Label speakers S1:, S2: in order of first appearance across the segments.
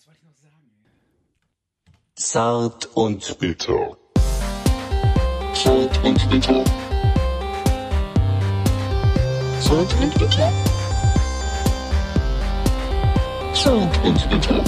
S1: Was wollte ich noch sagen?
S2: Zart und bitter. Zart und bitter. Zart und bitter. Zart und bitter.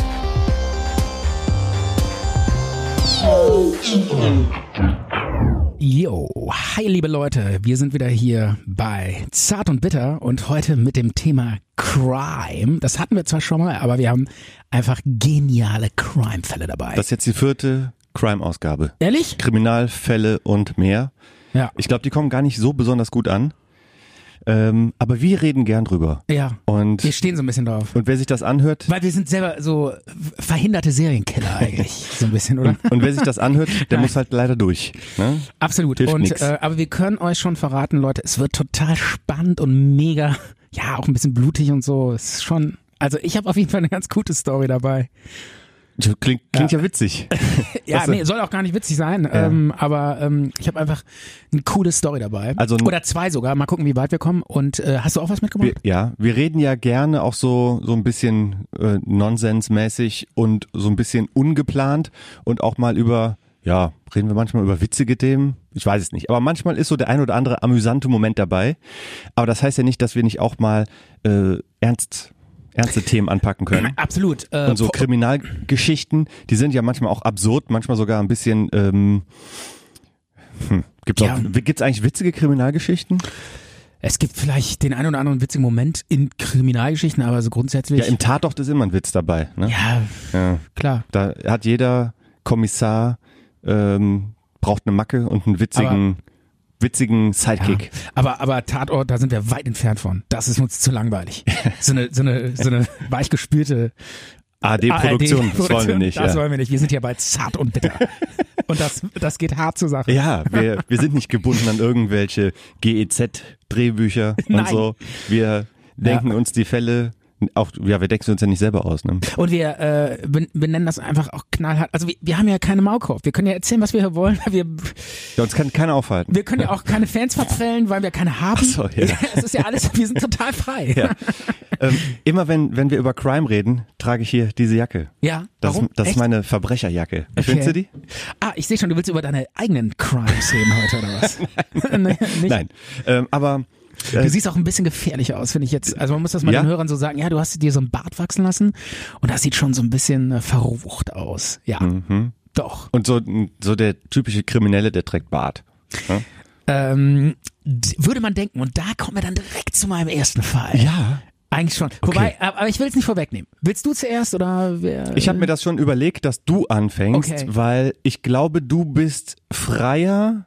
S1: Yo, hi liebe Leute, wir sind wieder hier bei Zart und Bitter und heute mit dem Thema Crime. Das hatten wir zwar schon mal, aber wir haben einfach geniale Crime-Fälle dabei.
S3: Das ist jetzt die vierte Crime-Ausgabe.
S1: Ehrlich?
S3: Kriminalfälle und mehr.
S1: Ja.
S3: Ich glaube, die kommen gar nicht so besonders gut an. Ähm, aber wir reden gern drüber.
S1: Ja.
S3: Und,
S1: Wir stehen so ein bisschen drauf.
S3: und wer sich das anhört,
S1: Weil wir sind selber so verhinderte Serienkiller eigentlich, so ein bisschen, oder?
S3: und wer sich das anhört, der muss halt leider durch. Ne?
S1: Absolut.
S3: Hilft
S1: und
S3: nix.
S1: äh, aber wir können euch schon verraten, Leute, es wird total spannend und mega, ja, auch ein bisschen blutig und so. Es ist schon, also ich habe auf jeden Fall eine ganz gute Story dabei.
S3: Klingt, klingt ja. witzig.
S1: Ja,
S3: Was, äh,
S1: nee, soll auch gar nicht witzig sein, ähm, aber ähm, ich habe einfach eine coole Story dabei.
S3: Also
S1: Oder zwei sogar. Mal gucken, wie weit wir kommen. Und äh, hast du auch was mitgebracht?
S3: Wir, ja, wir reden ja gerne auch so so ein bisschen äh, nonsensmäßig und so ein bisschen ungeplant und auch mal über ja, reden wir manchmal über witzige Themen? Ich weiß es nicht. Aber manchmal ist so der ein oder andere amüsante Moment dabei. Aber das heißt ja nicht, dass wir nicht auch mal äh, ernst, ernste Themen anpacken können.
S1: Absolut. Äh,
S3: Und so Kriminalgeschichten, die sind ja manchmal auch absurd, manchmal sogar ein bisschen. Ähm, hm, gibt's,
S1: Ja.
S3: auch, gibt's eigentlich witzige Kriminalgeschichten?
S1: es gibt vielleicht den einen oder anderen witzigen Moment in Kriminalgeschichten, aber so grundsätzlich.
S3: Ja, im Tatort ist immer ein Witz dabei. Ne?
S1: ja,
S3: Ja.
S1: klar.
S3: Da hat jeder Kommissar ähm, braucht eine Macke und einen witzigen, witzigen Sidekick.
S1: Ja, aber, aber Tatort, da sind wir weit entfernt von. Das ist uns zu langweilig. So eine, so eine, so eine weichgespülte
S3: AD-Produktion, das wollen wir nicht.
S1: Das
S3: ja.
S1: wollen wir nicht. Wir sind hier bei Zart und Bitter. und das, das geht hart zur Sache.
S3: Ja, wir, wir sind nicht gebunden an irgendwelche GEZ-Drehbücher und so. Wir denken
S1: Ja.
S3: uns die Fälle, auch, ja, wir denken sie uns ja nicht selber aus. Ne?
S1: Und wir äh, ben- benennen das einfach auch knallhart. Also wir, wir haben ja keine Maulkorb. Wir können ja erzählen, was wir hier wollen. Wir,
S3: Ja, uns kann keiner aufhalten.
S1: wir können ja auch keine Fans verprellen, weil wir keine haben.
S3: Ach so, ja.
S1: Es ist ja alles, wir sind total frei.
S3: Ja. ähm, immer wenn, wenn wir über Crime reden, trage ich hier diese Jacke.
S1: Ja,
S3: Das,
S1: warum?
S3: ist, das ist meine Verbrecherjacke.
S1: Okay.
S3: findest du die?
S1: Ah, ich sehe schon, du willst über deine eigenen Crimes reden heute, oder was? nee, nicht?
S3: Nein. Ähm, aber
S1: Du siehst auch ein bisschen gefährlich aus, finde ich jetzt. Also man muss das mal
S3: Ja?
S1: den Hörern so sagen, ja, du hast dir so einen Bart wachsen lassen und das sieht schon so ein bisschen äh, verrucht aus. Ja,
S3: Mhm.
S1: doch.
S3: Und so, so der typische Kriminelle, der trägt Bart.
S1: Ähm, d- würde man denken, und da kommen wir dann direkt zu meinem ersten Fall.
S3: Ja.
S1: Eigentlich schon. Wobei, aber aber ich will es nicht vorwegnehmen. Willst du zuerst oder wer?
S3: Ich habe mir das schon überlegt, dass du anfängst,
S1: Okay.
S3: weil ich glaube, du bist freier,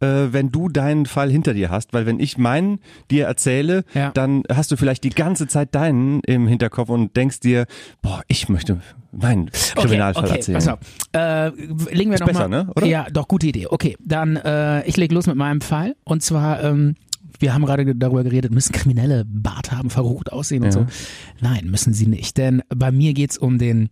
S3: äh, wenn du deinen Fall hinter dir hast. Weil wenn ich meinen dir erzähle,
S1: Ja.
S3: dann hast du vielleicht die ganze Zeit deinen im Hinterkopf und denkst dir, boah, ich möchte meinen Kriminalfall
S1: okay,
S3: erzählen.
S1: Pass auf. Äh, legen wir
S3: Ist
S1: noch
S3: besser,
S1: mal,
S3: ne? Oder?
S1: Ja, doch, gute Idee. Okay, dann äh, ich leg los mit meinem Fall. Und zwar, ähm, wir haben gerade darüber geredet, müssen Kriminelle Bart haben, verrucht aussehen und so. Nein, müssen sie nicht. Denn bei mir geht's um den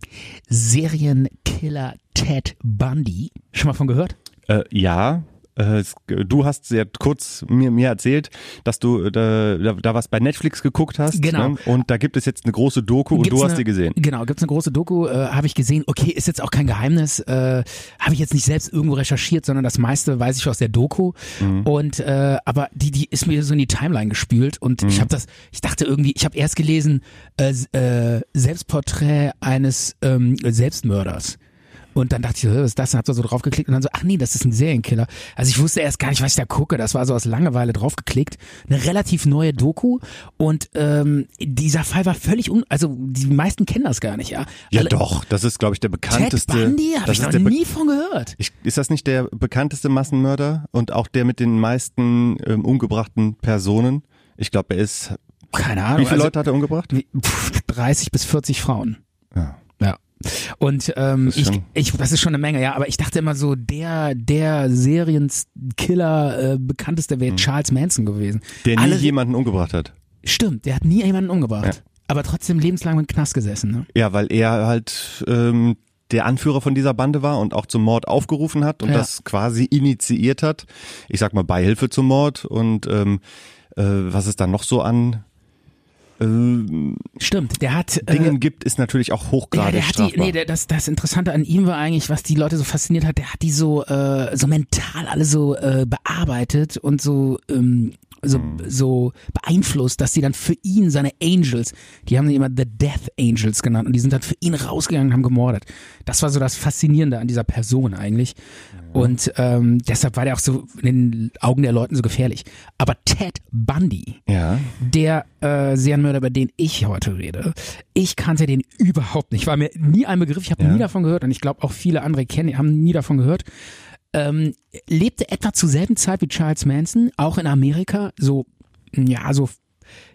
S1: Serienkiller Ted Bundy. Schon mal von gehört?
S3: Äh, ja. Äh, es- Du hast sehr kurz mir, mir erzählt, dass du äh, da, da, was bei Netflix geguckt hast.
S1: Genau.
S3: Ne? Und da gibt es jetzt eine große Doku und
S1: Gibt's
S3: du hast
S1: eine,
S3: die gesehen.
S1: Genau, gibt's eine große Doku, äh, habe ich gesehen. Okay, ist jetzt auch kein Geheimnis, äh, habe ich jetzt nicht selbst irgendwo recherchiert, sondern das meiste weiß ich aus der Doku.
S3: Mhm.
S1: Und äh, aber die die ist mir so in die Timeline gespült und ich habe das, ich dachte irgendwie, ich habe erst gelesen äh, äh, Selbstporträt eines ähm, Selbstmörders. Und dann dachte ich, so, was ist das? Dann hab da so draufgeklickt und dann so, ach nee, das ist ein Serienkiller. Also ich wusste erst gar nicht, was ich da gucke. Das war so aus Langeweile draufgeklickt. Eine relativ neue Doku und ähm, dieser Fall war völlig un... Also die meisten kennen das gar nicht, ja.
S3: Ja
S1: Alle-
S3: doch, das ist glaube ich der
S1: Ted
S3: bekannteste.
S1: Bundy? Habe
S3: das
S1: ich
S3: ist
S1: noch nie von gehört.
S3: Ich, ist das nicht der bekannteste Massenmörder und auch der mit den meisten ähm, umgebrachten Personen? Ich glaube, er ist.
S1: Keine Ahnung.
S3: Wie viele
S1: also,
S3: Leute hat er umgebracht?
S1: wie- pff, 30 bis 40 Frauen.
S3: Ja.
S1: Und ähm,
S3: Das ist
S1: ich,
S3: schon-
S1: ich, das ist schon eine Menge, ja, aber ich dachte immer so, der, der Serienkiller, äh, bekannteste wäre Charles Manson gewesen.
S3: Der nie
S1: Alle-
S3: jemanden umgebracht hat.
S1: Stimmt, der hat nie jemanden umgebracht.
S3: Ja.
S1: Aber trotzdem lebenslang im Knast gesessen, ne?
S3: Ja, weil er halt ähm, der Anführer von dieser Bande war und auch zum Mord aufgerufen hat und
S1: Ja.
S3: das quasi initiiert hat. Ich sag mal Beihilfe zum Mord und ähm, äh, was ist da noch so an
S1: Stimmt, der hat äh,
S3: Dingen gibt, ist natürlich auch
S1: Ja,
S3: hochgradig
S1: der hat die, nee, der, das, das Interessante an ihm war eigentlich, was die Leute so fasziniert hat, der hat die so, äh, so mental alle so äh, bearbeitet und so, ähm, so,
S3: Hm.
S1: so beeinflusst, dass die dann für ihn seine Angels, die haben sie immer The Death Angels genannt und die sind dann für ihn rausgegangen und haben gemordet. Das war so das Faszinierende an dieser Person eigentlich. Und ähm, deshalb war der auch so in den Augen der Leuten so gefährlich. Aber Ted Bundy,
S3: ja.
S1: der äh, Serienmörder, über den ich heute rede, ich kannte den überhaupt nicht. War mir nie ein Begriff. Ich habe
S3: Ja.
S1: nie davon gehört und ich glaube auch viele andere kennen, haben nie davon gehört. Ähm, lebte etwa zur selben Zeit wie Charles Manson, auch in Amerika. So, ja, so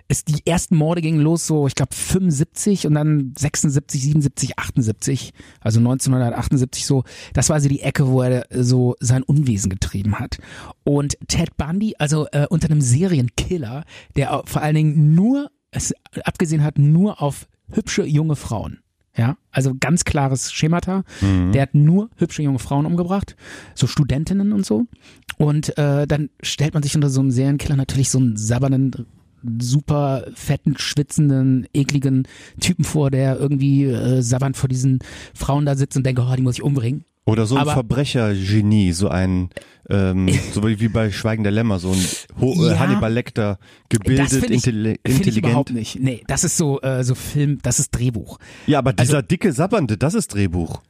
S1: ist die ersten Morde gingen los so, ich glaube 75 und dann 76, 77, 78, also 1978 so. Das war so die Ecke, wo er so sein Unwesen getrieben hat. Und Ted Bundy, also äh, unter einem Serienkiller, der vor allen Dingen nur, es abgesehen hat, nur auf hübsche junge Frauen. Ja, also ganz klares Schemata. Der hat nur hübsche junge Frauen umgebracht, so Studentinnen und so. Und äh, dann stellt man sich unter so einem Serienkiller natürlich so einen sabbernden, super fetten, schwitzenden, ekligen Typen vor, der irgendwie äh, sabbernd vor diesen Frauen da sitzt und denkt, oh, die muss ich umbringen.
S3: Oder so ein
S1: Aber-
S3: Verbrechergenie, so ein, ähm, so wie bei Schweigen der Lämmer, so ein Ho äh,
S1: Ja.
S3: Hannibal Lecter,
S1: Das
S3: gebildet,
S1: finde ich,
S3: intelli
S1: find ich überhaupt
S3: intelligent.
S1: nicht. Nee, das ist so, äh, so Film, das ist Drehbuch.
S3: Ja, aber dieser
S1: Also-
S3: dicke Sabbernde, das ist Drehbuch.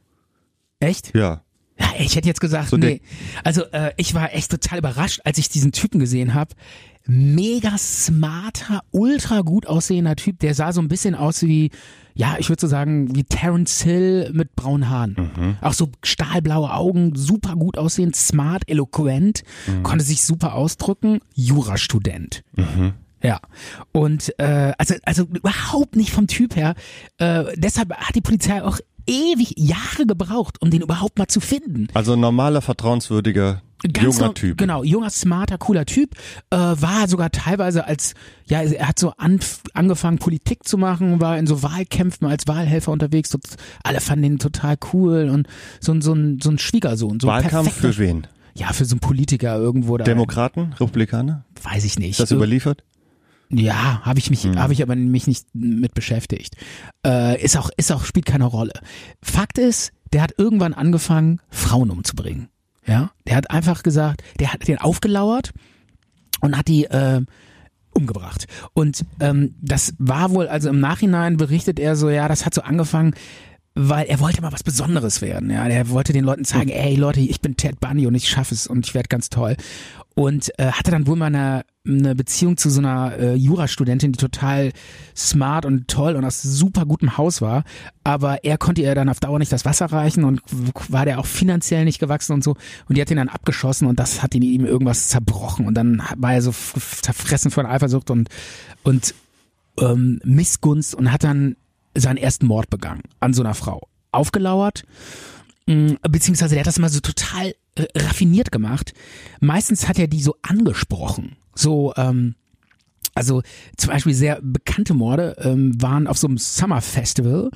S1: Echt?
S3: Ja.
S1: Ja, ich hätte jetzt gesagt,
S3: So
S1: nee. Also äh, ich war echt total überrascht, als ich diesen Typen gesehen habe. Mega smarter, ultra gut aussehender Typ. Der sah so ein bisschen aus wie, ja, ich würde so sagen, wie Terence Hill mit braunen Haaren. Auch so stahlblaue Augen, super gut aussehend, smart, eloquent, konnte sich super ausdrücken. Jurastudent. Ja. Und äh, also, also überhaupt nicht vom Typ her. Äh, deshalb hat die Polizei auch ewig Jahre gebraucht, um den überhaupt mal zu finden.
S3: Also ein normaler, vertrauenswürdiger,
S1: Ganz
S3: junger Typ.
S1: Genau, junger, smarter, cooler Typ. Äh, war sogar teilweise als, ja, er hat so an, angefangen, Politik zu machen, war in so Wahlkämpfen als Wahlhelfer unterwegs. Und alle fanden ihn total cool und so, ein so, ein, so ein Schwiegersohn. So
S3: Wahlkampf für wen?
S1: Ja, für so einen Politiker irgendwo da.
S3: Demokraten? Republikaner?
S1: weiß ich nicht.
S3: Ist das überliefert?
S1: Ja, habe ich mich,
S3: Mhm.
S1: habe ich aber mich nicht mit beschäftigt. Äh, ist auch, ist auch, spielt keine Rolle. Fakt ist, der hat irgendwann angefangen, Frauen umzubringen. Ja, der hat einfach gesagt, der hat den aufgelauert und hat die äh, umgebracht. Und ähm, das war wohl, also im Nachhinein berichtet er so, ja, das hat so angefangen, weil er wollte mal was Besonderes werden. Ja, der wollte den Leuten zeigen, ey Leute, ich bin Ted Bundy und ich schaffe es und ich werde ganz toll. Und äh, hatte dann wohl mal eine, eine Beziehung zu so einer äh, Jurastudentin, die total smart und toll und aus super gutem Haus war. Aber er konnte ihr dann auf Dauer nicht das Wasser reichen und war der auch finanziell nicht gewachsen und so. Und die hat ihn dann abgeschossen und das hat in ihm irgendwas zerbrochen. Und dann war er so zerfressen von Eifersucht und, und ähm, Missgunst und hat dann seinen ersten Mord begangen an so einer Frau. Aufgelauert, mh, beziehungsweise der hat das immer so total äh, raffiniert gemacht. Meistens hat er die so angesprochen. So, ähm, also zum Beispiel sehr bekannte Morde ähm, waren auf so einem Summer Festival.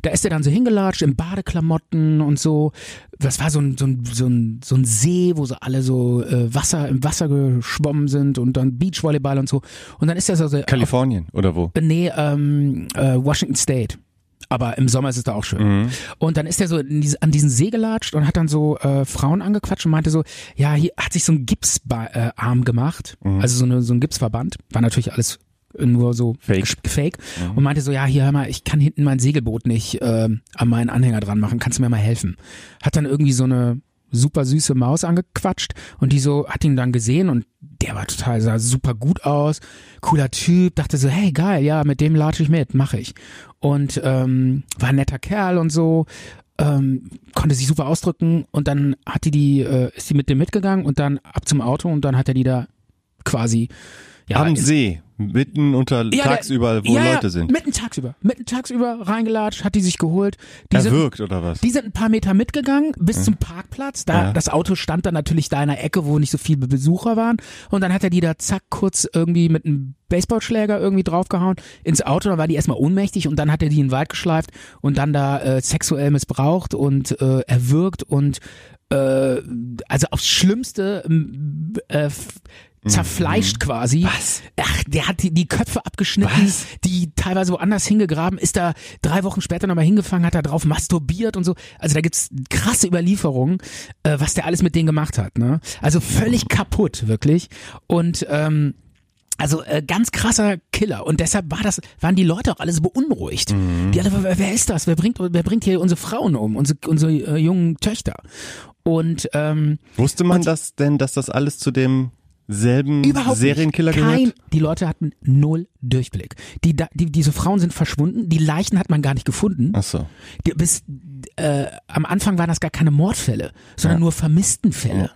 S1: Da ist er dann so hingelatscht in Badeklamotten und so. Das war so ein, so ein, so ein, so ein See, wo so alle so äh, Wasser im Wasser geschwommen sind und dann Beachvolleyball und so. Und dann ist er so, so
S3: Kalifornien oder wo?
S1: Nee, ähm, äh, Washington State. Aber im Sommer ist es da auch schön. Und dann ist er so diese, an diesen See gelatscht und hat dann so äh, Frauen angequatscht und meinte so, ja, hier hat sich so ein Gipsarm äh, gemacht, also so, eine, so ein Gipsverband. War natürlich alles nur so
S3: Fake.
S1: fake. Und meinte so, ja, hier hör mal, ich kann hinten mein Segelboot nicht äh, an meinen Anhänger dran machen, kannst du mir mal helfen? Hat dann irgendwie so eine super süße Maus angequatscht und die so hat ihn dann gesehen und der war total sah super gut aus, cooler Typ, dachte so, hey geil, ja, mit dem latsche ich mit, mache ich. Und ähm, war ein netter Kerl und so, ähm, konnte sich super ausdrücken und dann hat die die äh, ist die mit dem mitgegangen und dann ab zum Auto und dann hat er die da quasi ja,
S3: Am
S1: ins-
S3: See, mitten unter
S1: ja, der-
S3: tagsüber, wo
S1: ja, ja,
S3: Leute sind.
S1: Mitten tagsüber, mitten tagsüber reingelatscht, hat die sich geholt. Die sind,
S3: Erwürgt oder was?
S1: die sind ein paar Meter mitgegangen bis zum Parkplatz. Da
S3: Ja.
S1: das Auto stand dann natürlich da in der Ecke, wo nicht so viele Besucher waren. Und dann hat er die da zack kurz irgendwie mit einem Baseballschläger irgendwie draufgehauen ins Auto. Dann war die erstmal ohnmächtig und dann hat er die in den Wald geschleift und dann da äh, sexuell missbraucht und äh, erwürgt und äh, also aufs Schlimmste äh, f- zerfleischt quasi.
S3: Was?
S1: Ach, der hat die, die Köpfe abgeschnitten,
S3: Was?
S1: die teilweise woanders hingegraben, ist da drei Wochen später nochmal hingefangen, hat da drauf masturbiert und so. Also da gibt's krasse Überlieferungen, äh, was der alles mit denen gemacht hat. Ne? Also völlig kaputt, wirklich. Und ähm, also äh, ganz krasser Killer und deshalb war das, waren die Leute auch alle so beunruhigt. Die alle, wer, wer ist das? Wer bringt, wer bringt hier unsere Frauen um, unsere, unsere äh, jungen Töchter? Und ähm,
S3: Wusste man das denn, dass das alles zu demselben
S1: überhaupt
S3: Serienkiller
S1: nicht. Kein,
S3: gehört?
S1: Die Leute hatten null Durchblick. Die, die, diese Frauen sind verschwunden, die Leichen hat man gar nicht gefunden.
S3: Ach so.
S1: Die, bis äh, am Anfang waren das gar keine Mordfälle, sondern nur Vermisstenfälle.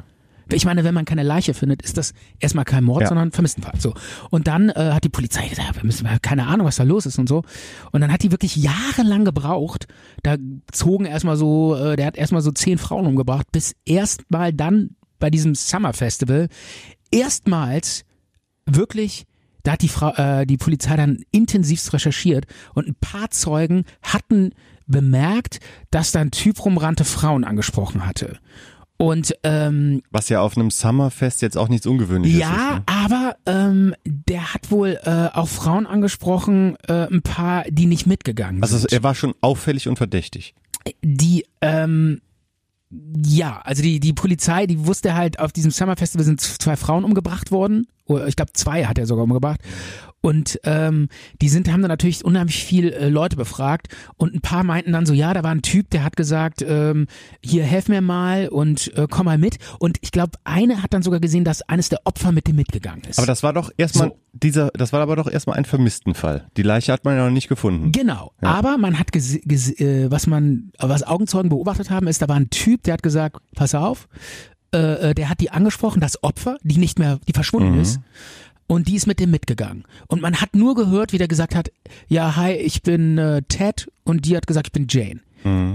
S1: Ich meine, wenn man keine Leiche findet, ist das erstmal kein Mord,
S3: Ja.
S1: sondern Vermisstenfall. So. Und dann äh, hat die Polizei gesagt, wir müssen, keine Ahnung, was da los ist und so. Und dann hat die wirklich jahrelang gebraucht. Da zogen erstmal so, äh, der hat erstmal so zehn Frauen umgebracht, bis erstmal dann bei diesem Summer Festival erstmals wirklich da hat die Frau, äh, die Polizei dann intensivst recherchiert und ein paar Zeugen hatten bemerkt, dass da ein Typ rumrannte, Frauen angesprochen hatte. Und ähm,
S3: Was ja auf einem Summerfest jetzt auch nichts Ungewöhnliches ist.
S1: ja,
S3: Ne?
S1: aber ähm, der hat wohl äh, auch Frauen angesprochen, äh, ein paar, die nicht mitgegangen
S3: Also
S1: sind.
S3: er war schon auffällig und verdächtig.
S1: die ähm, ja, also die die Polizei, die wusste halt, auf diesem Summer Festival sind zwei Frauen umgebracht worden. Ich glaube zwei hat er sogar umgebracht. Und ähm, die sind haben dann natürlich unheimlich viel äh, Leute befragt und ein paar meinten dann so, ja, da war ein Typ, der hat gesagt, ähm, hier helf mir mal und äh, komm mal mit. Und ich glaube, eine hat dann sogar gesehen, dass eines der Opfer mit dem mitgegangen ist.
S3: Aber das war doch erstmal
S1: So.
S3: dieser, das war aber doch erstmal ein Vermisstenfall. Die Leiche hat man ja noch nicht gefunden.
S1: Genau, aber man hat gese- gese- äh, was man, was Augenzeugen beobachtet haben, ist, da war ein Typ, der hat gesagt, pass auf, äh, äh, der hat die angesprochen, das Opfer, die nicht mehr, die verschwunden ist. Und die ist mit dem mitgegangen. Und man hat nur gehört, wie der gesagt hat, ja, hi, ich bin äh, Ted und die hat gesagt, ich bin Jane.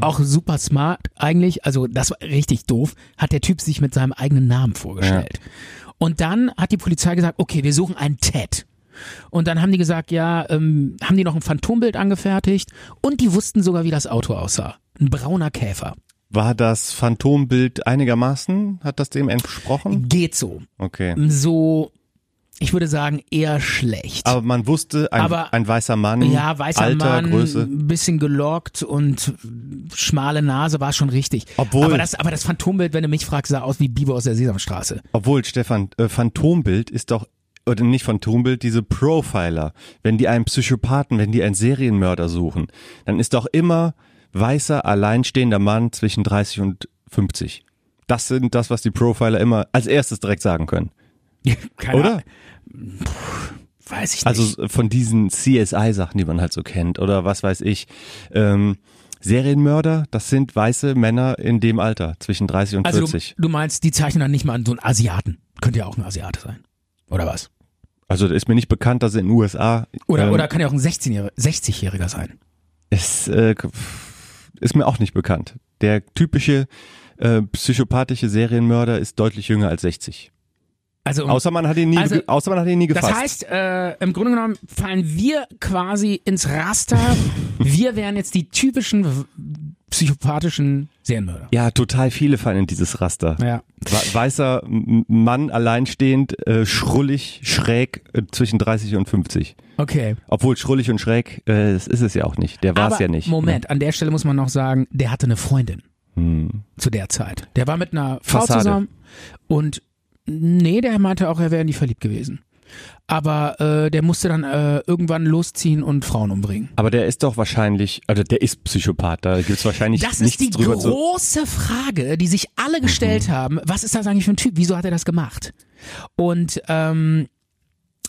S1: Auch super smart eigentlich, also das war richtig doof, hat der Typ sich mit seinem eigenen Namen vorgestellt. Und dann hat die Polizei gesagt, okay, wir suchen einen Ted. Und dann haben die gesagt, ja, ähm, haben die noch ein Phantombild angefertigt und die wussten sogar, wie das Auto aussah. Ein brauner Käfer.
S3: War das Phantombild einigermaßen? Hat das dem entsprochen?
S1: Geht so.
S3: Okay.
S1: So, ich würde sagen, eher schlecht.
S3: Aber man wusste, ein,
S1: Aber-
S3: ein weißer Mann,
S1: ja, weißer
S3: Alter,
S1: Mann,
S3: Größe.
S1: ein bisschen gelockt und schmale Nase war schon richtig.
S3: Obwohl-
S1: aber das, aber das Phantombild, wenn du mich fragst, sah aus wie Biber aus der Sesamstraße.
S3: Obwohl, Stefan, äh, Phantombild ist doch, oder nicht Phantombild, diese Profiler. Wenn die einen Psychopathen, wenn die einen Serienmörder suchen, dann ist doch immer weißer, alleinstehender Mann zwischen 30 und 50. Das sind das, was die Profiler immer als erstes direkt sagen können.
S1: Keine
S3: Oder?
S1: Ahnung. Weiß ich nicht.
S3: Also von diesen CSI-Sachen, die man halt so kennt, oder was weiß ich. Ähm, Serienmörder, das sind weiße Männer in dem Alter, zwischen 30 und
S1: Also du,
S3: 40.
S1: du meinst, die zeichnen dann nicht mal an so einen Asiaten. Könnte ja auch ein Asiate sein. Oder was?
S3: Also ist mir nicht bekannt, dass in den USA
S1: Oder,
S3: ähm,
S1: oder kann ja auch ein 16-Jähriger, 60-Jähriger sein.
S3: Es äh, ist mir auch nicht bekannt. Der typische äh, psychopathische Serienmörder ist deutlich jünger als 60.
S1: Also, um-
S3: Außer man hat ihn nie,
S1: Also,
S3: außer man hat ihn nie gefasst.
S1: das heißt, äh, im Grunde genommen fallen wir quasi ins Raster. wir wären jetzt die typischen psychopathischen Serienmörder.
S3: ja, total viele fallen in dieses Raster.
S1: Ja.
S3: We- Weißer Mann, alleinstehend, äh, schrullig, schräg äh, zwischen 30 und 50.
S1: Okay.
S3: Obwohl schrullig und schräg, äh, das ist es ja auch nicht. Der war es ja nicht. ne?
S1: Moment, an der Stelle muss man noch sagen, der hatte eine Freundin
S3: Hm.
S1: zu der Zeit. Der war mit einer Frau
S3: Fassade.
S1: zusammen und nee, der meinte auch, er wäre in die verliebt gewesen. Aber äh, der musste dann äh, irgendwann losziehen und Frauen umbringen.
S3: Aber der ist doch wahrscheinlich, also der ist Psychopath, da gibt's wahrscheinlich
S1: Das ist die große Frage, die sich alle gestellt
S3: Mhm.
S1: haben. Was ist das eigentlich für ein Typ? Wieso hat er das gemacht? Und ähm,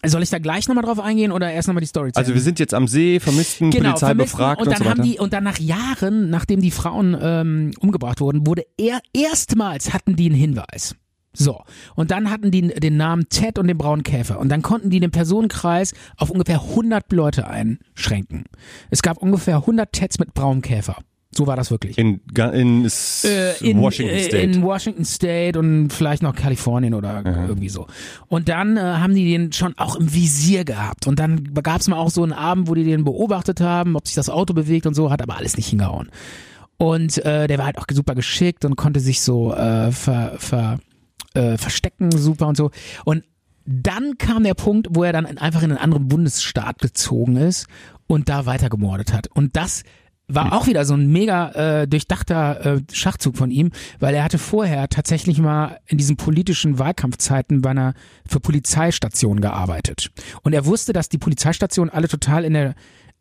S1: soll ich da gleich nochmal drauf eingehen oder erst nochmal die Story
S3: Also wir sind jetzt am See, vermissten,
S1: Genau,
S3: Polizei
S1: vermissten.
S3: befragt
S1: und
S3: und,
S1: dann
S3: so weiter.
S1: haben die und dann nach Jahren, nachdem die Frauen ähm, umgebracht wurden, wurde er erstmals hatten die einen Hinweis. So, und dann hatten die den Namen Ted und den braunen Käfer und dann konnten die den Personenkreis auf ungefähr 100 Leute einschränken. Es gab ungefähr 100 Teds mit braunem Käfer. So war das wirklich.
S3: In, in,
S1: Äh, in,
S3: Washington
S1: äh,
S3: State.
S1: in Washington State und vielleicht noch Kalifornien oder irgendwie so. Und dann äh, haben die den schon auch im Visier gehabt. Und dann gab es mal auch so einen Abend, wo die den beobachtet haben, ob sich das Auto bewegt und so, hat aber alles nicht hingehauen. Und äh, der war halt auch super geschickt und konnte sich so äh, ver, ver, äh, verstecken super und so. Und dann kam der Punkt, wo er dann einfach in einen anderen Bundesstaat gezogen ist und da weiter gemordet hat. Und das war auch wieder so ein mega äh, durchdachter äh, Schachzug von ihm, weil er hatte vorher tatsächlich mal in diesen politischen Wahlkampfzeiten bei einer für Polizeistationen gearbeitet. Und er wusste, dass die Polizeistationen alle total in der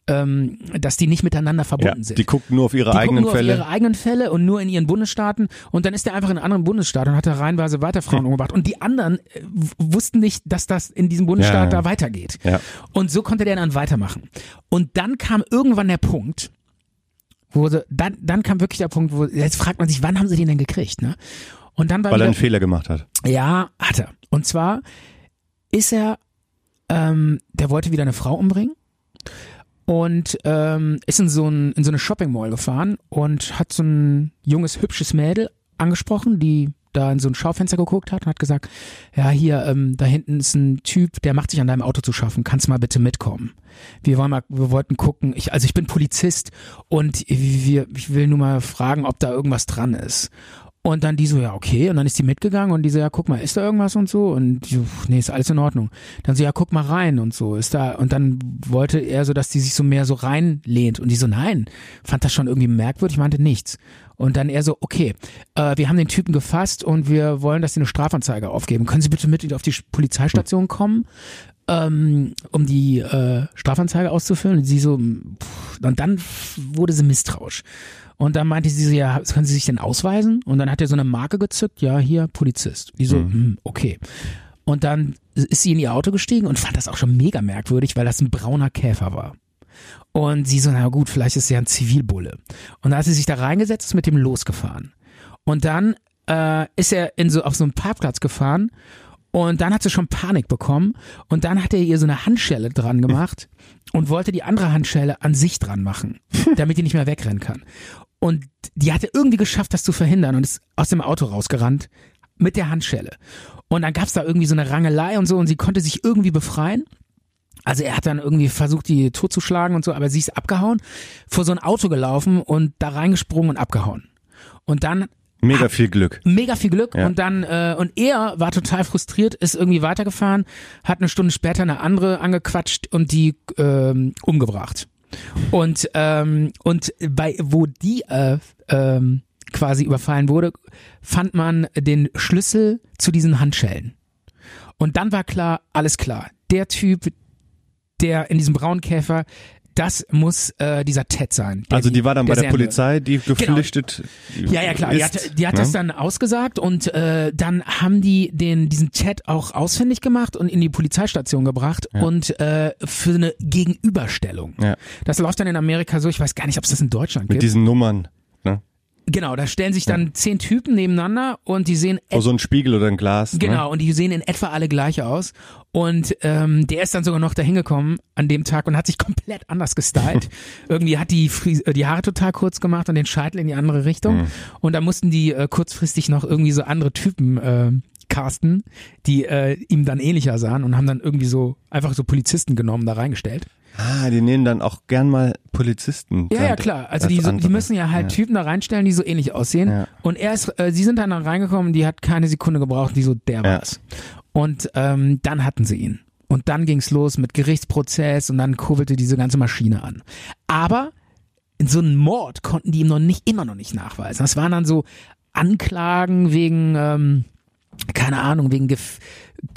S1: ähm, dass die nicht miteinander
S3: Ja,
S1: verbunden sind.
S3: die gucken nur auf ihre
S1: Die
S3: eigenen
S1: gucken nur
S3: Fälle.
S1: auf ihre eigenen Fälle und nur in ihren Bundesstaaten und dann ist er einfach in einem anderen Bundesstaat und hat da reihenweise weiter Frauen umgebracht und die anderen äh, wussten nicht, dass das in diesem Bundesstaat
S3: Ja, ja.
S1: da weitergeht.
S3: Ja.
S1: Und so konnte der dann weitermachen. Und dann kam irgendwann der Punkt, wo sie, dann, dann kam wirklich der Punkt, wo jetzt fragt man sich, wann haben sie den denn gekriegt, ne? Und dann war
S3: weil er einen Fehler gemacht hat.
S1: ja, hat er. Und zwar ist er, ähm, der wollte wieder eine Frau umbringen und ähm, ist in so, ein, in so eine Shopping Mall gefahren und hat so ein junges, hübsches Mädel angesprochen, die da in so ein Schaufenster geguckt hat und hat gesagt, ja, hier, ähm, da hinten ist ein Typ, der macht sich an deinem Auto zu schaffen, kannst mal bitte mitkommen. Wir wollen mal, wir wollten gucken, ich, also ich bin Polizist und wir, ich will nur mal fragen, ob da irgendwas dran ist. Und dann die so, ja, okay. Und dann ist die mitgegangen und die so, ja, guck mal, ist da irgendwas und so? Und die so, nee, ist alles in Ordnung. Dann so, ja, guck mal rein und so, ist da, und dann wollte er so, dass die sich so mehr so reinlehnt. Und die so, nein, fand das schon irgendwie merkwürdig, meinte nichts. Und dann er so, okay, äh, wir haben den Typen gefasst und wir wollen, dass sie eine Strafanzeige aufgeben. Können Sie bitte mit auf die Polizeistation kommen? ähm, um die äh, Strafanzeige auszufüllen. Und sie so, pff, und dann wurde sie misstrauisch. Und dann meinte sie so, ja, können Sie sich denn ausweisen? Und dann hat er so eine Marke gezückt, ja, hier, Polizist. Die so, hm, okay. Und dann ist sie in ihr Auto gestiegen und fand das auch schon mega merkwürdig, weil das ein brauner Käfer war. Und sie so, na gut, vielleicht ist er ein Zivilbulle. Und dann hat sie sich da reingesetzt, ist mit dem losgefahren. Und dann äh, ist er in so auf so einen Parkplatz gefahren und dann hat sie schon Panik bekommen und dann hat er ihr so eine Handschelle dran gemacht und wollte die andere Handschelle an sich dran machen, damit die nicht mehr wegrennen kann. Und die hatte irgendwie geschafft, das zu verhindern und ist aus dem Auto rausgerannt mit der Handschelle. Und dann gab's da irgendwie so eine Rangelei und so und sie konnte sich irgendwie befreien. Also er hat dann irgendwie versucht, die totzuschlagen und so, aber sie ist abgehauen, vor so ein Auto gelaufen und da reingesprungen und abgehauen. Und dann
S3: Mega viel Glück.
S1: mega viel Glück
S3: Ja.
S1: und dann äh, und er war total frustriert, ist irgendwie weitergefahren, hat eine Stunde später eine andere angequatscht und die ähm, umgebracht. Und ähm, und bei wo die äh, ähm, quasi überfallen wurde, fand man den Schlüssel zu diesen Handschellen. Und dann war klar, alles klar. Der Typ, der in diesem braunen Käfer, das muss äh, dieser Ted sein. der
S3: Also die war dann bei der
S1: Serienmörder.
S3: Polizei, die geflüchtet
S1: Ja, ja, klar. Die
S3: ist,
S1: hat, die hat
S3: ne?
S1: das dann ausgesagt und äh, dann haben die den diesen Chat auch ausfindig gemacht und in die Polizeistation gebracht und äh, für eine Gegenüberstellung.
S3: Ja.
S1: Das läuft dann in Amerika so, ich weiß gar nicht, ob es das in Deutschland
S3: Mit
S1: gibt.
S3: diesen Nummern. Ne?
S1: Genau, da stellen sich dann zehn Typen nebeneinander und die sehen
S3: Oh, so ein Spiegel oder ein Glas. Ne?
S1: Genau, und die sehen in etwa alle gleich aus. Und ähm, der ist dann sogar noch dahin gekommen an dem Tag und hat sich komplett anders gestylt. Irgendwie hat die, Fries äh, die Haare total kurz gemacht und den Scheitel in die andere Richtung.
S3: Mhm.
S1: Und da mussten die äh, kurzfristig noch irgendwie so andere Typen äh, casten, die äh, ihm dann ähnlicher sahen und haben dann irgendwie so einfach so Polizisten genommen, da reingestellt.
S3: Ah, die nehmen dann auch gern mal Polizisten.
S1: Ja, ja, klar. Also
S3: als
S1: die, so, die müssen ja halt Typen da reinstellen, die so ähnlich aussehen.
S3: Ja.
S1: Und er ist, äh, sie sind dann da reingekommen, die hat keine Sekunde gebraucht, die so, der
S3: Ja.
S1: war's. Und ähm, dann hatten sie ihn. Und dann ging's los mit Gerichtsprozess und dann kurvelte diese ganze Maschine an. Aber in so einen Mord konnten die ihm noch nicht, immer noch nicht nachweisen. Das waren dann so Anklagen wegen, ähm, keine Ahnung, wegen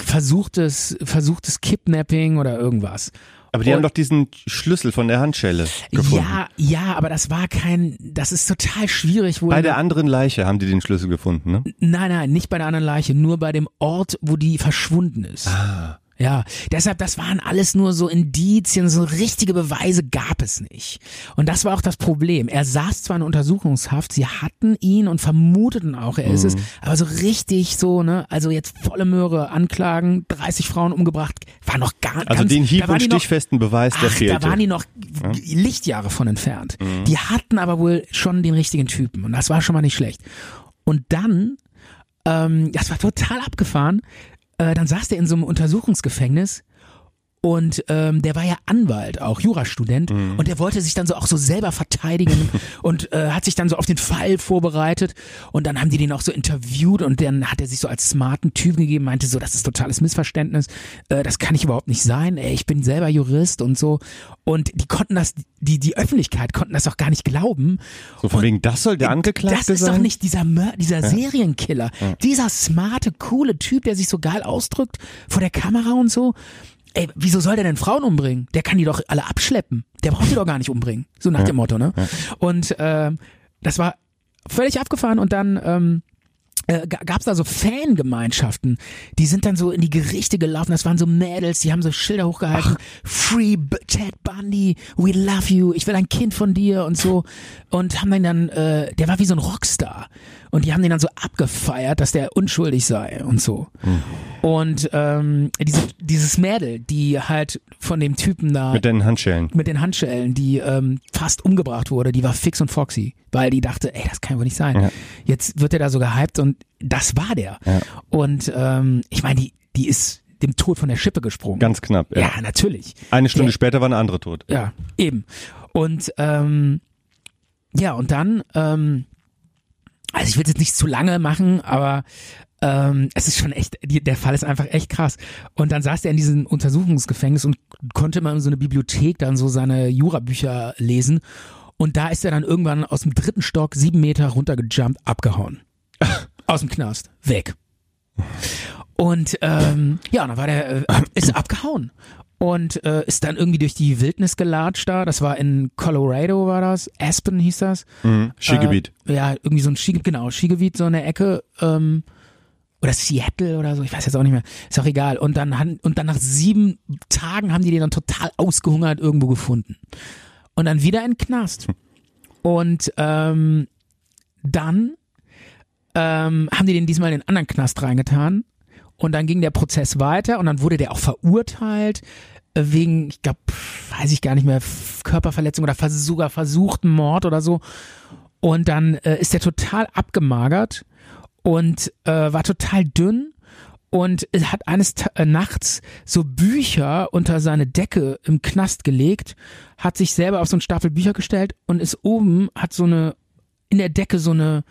S1: versuchtes, versuchtes Kidnapping oder irgendwas.
S3: Aber die
S1: Und-
S3: haben doch diesen Schlüssel von der Handschelle gefunden.
S1: Ja, ja, aber das war kein, das ist total schwierig. Wohl
S3: Bei der anderen Leiche haben die den Schlüssel gefunden, ne?
S1: nein, nein, nicht bei der anderen Leiche, nur bei dem Ort, wo die verschwunden ist.
S3: Ah.
S1: Ja, deshalb, das waren alles nur so Indizien, so richtige Beweise gab es nicht. Und das war auch das Problem. Er saß zwar in Untersuchungshaft, sie hatten ihn und vermuteten auch, er ist es,
S3: Mhm.
S1: aber so richtig so, ne, also jetzt volle Möhre, Anklagen, 30 Frauen umgebracht, war noch gar
S3: Also
S1: ganz,
S3: den hieb- und
S1: die noch-
S3: stichfesten Beweis, der
S1: Ach,
S3: fehlte.
S1: da waren die noch Lichtjahre von entfernt. Die hatten aber wohl schon den richtigen Typen und das war schon mal nicht schlecht. Und dann, ähm, das war total abgefahren, äh, dann saß der in so einem Untersuchungsgefängnis Und ähm, der war ja Anwalt, auch Jurastudent, und der wollte sich dann so auch so selber verteidigen und äh, hat sich dann so auf den Fall vorbereitet. Und dann haben die den auch so interviewt und dann hat er sich so als smarten Typen gegeben, meinte so, das ist totales Missverständnis, äh, das kann ich überhaupt nicht sein. Ey, ich bin selber Jurist und so. Und die konnten das, die die Öffentlichkeit konnten das auch gar nicht glauben.
S3: So von wegen, das soll der Angeklagte
S1: Das ist
S3: sein?
S1: doch nicht dieser Mör dieser Serienkiller, dieser smarte, coole Typ, der sich so geil ausdrückt vor der Kamera und so. Ey, wieso soll der denn Frauen umbringen? Der kann die doch alle abschleppen. Der braucht die doch gar nicht umbringen. So nach dem Motto, ne? Und ähm, das war völlig abgefahren und dann ähm, äh, ga- gab's da so Fangemeinschaften, die sind dann so in die Gerichte gelaufen, das waren so Mädels, die haben so Schilder hochgehalten, Free B Ted Bundy, we love you, ich will ein Kind von dir und so und haben den dann, äh, der war wie so ein Rockstar und die haben den dann so abgefeiert, dass der unschuldig sei und so. Und ähm, diese, dieses Mädel, die halt von dem Typen da
S3: Mit den Handschellen.
S1: mit den Handschellen, die ähm, fast umgebracht wurde, die war fix und foxy, weil die dachte, ey, das kann wohl nicht sein.
S3: Ja.
S1: Jetzt wird er da so gehypt und das war der.
S3: Ja.
S1: Und ähm, ich meine, die, die ist dem Tod von der Schippe gesprungen.
S3: Ganz knapp, ja.
S1: ja. natürlich.
S3: Eine Stunde
S1: Der-
S3: später war eine andere tot.
S1: Ja, eben. Und ähm, ja, und dann, ähm, also ich will es jetzt nicht zu lange machen, aber ähm, es ist schon echt, die, der Fall ist einfach echt krass. Und dann saß er in diesem Untersuchungsgefängnis und konnte immer in so eine Bibliothek dann so seine Jurabücher lesen. Und da ist er dann irgendwann aus dem dritten Stock sieben Meter runtergejumpt, abgehauen. Aus dem Knast. Weg. Und ähm, ja, dann war der, äh, ist abgehauen und äh, ist dann irgendwie durch die Wildnis gelatscht da. Das war in Colorado, war das. Aspen hieß das.
S3: Mhm. Skigebiet.
S1: Äh, ja, irgendwie so ein Skigebiet, genau, Skigebiet, so eine Ecke. Ähm, oder Seattle oder so, ich weiß jetzt auch nicht mehr. Ist auch egal. Und dann, han- und dann nach sieben Tagen haben die den dann total ausgehungert irgendwo gefunden. Und dann wieder in den Knast. Und ähm, dann ähm, haben die den diesmal in den anderen Knast reingetan. Und dann ging der Prozess weiter und dann wurde der auch verurteilt äh, wegen, ich glaube, weiß ich gar nicht mehr, Körperverletzung oder vers sogar versuchten Mord oder so. Und dann äh, ist der total abgemagert und äh, war total dünn und hat eines Ta äh, Nachts so Bücher unter seine Decke im Knast gelegt, hat sich selber auf so einen Stapel Bücher gestellt und ist oben, hat so eine, in der Decke so eine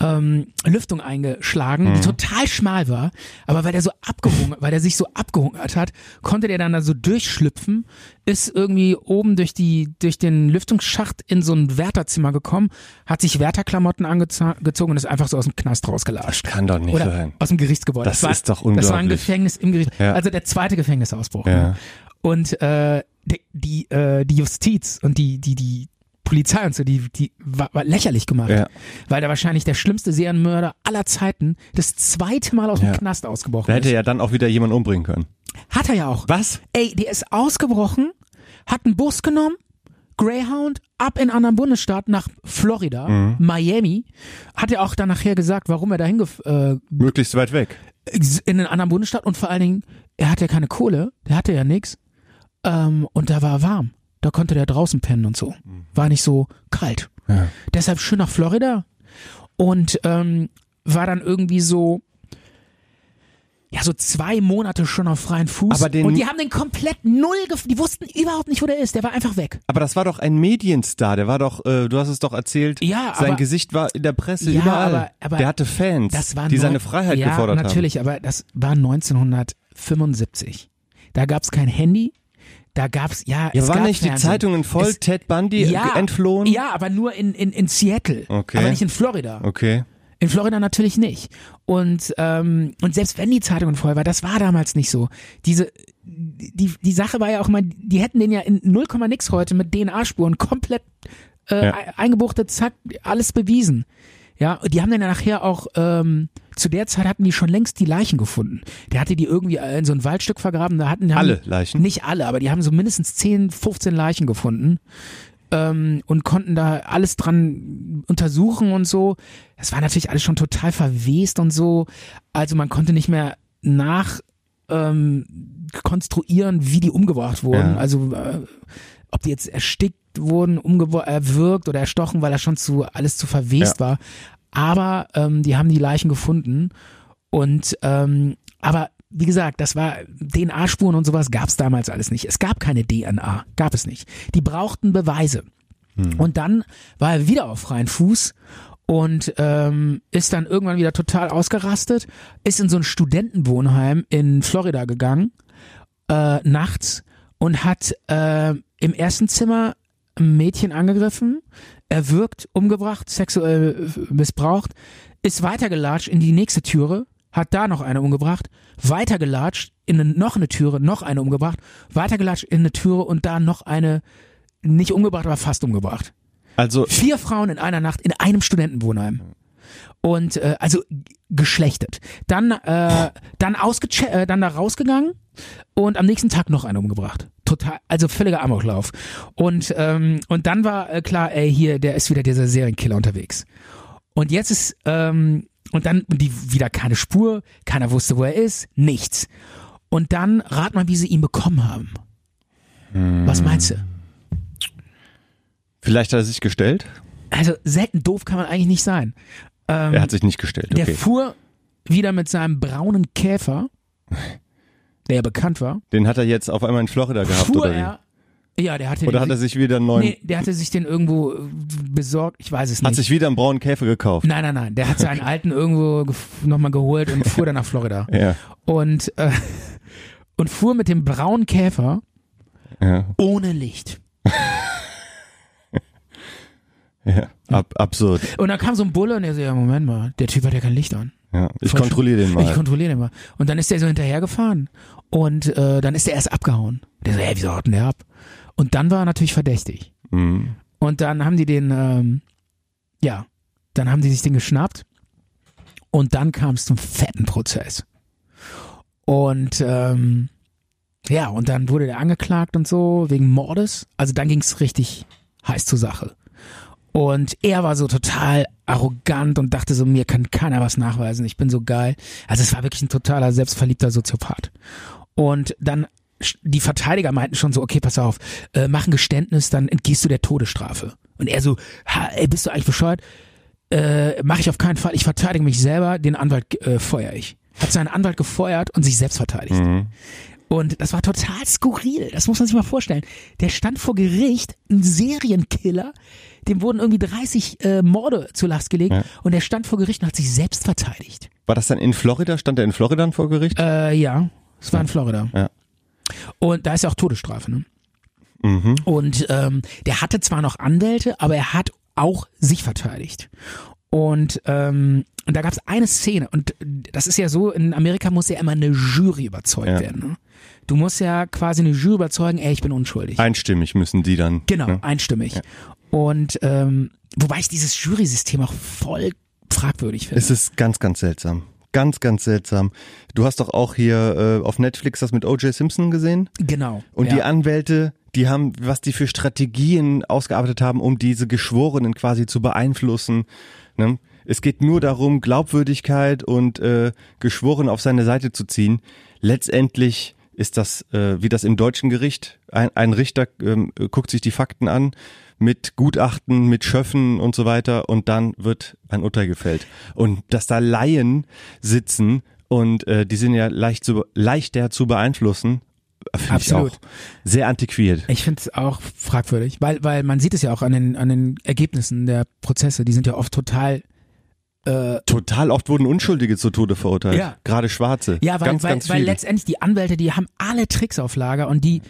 S1: ähm, Lüftung eingeschlagen, die total schmal war, aber weil der so abgehungert, weil der sich so abgehungert hat, konnte der dann da so durchschlüpfen, ist irgendwie oben durch die durch den Lüftungsschacht in so ein Wärterzimmer gekommen, hat sich Wärterklamotten angezogen und ist einfach so aus dem Knast rausgelatscht.
S3: Kann doch nicht
S1: Oder
S3: sein.
S1: aus dem Gerichtsgebäude.
S3: Das
S1: war,
S3: ist doch
S1: Das war ein
S3: unglaublich.
S1: Gefängnis im Gericht.
S3: Ja.
S1: Also der zweite Gefängnisausbruch.
S3: Ja.
S1: Ne? Und äh, die, die, äh, die Justiz und die, die, die Polizei und so, die, die war, war lächerlich gemacht.
S3: Ja.
S1: Weil da wahrscheinlich der schlimmste Serienmörder aller Zeiten das zweite Mal aus dem
S3: Ja.
S1: Knast ausgebrochen
S3: Da hätte
S1: ist.
S3: ja dann auch wieder jemand umbringen können.
S1: Hat er ja auch.
S3: Was?
S1: Ey, der ist ausgebrochen, hat einen Bus genommen, Greyhound, ab in einen anderen Bundesstaat nach Florida,
S3: Mhm.
S1: Miami. Hat er auch dann nachher gesagt, warum er dahin äh,
S3: Möglichst weit weg.
S1: in einen anderen Bundesstaat und vor allen Dingen, er hatte ja keine Kohle, der hatte ja nix ähm, und da war warm. Da konnte der draußen pennen und so. War nicht so kalt.
S3: Ja.
S1: Deshalb schön nach Florida und ähm, war dann irgendwie so ja so zwei Monate schon auf freien Fuß
S3: Aber den-
S1: und die haben den komplett null gef die wussten überhaupt nicht wo der ist der war einfach weg
S3: Aber das war doch ein Medienstar, der war doch, äh, du hast es doch erzählt,
S1: Ja,
S3: sein
S1: aber-
S3: Gesicht war in der Presse
S1: Ja,
S3: überall.
S1: aber- aber
S3: der hatte Fans, die
S1: neun-
S3: seine Freiheit
S1: ja,
S3: gefordert
S1: natürlich aber das war 1975 da gab's kein Handy da gab's ja.
S3: Ja,
S1: es
S3: waren nicht die
S1: Fernsehen.
S3: Zeitungen voll,
S1: Es-
S3: Ted Bundy
S1: ja,
S3: entflohen?
S1: Ja, aber nur in, in, in Seattle.
S3: Okay.
S1: Aber nicht in Florida.
S3: Okay.
S1: In Florida natürlich nicht. Und, ähm, und selbst wenn die Zeitung voll war, das war damals nicht so. Diese, die, die Sache war ja auch immer, die hätten den ja in 0, nix heute mit DNA-Spuren komplett äh,
S3: Ja.
S1: eingebuchtet, zack, alles bewiesen. Ja, und die haben dann ja nachher auch, ähm, zu der Zeit hatten die schon längst die Leichen gefunden. Der hatte die irgendwie in so ein Waldstück vergraben, da hatten
S3: Alle Leichen?
S1: Nicht alle, aber die haben so mindestens 10, 15 Leichen gefunden ähm, und konnten da alles dran untersuchen und so. Das war natürlich alles schon total verwest und so. Also man konnte nicht mehr nach ähm, konstruieren, wie die umgebracht wurden.
S3: Ja.
S1: Also äh, ob die jetzt erstickt wurden, erwürgt oder erstochen, weil das schon zu alles zu verwest war. Aber ähm, die haben die Leichen gefunden und ähm, aber wie gesagt, das war DNA-Spuren und sowas gab es damals alles nicht. Es gab keine DNA, gab es nicht. Die brauchten Beweise. Und dann war er wieder auf freien Fuß und ähm, ist dann irgendwann wieder total ausgerastet, ist in so ein Studentenwohnheim in Florida gegangen, äh, nachts und hat äh, im ersten Zimmer ein Mädchen angegriffen, erwürgt, umgebracht, sexuell äh, missbraucht, ist weitergelatscht in die nächste Türe, hat da noch eine umgebracht, weitergelatscht in eine, noch eine Türe, noch eine umgebracht, weitergelatscht in eine Türe und da noch eine nicht umgebracht, aber fast umgebracht.
S3: Also
S1: Vier Frauen in einer Nacht in einem Studentenwohnheim. Und äh, also geschlechtet. Dann äh, dann ausgeche äh, dann da rausgegangen und am nächsten Tag noch eine umgebracht. Total, also völliger Amoklauf. Und ähm, und dann war äh, klar, ey, hier, der ist wieder dieser Serienkiller unterwegs. Und jetzt ist ähm, und dann die wieder keine Spur, keiner wusste, wo er ist, nichts. Und dann rat mal, wie sie ihn bekommen haben. Was meinst du?
S3: vielleicht hat er sich gestellt.
S1: Also selten doof kann man eigentlich nicht sein. Ähm,
S3: Er hat sich nicht gestellt.
S1: Der
S3: Okay.
S1: fuhr wieder mit seinem braunen Käfer, der ja bekannt war,
S3: Den hat er jetzt auf einmal in Florida gehabt
S1: fuhr
S3: oder wie?
S1: er. Ja, der hatte
S3: Oder
S1: den,
S3: hat er sich wieder einen neuen,
S1: nee, der hatte sich den irgendwo äh, besorgt, ich weiß es
S3: hat
S1: nicht.
S3: sich wieder einen braunen Käfer gekauft?
S1: nein, nein, nein, der hat seinen alten irgendwo nochmal geholt und fuhr dann nach Florida.
S3: Ja,
S1: Und, äh, und fuhr mit dem braunen Käfer
S3: ja,
S1: ohne Licht.
S3: ja. Ab, absurd.
S1: Und dann kam so ein Bulle und er so, ja, Moment mal, der Typ hat ja kein Licht an.
S3: Ja. Ich kontrolliere den
S1: Ich
S3: mal.
S1: kontrolliere den mal. Und dann ist der so hinterhergefahren. Und äh, dann ist er erst abgehauen. Der so, hä, wieso haut denn der ab? Und dann war er natürlich verdächtig.
S3: Mhm.
S1: Und dann haben die den, ähm, ja, dann haben die sich den geschnappt. Und dann kam es zum fetten Prozess. Und ähm, ja, und dann wurde der angeklagt und so wegen Mordes. Also dann ging es richtig heiß zur Sache. Und er war so total arrogant und dachte so, mir kann keiner was nachweisen, ich bin so geil. Also es war wirklich ein totaler selbstverliebter Soziopath. Und dann die Verteidiger meinten schon so, okay, pass auf, äh, mach ein Geständnis, dann entgehst du der Todesstrafe. Und er so, ha, ey, bist du eigentlich bescheuert? Äh, mach ich auf keinen Fall, ich verteidige mich selber, den Anwalt äh, feuer ich. Hat seinen Anwalt gefeuert und sich selbst verteidigt.
S3: Mhm.
S1: Und das war total skurril. Das muss man sich mal vorstellen. Der stand vor Gericht, ein Serienkiller, dem wurden irgendwie 30 äh, Morde zur Last gelegt
S3: Ja.
S1: und der stand vor Gericht und hat sich selbst verteidigt.
S3: War das dann in Florida? Stand er in Florida dann vor Gericht?
S1: Äh, ja, es war in Florida.
S3: Ja.
S1: Und da ist ja auch Todesstrafe, ne?
S3: Mhm.
S1: Und ähm, der hatte zwar noch Anwälte, aber er hat auch sich verteidigt. Und, ähm, und da gab es eine Szene, und das ist ja so, in Amerika muss ja immer eine Jury überzeugt
S3: Ja.
S1: werden. Ne? Du musst ja quasi eine Jury überzeugen, ey, ich bin unschuldig.
S3: Einstimmig müssen die dann.
S1: Genau,
S3: Ne?
S1: einstimmig. Und ähm, wobei ich dieses Jury-System auch voll fragwürdig finde.
S3: Es ist ganz, ganz seltsam. Ganz, ganz seltsam. Du hast doch auch hier äh, auf Netflix das mit O.J. Simpson gesehen?
S1: Genau.
S3: Und
S1: ja.
S3: die Anwälte, die haben, was die für Strategien ausgearbeitet haben, um diese Geschworenen quasi zu beeinflussen. Ne? Es geht nur darum, Glaubwürdigkeit und äh, Geschworene auf seine Seite zu ziehen. Letztendlich ist das, äh, wie das im deutschen Gericht, ein, ein Richter ähm, guckt sich die Fakten an mit Gutachten, mit Schöffen und so weiter und dann wird ein Urteil gefällt. Und dass da Laien sitzen und äh, die sind ja leicht zu, leichter zu beeinflussen, finde ich
S1: Absolut.
S3: auch sehr antiquiert.
S1: Ich finde es auch fragwürdig, weil, weil man sieht es ja auch an den, an den Ergebnissen der Prozesse, die sind ja oft total äh,
S3: Total oft wurden Unschuldige zu Tode verurteilt.
S1: Ja.
S3: Gerade Schwarze.
S1: Ja, weil,
S3: ganz,
S1: weil,
S3: ganz
S1: weil letztendlich die Anwälte, die haben alle Tricks auf Lager und die,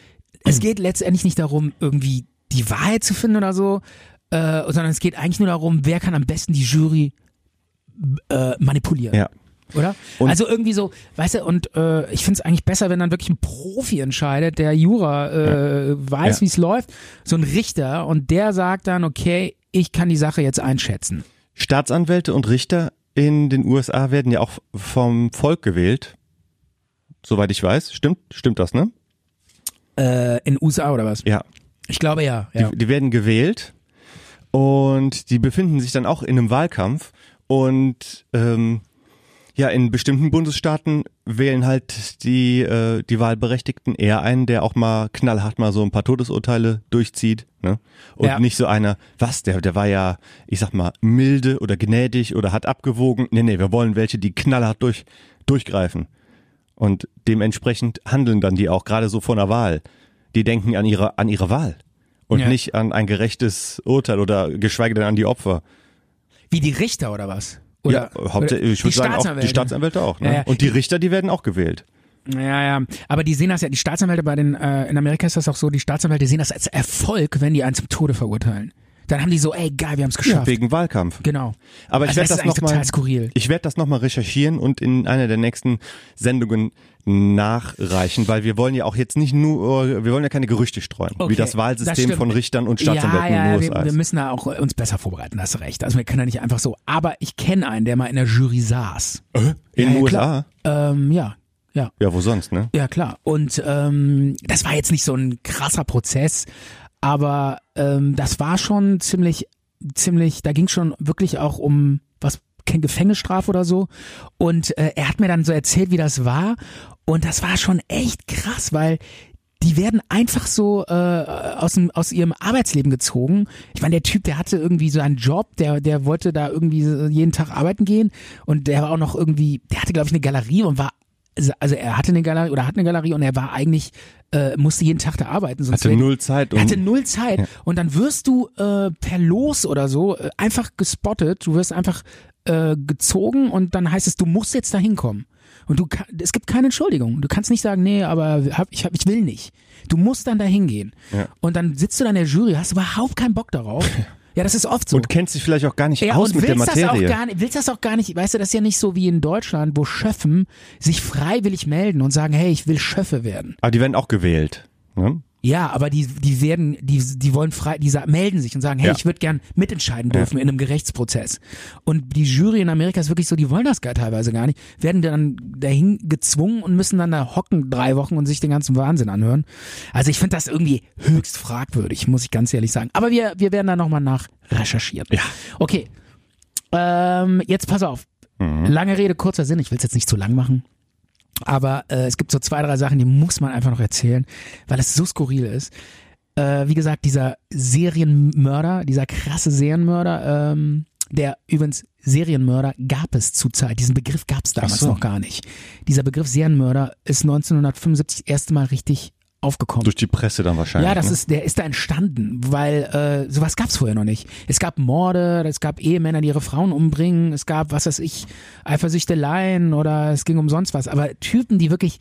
S1: es geht letztendlich nicht darum, irgendwie die Wahrheit zu finden oder so, äh, sondern es geht eigentlich nur darum, wer kann am besten die Jury äh, manipulieren.
S3: Ja.
S1: Oder?
S3: Und-
S1: also irgendwie so, weißt du, und äh, ich finde es eigentlich besser, wenn dann wirklich ein Profi entscheidet, der Jura äh, weiß,
S3: Ja.
S1: wie es läuft, so ein Richter und der sagt dann, okay, ich kann die Sache jetzt einschätzen.
S3: Staatsanwälte und Richter in den USA werden ja auch vom Volk gewählt. Soweit ich weiß. Stimmt, stimmt das, ne?
S1: Äh, in USA oder was?
S3: Ja.
S1: Ich glaube ja. ja.
S3: Die, die werden gewählt und die befinden sich dann auch in einem Wahlkampf und ähm, ja, in bestimmten Bundesstaaten wählen halt die, äh, die Wahlberechtigten eher einen, der auch mal knallhart mal so ein paar Todesurteile durchzieht. Ne? Und
S1: Ja.
S3: nicht so einer, was, der, der war ja, ich sag mal, milde oder gnädig oder hat abgewogen. Nee, nee, wir wollen welche, die knallhart durch, durchgreifen. Und dementsprechend handeln dann die auch gerade so vor einer Wahl. Die denken an ihre, an ihre Wahl. Und
S1: Ja.
S3: nicht an ein gerechtes Urteil oder geschweige denn an die Opfer.
S1: Wie die Richter oder was? Oder,
S3: ja, hauptsächlich, ich
S1: die
S3: würde sagen, auch die
S1: Staatsanwälte.
S3: Auch. Ne?
S1: Ja, ja.
S3: Und die Richter, die werden auch gewählt.
S1: Ja, ja. Aber die sehen das ja, die Staatsanwälte bei den, äh, in Amerika ist das auch so, die Staatsanwälte sehen das als Erfolg, wenn die einen zum Tode verurteilen. Dann haben die so, ey, geil, wir haben es
S3: Ja,
S1: geschafft.
S3: wegen Wahlkampf.
S1: genau.
S3: Aber ich
S1: Also
S3: werde
S1: das
S3: das, nochmal. Ich werde das nochmal recherchieren und in einer der nächsten Sendungen nachreichen, weil wir wollen ja auch jetzt nicht nur, wir wollen ja keine Gerüchte streuen,
S1: Okay,
S3: wie das
S1: das
S3: Wahlsystem
S1: stimmt.
S3: von Richtern und Staatsanwälten
S1: ja, ja,
S3: in den
S1: wir,
S3: USA
S1: wir
S3: ist.
S1: müssen da auch uns besser vorbereiten, hast recht. Also wir können ja nicht einfach so. Aber ich kenne einen, der mal in der Jury saß.
S3: In
S1: ja,
S3: den
S1: ja,
S3: USA?
S1: Ähm, ja, ja.
S3: Ja, wo sonst, ne?
S1: Ja, klar. Und ähm, das war jetzt nicht so ein krasser Prozess, aber ähm, das war schon ziemlich, ziemlich, da ging schon wirklich auch um was, keine Gefängnisstrafe oder so. Und äh, er hat mir dann so erzählt, wie das war. Und das war schon echt krass, weil die werden einfach so äh, aus, dem, aus ihrem Arbeitsleben gezogen. Ich meine, der Typ, der hatte irgendwie so einen Job, der, der wollte da irgendwie jeden Tag arbeiten gehen und der war auch noch irgendwie, der hatte, glaube ich, eine Galerie und war, also er hatte eine Galerie oder hat eine Galerie und er war eigentlich, äh, musste jeden Tag da arbeiten. Sonst
S3: Hatte null Zeit.
S1: er
S3: Um,
S1: hatte null Zeit und dann wirst du äh, per Los oder so äh, einfach gespottet, du wirst einfach äh, gezogen und dann heißt es, du musst jetzt da hinkommen. Und du es gibt keine Entschuldigung. Du kannst nicht sagen, nee, aber hab, ich, hab, ich will nicht. Du musst dann da hingehen.
S3: Ja.
S1: Und dann sitzt du da in der Jury, hast überhaupt keinen Bock darauf. Ja, das ist oft so.
S3: und kennst dich vielleicht auch gar nicht
S1: ja,
S3: aus mit der
S1: willst das auch
S3: Materie.
S1: gar nicht, willst das auch gar nicht, weißt du, das ist ja nicht so wie in Deutschland, wo Schöffen sich freiwillig melden und sagen, hey, ich will Schöffe werden.
S3: Aber die werden auch gewählt. Ne?
S1: Ja, aber die, die werden, die, die wollen frei, die melden sich und sagen, hey,
S3: Ja.
S1: ich würde gern mitentscheiden dürfen in einem Gerichtsprozess. Und die Jury in Amerika ist wirklich so, die wollen das gar teilweise gar nicht, werden dann dahin gezwungen und müssen dann da hocken drei Wochen und sich den ganzen Wahnsinn anhören. Also ich finde das irgendwie höchst fragwürdig, muss ich ganz ehrlich sagen. Aber wir, wir werden da nochmal nach recherchieren.
S3: Ja.
S1: Okay. Ähm, jetzt pass auf. Lange Rede, kurzer Sinn. Ich will es jetzt nicht zu lang machen. Aber äh, es gibt so zwei, drei Sachen, die muss man einfach noch erzählen, weil es so skurril ist. Äh, wie gesagt, dieser Serienmörder, dieser krasse Serienmörder, ähm, der übrigens Serienmörder gab es zur Zeit. Diesen Begriff gab es damals
S3: so.
S1: noch gar nicht. Dieser Begriff Serienmörder ist 1975 das erste Mal richtig aufgekommen.
S3: Durch die Presse dann wahrscheinlich.
S1: Ja, das
S3: ne?
S1: ist, der ist da entstanden, weil äh, sowas gab's vorher noch nicht. Es gab Morde, es gab Ehemänner, die ihre Frauen umbringen, es gab, was weiß ich, Eifersüchteleien oder es ging um sonst was. Aber Typen, die wirklich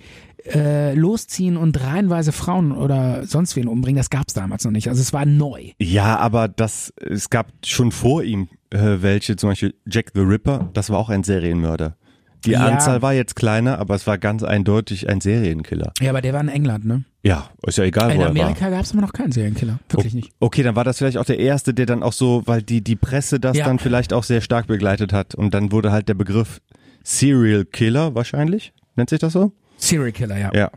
S1: äh, losziehen und reihenweise Frauen oder sonst wen umbringen, das gab's damals noch nicht. Also es war neu.
S3: Ja, aber das, es gab schon vor ihm äh, welche, zum Beispiel Jack the Ripper, das war auch ein Serienmörder. Die
S1: Ja.
S3: Anzahl war jetzt kleiner, aber es war ganz eindeutig ein Serienkiller.
S1: Ja, aber der war in England, ne?
S3: Ja, ist ja egal,
S1: In
S3: wo er.
S1: Amerika gab's immer noch keinen Serienkiller. Wirklich nicht.
S3: Okay, dann war das vielleicht auch der erste, der dann auch so, weil die, die Presse das
S1: Ja.
S3: dann vielleicht auch sehr stark begleitet hat und dann wurde halt der Begriff Serial Killer wahrscheinlich, nennt sich das so?
S1: Serial Killer, ja.
S3: Ja.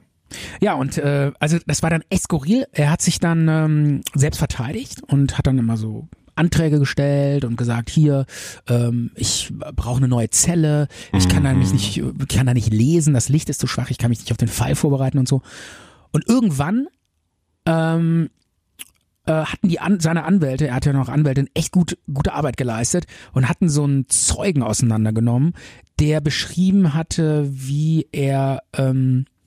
S1: Ja, und äh, also das war dann echt skurril. Er hat sich dann ähm, selbst verteidigt und hat dann immer so Anträge gestellt und gesagt, hier, ähm, ich brauche eine neue Zelle, ich kann da mich nicht, ich kann da nicht lesen, das Licht ist zu schwach, ich kann mich nicht auf den Fall vorbereiten und so. Und irgendwann ähm, äh, hatten die An seine Anwälte, er hat ja noch Anwälte, echt gut, gute Arbeit geleistet und hatten so einen Zeugen auseinandergenommen, der beschrieben hatte, wie er ähm, äh,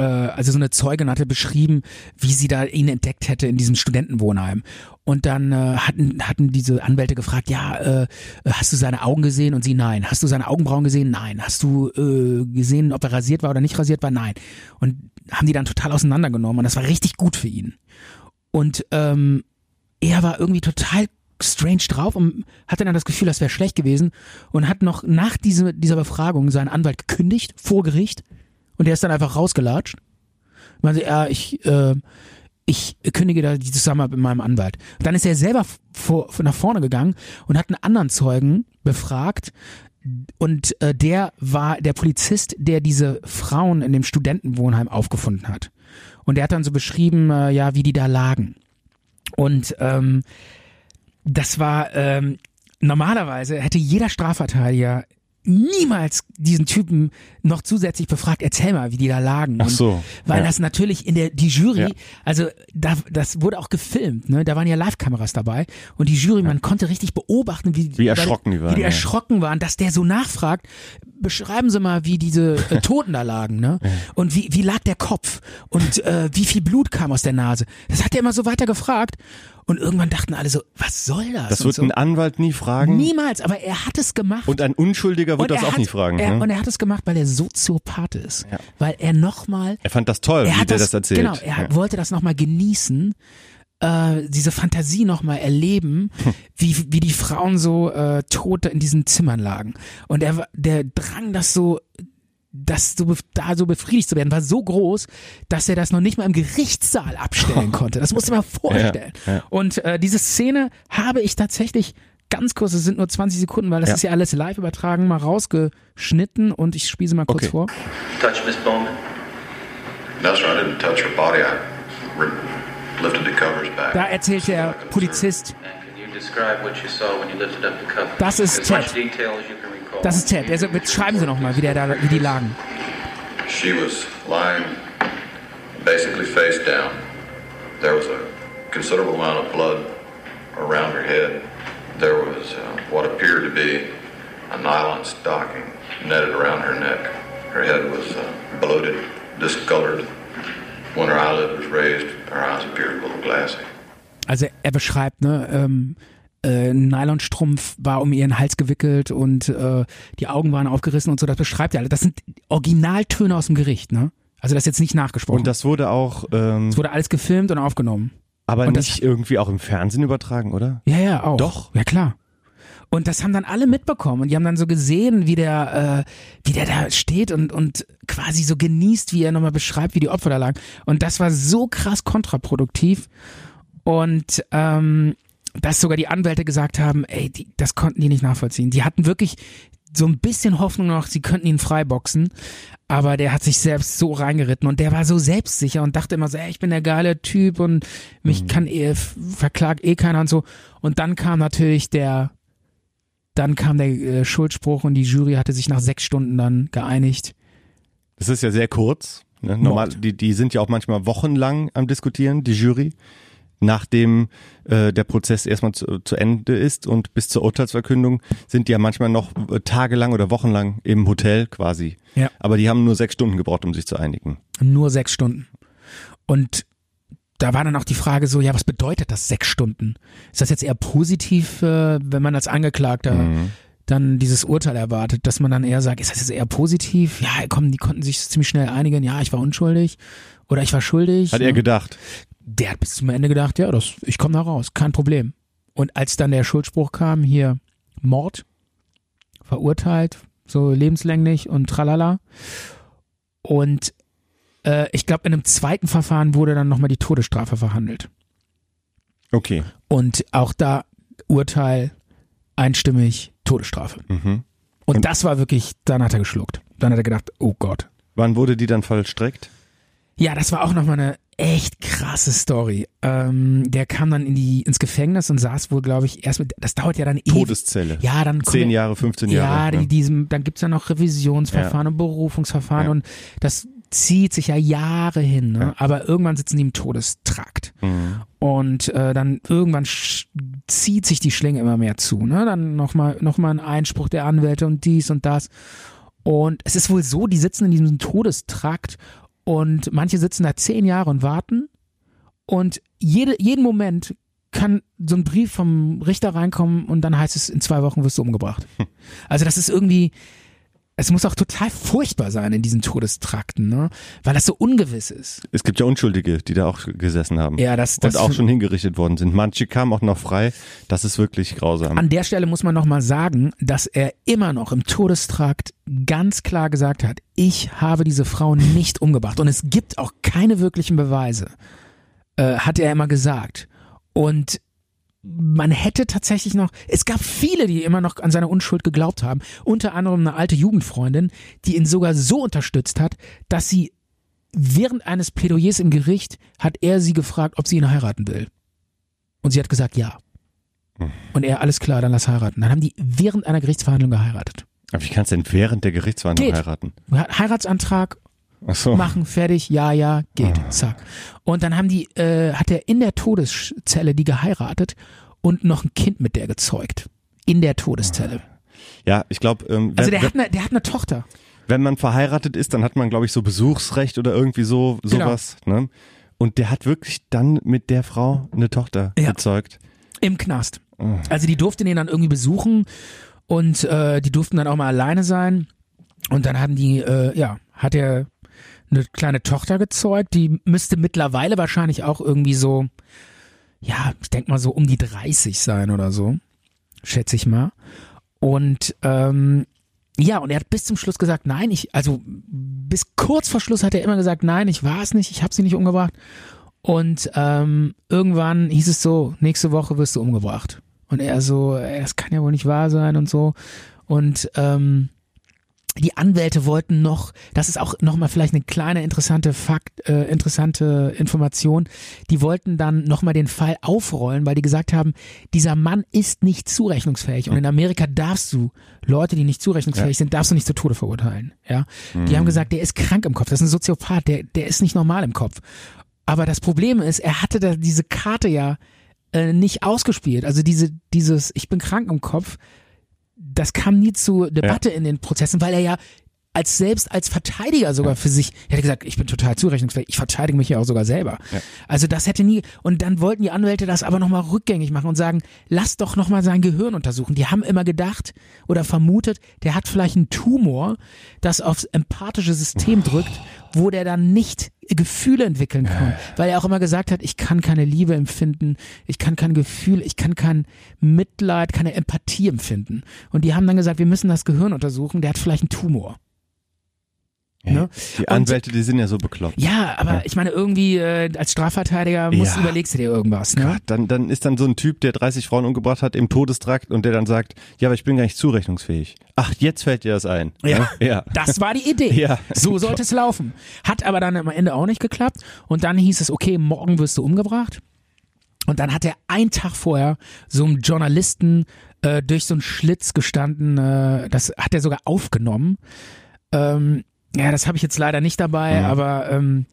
S1: also so eine Zeugin hatte beschrieben, wie sie da ihn entdeckt hätte in diesem Studentenwohnheim. Und dann äh, hatten, hatten diese Anwälte gefragt, ja, äh, hast du seine Augen gesehen? Und sie, nein. Hast du seine Augenbrauen gesehen? Nein. Hast du äh, gesehen, ob er rasiert war oder nicht rasiert war? Nein. Und haben die dann total auseinandergenommen und das war richtig gut für ihn. Und ähm, er war irgendwie total strange drauf und hatte dann das Gefühl, das wäre schlecht gewesen und hat noch nach diese, dieser Befragung seinen Anwalt gekündigt vor Gericht und der ist dann einfach rausgelatscht. Meinte, ja, ich, äh, ich kündige da die Zusammenarbeit mit meinem Anwalt. Und dann ist er selber vor, nach vorne gegangen und hat einen anderen Zeugen befragt. Und äh, der war der Polizist, der diese Frauen in dem Studentenwohnheim aufgefunden hat. Und der hat dann so beschrieben, äh, ja, wie die da lagen. Und ähm, das war ähm, normalerweise hätte jeder Strafverteidiger niemals diesen Typen noch zusätzlich befragt, erzähl mal, wie die da lagen.
S3: Ach
S1: Und
S3: so,
S1: Weil
S3: ja.
S1: das natürlich in der, die Jury,
S3: Ja.
S1: also da, das wurde auch gefilmt, ne? Da waren ja Live-Kameras dabei und die Jury, man konnte richtig beobachten, wie,
S3: Wie erschrocken die waren,
S1: wie die
S3: ja.
S1: erschrocken waren, dass der so nachfragt, beschreiben Sie mal, wie diese äh, Toten da lagen, ne? Und wie, wie lag der Kopf? Und äh, wie viel Blut kam aus der Nase? Das hat er immer so weiter gefragt. Und irgendwann dachten alle so, was soll das?
S3: Das wird
S1: so.
S3: ein Anwalt nie fragen.
S1: Niemals, aber er hat es gemacht.
S3: Und ein Unschuldiger wird das auch
S1: hat,
S3: nie fragen.
S1: Er,
S3: ne?
S1: Und er hat es gemacht, weil er Soziopath ist.
S3: Ja.
S1: Weil er nochmal
S3: Er fand das toll, wie der das, erzählt.
S1: Genau, er hat, wollte das nochmal genießen, äh, diese Fantasie nochmal erleben, wie, wie die Frauen so äh, tot in diesen Zimmern lagen. Und er, der Drang, das so das so da so befriedigt zu werden, war so groß, dass er das noch nicht mal im Gerichtssaal abstellen konnte. Das musst du dir mal vorstellen.
S3: Ja, ja.
S1: Und äh, diese Szene habe ich tatsächlich ganz kurz, es sind nur 20 Sekunden, weil das
S3: Ja.
S1: ist ja alles live übertragen, mal rausgeschnitten und ich spiele sie mal kurz
S3: Okay.
S1: vor.
S4: touch Miss Bowman?
S5: No, sir, I didn't touch her body. I lifted the covers back.
S1: Da erzählt der Polizist,
S4: And can you describe what you saw when you lifted up the cover?
S1: Das ist Ted. Das ist Ted. Also, schreiben Sie nochmal, wie, der da, wie die lagen.
S5: She was lying basically face down. There was a considerable amount of blood around her head. There was uh, what appeared to be a nylon stocking netted around her neck. Her head was uh, bloated, discolored. When her eyelid was raised, her eyes appeared a little glassy.
S1: Also er beschreibt, ne, ähm, äh, Nylonstrumpf war um ihren Hals gewickelt und äh, die Augen waren aufgerissen und so, das beschreibt er alle. Das sind Originaltöne aus dem Gericht, ne? Also das ist jetzt nicht nachgesprochen.
S3: Und das wurde auch, ähm,
S1: es wurde alles gefilmt und aufgenommen.
S3: aber
S1: und das-
S3: nicht irgendwie auch im Fernsehen übertragen, oder?
S1: Ja, ja, auch.
S3: Doch.
S1: Ja, klar. Und das haben dann alle mitbekommen und die haben dann so gesehen, wie der, äh, wie der da steht und, und quasi so genießt, wie er nochmal beschreibt, wie die Opfer da lagen. Und das war so krass kontraproduktiv. Und ähm, dass sogar die Anwälte gesagt haben, ey, die, das konnten die nicht nachvollziehen. Die hatten wirklich so ein bisschen Hoffnung noch, sie könnten ihn freiboxen, aber der hat sich selbst so reingeritten und der war so selbstsicher und dachte immer so, ey, ich bin der geile Typ und mich kann eh, verklagt eh keiner und so. Und dann kam natürlich der, dann kam der äh, Schuldspruch und die Jury hatte sich nach sechs Stunden dann geeinigt.
S3: Das ist ja sehr kurz. Ne? Normal, die, die sind ja auch manchmal wochenlang am Diskutieren, die Jury, nachdem äh, der Prozess erstmal zu, zu Ende ist und bis zur Urteilsverkündung sind die ja manchmal noch äh, tagelang oder wochenlang im Hotel quasi.
S1: Ja.
S3: Aber die haben nur sechs Stunden gebraucht, um sich zu einigen.
S1: Nur sechs Stunden. Und da war dann auch die Frage so, ja, was bedeutet das sechs Stunden? Ist das jetzt eher positiv, äh, wenn man als Angeklagter
S3: Mhm.
S1: Dann dieses Urteil erwartet, dass man dann eher sagt, ist das jetzt eher positiv? Ja, komm, die konnten sich ziemlich schnell einigen, ja, ich war unschuldig oder ich war schuldig.
S3: Hat
S1: ne?
S3: er gedacht.
S1: der hat bis zum Ende gedacht, ja, das, ich komme da raus, kein Problem. Und als dann der Schuldspruch kam, hier Mord, verurteilt, so lebenslänglich und tralala. Und äh, ich glaube, in einem zweiten Verfahren wurde dann nochmal die Todesstrafe verhandelt.
S3: Okay.
S1: Und auch da Urteil einstimmig Todesstrafe.
S3: Mhm.
S1: Und,
S3: Und-
S1: das war wirklich, dann hat er geschluckt. Dann hat er gedacht, oh Gott.
S3: Wann wurde die dann vollstreckt?
S1: Ja, das war auch nochmal eine echt krasse Story. Ähm, der kam dann in die, ins Gefängnis und saß wohl, glaube ich, erst mit, das dauert ja dann ewig.
S3: Todeszelle.
S1: Ja, dann
S3: Zehn
S1: ja-
S3: Jahre, 15
S1: Ja,
S3: Jahre.
S1: die,
S3: ne?
S1: diesem, dann gibt's ja noch Revisionsverfahren
S3: Ja.
S1: und Berufungsverfahren
S3: Ja.
S1: und das zieht sich ja Jahre hin, ne?
S3: Ja.
S1: aber irgendwann sitzen die im Todestrakt.
S3: Mhm.
S1: Und äh, dann irgendwann zieht sich die Schlinge immer mehr zu. Ne? Dann nochmal noch mal ein Einspruch der Anwälte und dies und das. Und es ist wohl so, die sitzen in diesem Todestrakt und manche sitzen da zehn Jahre und warten. Und jede, jeden Moment kann so ein Brief vom Richter reinkommen und dann heißt es, in zwei Wochen wirst du umgebracht. Also das ist irgendwie, es muss auch total furchtbar sein in diesen Todestrakten, ne? weil das so ungewiss ist.
S3: Es gibt ja Unschuldige, die da auch gesessen haben.
S1: Ja, das, das
S3: und auch schon hingerichtet worden sind. Manche kamen auch noch frei. Das ist wirklich grausam.
S1: An der Stelle muss man nochmal sagen, dass er immer noch im Todestrakt ganz klar gesagt hat, ich habe diese Frau nicht umgebracht und es gibt auch keine wirklichen Beweise, äh, hat er immer gesagt. Und man hätte tatsächlich noch, es gab viele, die immer noch an seine Unschuld geglaubt haben, unter anderem eine alte Jugendfreundin, die ihn sogar so unterstützt hat, dass sie während eines Plädoyers im Gericht hat er sie gefragt, ob sie ihn heiraten will. Und sie hat gesagt, ja. Und er, alles klar, dann lass heiraten. Dann haben die während einer Gerichtsverhandlung geheiratet.
S3: Aber wie kannst du denn während der Gerichtsverhandlung
S1: Geht.
S3: heiraten?
S1: Heiratsantrag
S3: so.
S1: machen, fertig, ja, ja, geht, zack. Und dann haben die, äh, hat er in der Todeszelle die geheiratet und noch ein Kind mit der gezeugt. In der Todeszelle.
S3: Ja, ich glaube, ähm,
S1: Also der hat eine, der hat eine Tochter.
S3: wenn man verheiratet ist, dann hat man, glaube ich, so Besuchsrecht oder irgendwie so
S1: Genau.
S3: sowas. Ne? Und der hat wirklich dann mit der Frau eine Tochter
S1: Ja.
S3: gezeugt.
S1: Im Knast. Also die durften ihn dann irgendwie besuchen und äh, die durften dann auch mal alleine sein. Und dann hatten die, äh, ja, hat er eine kleine Tochter gezeugt, die müsste mittlerweile wahrscheinlich auch irgendwie so, ja, ich denke mal so um die 30 sein oder so, schätze ich mal. Und ähm, ja, und er hat bis zum Schluss gesagt, nein, ich, also bis kurz vor Schluss hat er immer gesagt, nein, ich war es nicht, ich habe sie nicht umgebracht. Und ähm, irgendwann hieß es so, nächste Woche wirst du umgebracht. Und er so, das kann ja wohl nicht wahr sein und so. Und ähm, die Anwälte wollten noch, das ist auch nochmal vielleicht eine kleine interessante Fakt, äh, interessante Information, die wollten dann nochmal den Fall aufrollen, weil die gesagt haben, dieser Mann ist nicht zurechnungsfähig und in Amerika darfst du Leute, die nicht zurechnungsfähig sind, darfst du nicht zu Tode verurteilen. Ja, die haben gesagt, der ist krank im Kopf, das ist ein Soziopath, der, der ist nicht normal im Kopf. Aber das Problem ist, er hatte da diese Karte ja äh, nicht ausgespielt. Also diese, dieses, ich bin krank im Kopf, das kam nie zur Debatte in den Prozessen, weil er ja als selbst als Verteidiger sogar für sich, er hätte gesagt, ich bin total zurechnungsfähig, ich verteidige mich ja auch sogar selber. Also das hätte nie, und dann wollten die Anwälte das aber nochmal rückgängig machen und sagen, lass doch nochmal sein Gehirn untersuchen. Die haben immer gedacht oder vermutet, der hat vielleicht einen Tumor, das aufs empathische System drückt, wo der dann nicht Gefühle entwickeln kann. Weil er auch immer gesagt hat, ich kann keine Liebe empfinden, ich kann kein Gefühl, ich kann kein Mitleid, keine Empathie empfinden. Und die haben dann gesagt, wir müssen das Gehirn untersuchen, der hat vielleicht einen Tumor. Ne?
S3: Die
S1: Und-
S3: Anwälte, die sind ja so bekloppt.
S1: Ja, aber ich meine, irgendwie äh, als Strafverteidiger musst,
S3: Ja.
S1: überlegst du dir irgendwas. Ne?
S3: Gott, dann, dann ist dann so ein Typ, der 30 Frauen umgebracht hat, im Todestrakt und der dann sagt, ja, aber ich bin gar nicht zurechnungsfähig. Ach, jetzt fällt dir das ein.
S1: Ja.
S3: Ne? ja.
S1: Das war die Idee.
S3: Ja.
S1: So sollte es laufen. Hat aber dann am Ende auch nicht geklappt. Und dann hieß es, okay, morgen wirst du umgebracht. Und dann hat er einen Tag vorher so einem Journalisten äh, durch so einen Schlitz gestanden. Äh, das hat er sogar aufgenommen. Ähm, ja, das habe ich jetzt leider nicht dabei, aber ähm,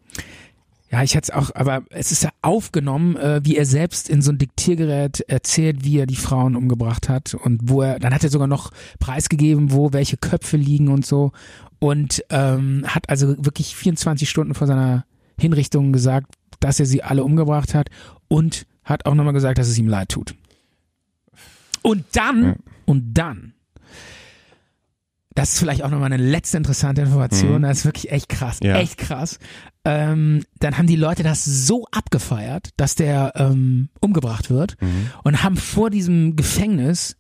S1: ja, ich hätte es auch, aber es ist ja aufgenommen, äh, wie er selbst in so ein Diktiergerät erzählt, wie er die Frauen umgebracht hat und wo er, dann hat er sogar noch preisgegeben, wo welche Köpfe liegen und so und ähm, hat also wirklich 24 Stunden vor seiner Hinrichtung gesagt, dass er sie alle umgebracht hat und hat auch nochmal gesagt, dass es ihm leid tut. Und dann, und dann, das ist vielleicht auch nochmal eine letzte interessante Information, das ist wirklich echt krass,
S3: Ja.
S1: echt krass. Ähm, dann haben die Leute das so abgefeiert, dass der ähm, umgebracht wird und haben vor diesem Gefängnis,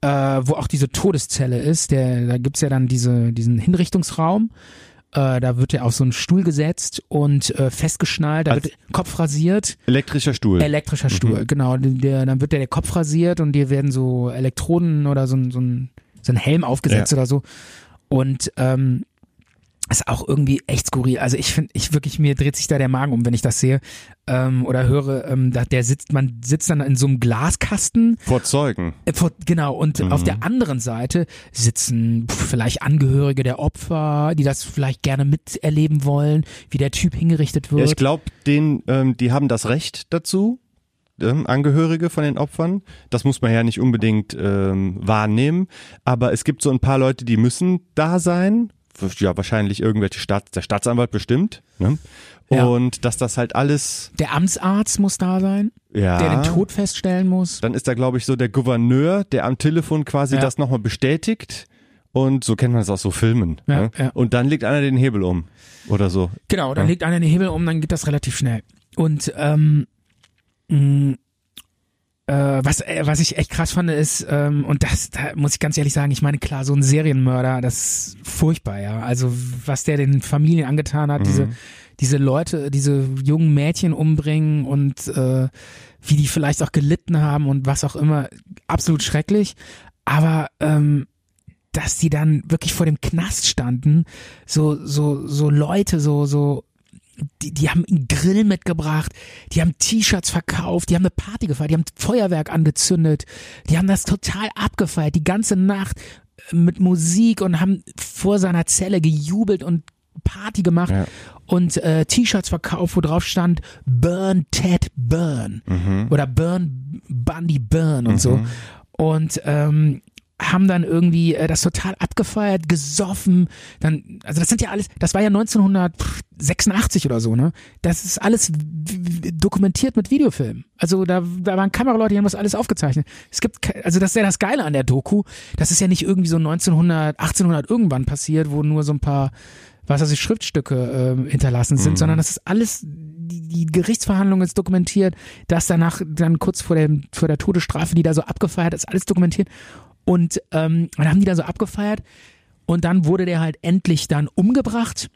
S1: äh, wo auch diese Todeszelle ist, der, da gibt's ja dann diese, diesen Hinrichtungsraum, äh, da wird er auf so einen Stuhl gesetzt und äh, festgeschnallt, da
S3: Als-
S1: wird Kopf rasiert.
S3: Elektrischer Stuhl.
S1: Elektrischer Stuhl, genau. Der, dann wird der, der Kopf rasiert und dir werden so Elektroden oder so so ein, so ein Helm aufgesetzt
S3: Ja.
S1: oder so. Und ähm, ist auch irgendwie echt skurril. Also ich finde, ich wirklich, mir dreht sich da der Magen um, wenn ich das sehe ähm, oder höre, ähm, da, der sitzt, man sitzt dann in so einem Glaskasten
S3: Vor Zeugen.
S1: äh, vor- Genau, und
S3: Mhm.
S1: auf der anderen Seite sitzen pf, vielleicht Angehörige der Opfer, die das vielleicht gerne miterleben wollen, wie der Typ hingerichtet wird.
S3: Ja, ich glaube, den, ähm, die haben das Recht dazu, ähm, Angehörige von den Opfern. Das muss man ja nicht unbedingt ähm, wahrnehmen. Aber es gibt so ein paar Leute, die müssen da sein. Ja, wahrscheinlich irgendwelche Staats, der Staatsanwalt bestimmt. Ne?
S1: Ja.
S3: Und dass das halt alles,
S1: der Amtsarzt muss da sein,
S3: ja.
S1: der den Tod feststellen muss.
S3: Dann ist da, glaube ich, so der Gouverneur, der am Telefon quasi
S1: Ja.
S3: das nochmal bestätigt. Und so kennt man es aus so Filmen.
S1: Ja,
S3: ne?
S1: ja.
S3: Und dann legt einer den Hebel um. Oder so.
S1: Genau, dann
S3: Ja.
S1: legt einer den Hebel um, dann geht das relativ schnell. Und ähm, mh, äh, was, äh, was ich echt krass fand, ist, ähm, und das, da muss ich ganz ehrlich sagen, ich meine, klar, so ein Serienmörder, das ist furchtbar, ja. Also was der den Familien angetan hat, diese, diese Leute, diese jungen Mädchen umbringen und äh, wie die vielleicht auch gelitten haben und was auch immer, absolut schrecklich. Aber ähm, dass die dann wirklich vor dem Knast standen, so, so, so Leute, so, so, die, die haben einen Grill mitgebracht, die haben T-Shirts verkauft, die haben eine Party gefeiert, die haben Feuerwerk angezündet, die haben das total abgefeiert, die ganze Nacht äh, mit Musik und haben vor seiner Zelle gejubelt und Party gemacht
S3: Ja.
S1: und äh, T-Shirts verkauft, wo drauf stand Burn Ted Burn oder Burn Bundy Burn und so. Und ähm, haben dann irgendwie äh, das total abgefeiert, gesoffen, dann, also das sind ja alles, das war ja 1986 oder so, ne? Das ist alles dokumentiert mit Videofilmen. Also da, da waren Kameraleute, die haben das alles aufgezeichnet. Es gibt, also das ist ja das Geile an der Doku, das ist ja nicht irgendwie so 1900, 1800 irgendwann passiert, wo nur so ein paar, was weiß ich, Schriftstücke ähm, hinterlassen sind, sondern das ist alles, die, die Gerichtsverhandlung ist dokumentiert, das danach dann kurz vor, dem, vor der Todesstrafe, die da so abgefeiert ist, alles dokumentiert. Und ähm, dann haben die da so abgefeiert und dann wurde der halt endlich dann umgebracht.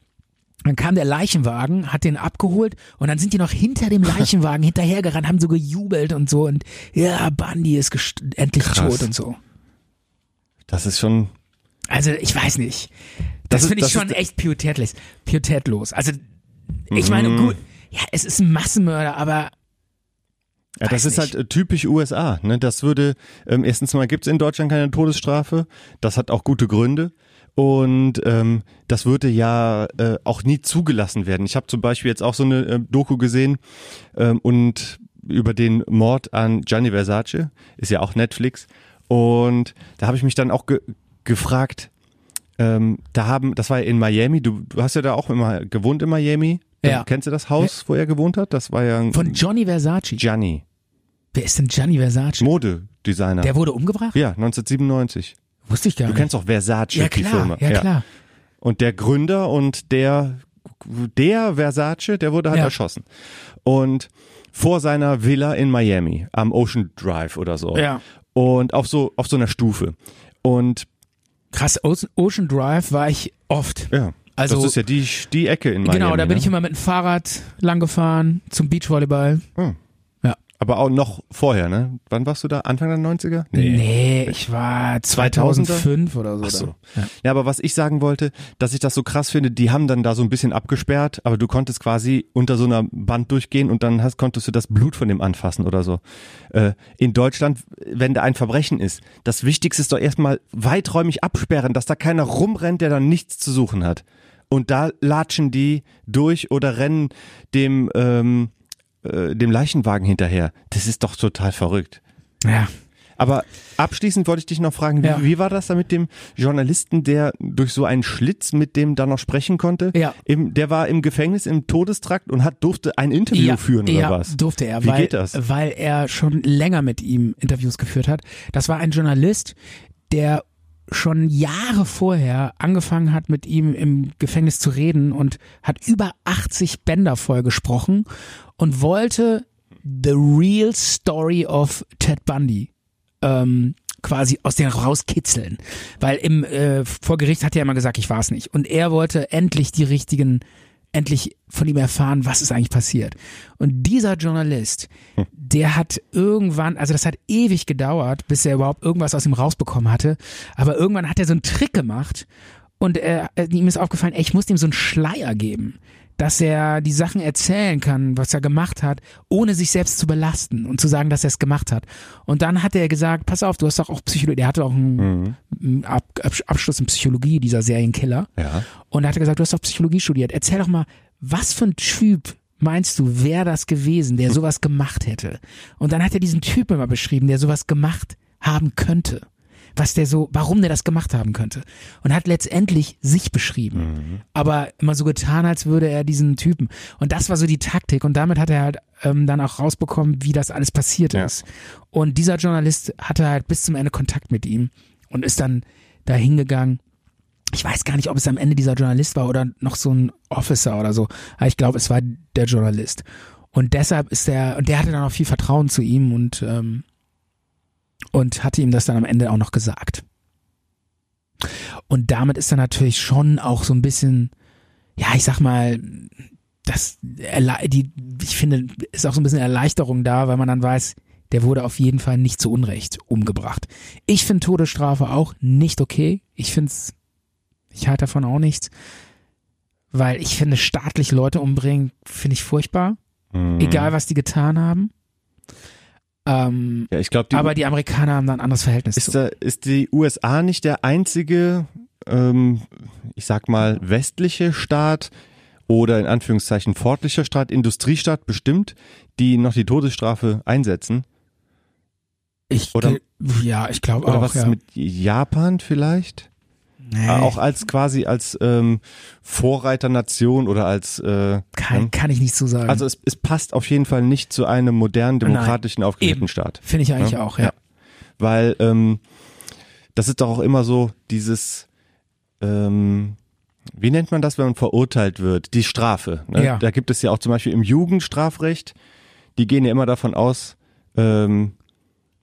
S1: Dann kam der Leichenwagen, hat den abgeholt und dann sind die noch hinter dem Leichenwagen hinterhergerannt, haben so gejubelt und so und ja, Bundy ist endlich
S3: Krass.
S1: tot und so.
S3: Das ist schon,
S1: Also ich weiß nicht. Das,
S3: Das
S1: finde ich
S3: das
S1: schon echt pietätlos. pietätlos. Also ich meine,
S3: Mhm.
S1: gut, ja, es ist ein Massenmörder, aber
S3: ja, das ist halt äh, typisch USA. Ne? Das würde, ähm, erstens mal gibt's in Deutschland keine Todesstrafe. Das hat auch gute Gründe. Und ähm, das würde ja äh, auch nie zugelassen werden. Ich habe zum Beispiel jetzt auch so eine äh, Doku gesehen ähm, und über den Mord an Gianni Versace, ist ja auch Netflix. Und da habe ich mich dann auch ge gefragt, ähm, da haben, das war ja in Miami, du, du hast ja da auch immer gewohnt in Miami.
S1: Ja.
S3: Kennst du das Haus, wo er gewohnt hat? Das war ja ein
S1: von Johnny Versace.
S3: Gianni,
S1: Wer ist denn Gianni Versace?
S3: Modedesigner.
S1: Der wurde umgebracht?
S3: ja, 1997.
S1: Wusste ich gar
S3: Du
S1: nicht.
S3: kennst auch Versace,
S1: ja
S3: die Firma.
S1: ja klar.
S3: Und der Gründer und der, der Versace, der wurde halt
S1: Ja.
S3: erschossen. Und vor seiner Villa in Miami, am Ocean Drive oder so.
S1: Ja.
S3: Und auf so, auf so einer Stufe. Und
S1: Krass, Ocean Drive war ich oft.
S3: ja,
S1: Also-
S3: das ist ja die, die Ecke in Miami.
S1: genau, da bin
S3: ne?
S1: ich immer mit dem Fahrrad lang gefahren zum Beachvolleyball.
S3: Aber auch noch vorher, ne? Wann warst du da? Anfang der 90er?
S1: Nee, ich war 2005 oder so.
S3: Ach so.
S1: Ja.
S3: Ja, aber was ich sagen wollte, dass ich das so krass finde, die haben dann da so ein bisschen abgesperrt, aber du konntest quasi unter so einer Band durchgehen und dann hast, konntest du das Blut von dem anfassen oder so. Äh, in Deutschland, wenn da ein Verbrechen ist, das Wichtigste ist doch erstmal weiträumig absperren, dass da keiner rumrennt, der dann nichts zu suchen hat. Und da latschen die durch oder rennen dem, ähm, äh, dem Leichenwagen hinterher. Das ist doch total verrückt.
S1: ja.
S3: Aber abschließend wollte ich dich noch fragen, wie,
S1: Ja.
S3: wie war das da mit dem Journalisten, der durch so einen Schlitz mit dem da noch sprechen konnte?
S1: Ja.
S3: Im, der war im Gefängnis im Todestrakt und hat durfte ein Interview führen oder
S1: ja,
S3: was?
S1: durfte er,
S3: Wie
S1: weil,
S3: geht das?
S1: weil er schon länger mit ihm Interviews geführt hat. Das war ein Journalist, der schon Jahre vorher angefangen hat, mit ihm im Gefängnis zu reden und hat über 80 Bänder voll gesprochen und wollte the real story of Ted Bundy ähm, quasi aus denen rauskitzeln. Weil im äh, vor Gericht hat er immer gesagt, ich war es nicht. Und er wollte endlich die richtigen, endlich von ihm erfahren, was ist eigentlich passiert. Und dieser Journalist, der hat irgendwann, also das hat ewig gedauert, bis er überhaupt irgendwas aus ihm rausbekommen hatte. Aber irgendwann hat er so einen Trick gemacht und er, ihm ist aufgefallen, ey, ich muss ihm so einen Schleier geben, dass er die Sachen erzählen kann, was er gemacht hat, ohne sich selbst zu belasten und zu sagen, dass er es gemacht hat. Und dann hat er gesagt, pass auf, du hast doch auch Psychologie, der hatte auch einen, einen Ab Ab Abschluss in Psychologie, dieser Serienkiller.
S3: Ja.
S1: Und er hat gesagt, du hast doch Psychologie studiert. Erzähl doch mal, was für ein Typ meinst du, wäre das gewesen, der sowas gemacht hätte? Und dann hat er diesen Typ immer beschrieben, der sowas gemacht haben könnte. Was der so, warum der das gemacht haben könnte. Und hat letztendlich sich beschrieben. Aber immer so getan, als würde er diesen Typen. Und das war so die Taktik. Und damit hat er halt ähm, dann auch rausbekommen, wie das alles passiert
S3: Ja.
S1: ist. Und dieser Journalist hatte halt bis zum Ende Kontakt mit ihm und ist dann da hingegangen ich weiß gar nicht, ob es am Ende dieser Journalist war oder noch so ein Officer oder so. Aber ich glaube, es war der Journalist. Und deshalb ist der, und der hatte dann auch viel Vertrauen zu ihm und, ähm, und hatte ihm das dann am Ende auch noch gesagt. Und damit ist er natürlich schon auch so ein bisschen, ja, ich sag mal, das, die, ich finde, ist auch so ein bisschen Erleichterung da, weil man dann weiß, der wurde auf jeden Fall nicht zu Unrecht umgebracht. Ich finde Todesstrafe auch nicht okay. Ich finde es, ich halte davon auch nichts, weil ich finde, staatlich Leute umbringen, finde ich furchtbar.
S3: Mhm.
S1: Egal, was die getan haben. Ähm,
S3: Ja, ich glaube, die,
S1: aber die Amerikaner haben da ein anderes Verhältnis
S3: ist,
S1: zu.
S3: da, ist die USA nicht der einzige, ähm, ich sag mal, westliche Staat oder in Anführungszeichen fortlicher Staat, Industriestaat bestimmt, die noch die Todesstrafe einsetzen?
S1: Ich,
S3: Oder-
S1: ja, ich glaube
S3: Oder
S1: auch.
S3: was
S1: ja.
S3: ist mit Japan vielleicht?
S1: Nee,
S3: Äh, Auch als quasi als ähm, Vorreiternation oder als äh,
S1: kann, kann ich nicht so sagen.
S3: also es, es passt auf jeden Fall nicht zu einem modernen, demokratischen, aufgeklärten
S1: Eben.
S3: Staat.
S1: Finde ich eigentlich
S3: Ja,
S1: auch, ja.
S3: ja. Weil ähm, das ist doch auch immer so dieses, ähm, wie nennt man das, wenn man verurteilt wird? Die Strafe. Ne?
S1: Ja.
S3: Da gibt es ja auch zum Beispiel im Jugendstrafrecht, die gehen ja immer davon aus, ähm,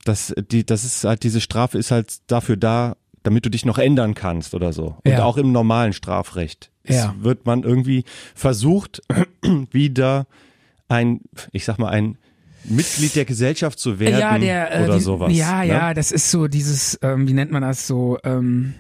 S3: dass die, das ist halt diese Strafe ist halt dafür da, damit du dich noch ändern kannst oder so. Und
S1: Ja.
S3: auch im normalen Strafrecht
S1: Ja.
S3: wird man irgendwie versucht, wieder ein, ich sag mal, ein Mitglied der Gesellschaft zu werden
S1: ja, der, äh,
S3: oder
S1: die,
S3: sowas.
S1: Ja,
S3: ne?
S1: ja, das ist so dieses, ähm, wie nennt man das so, ähm,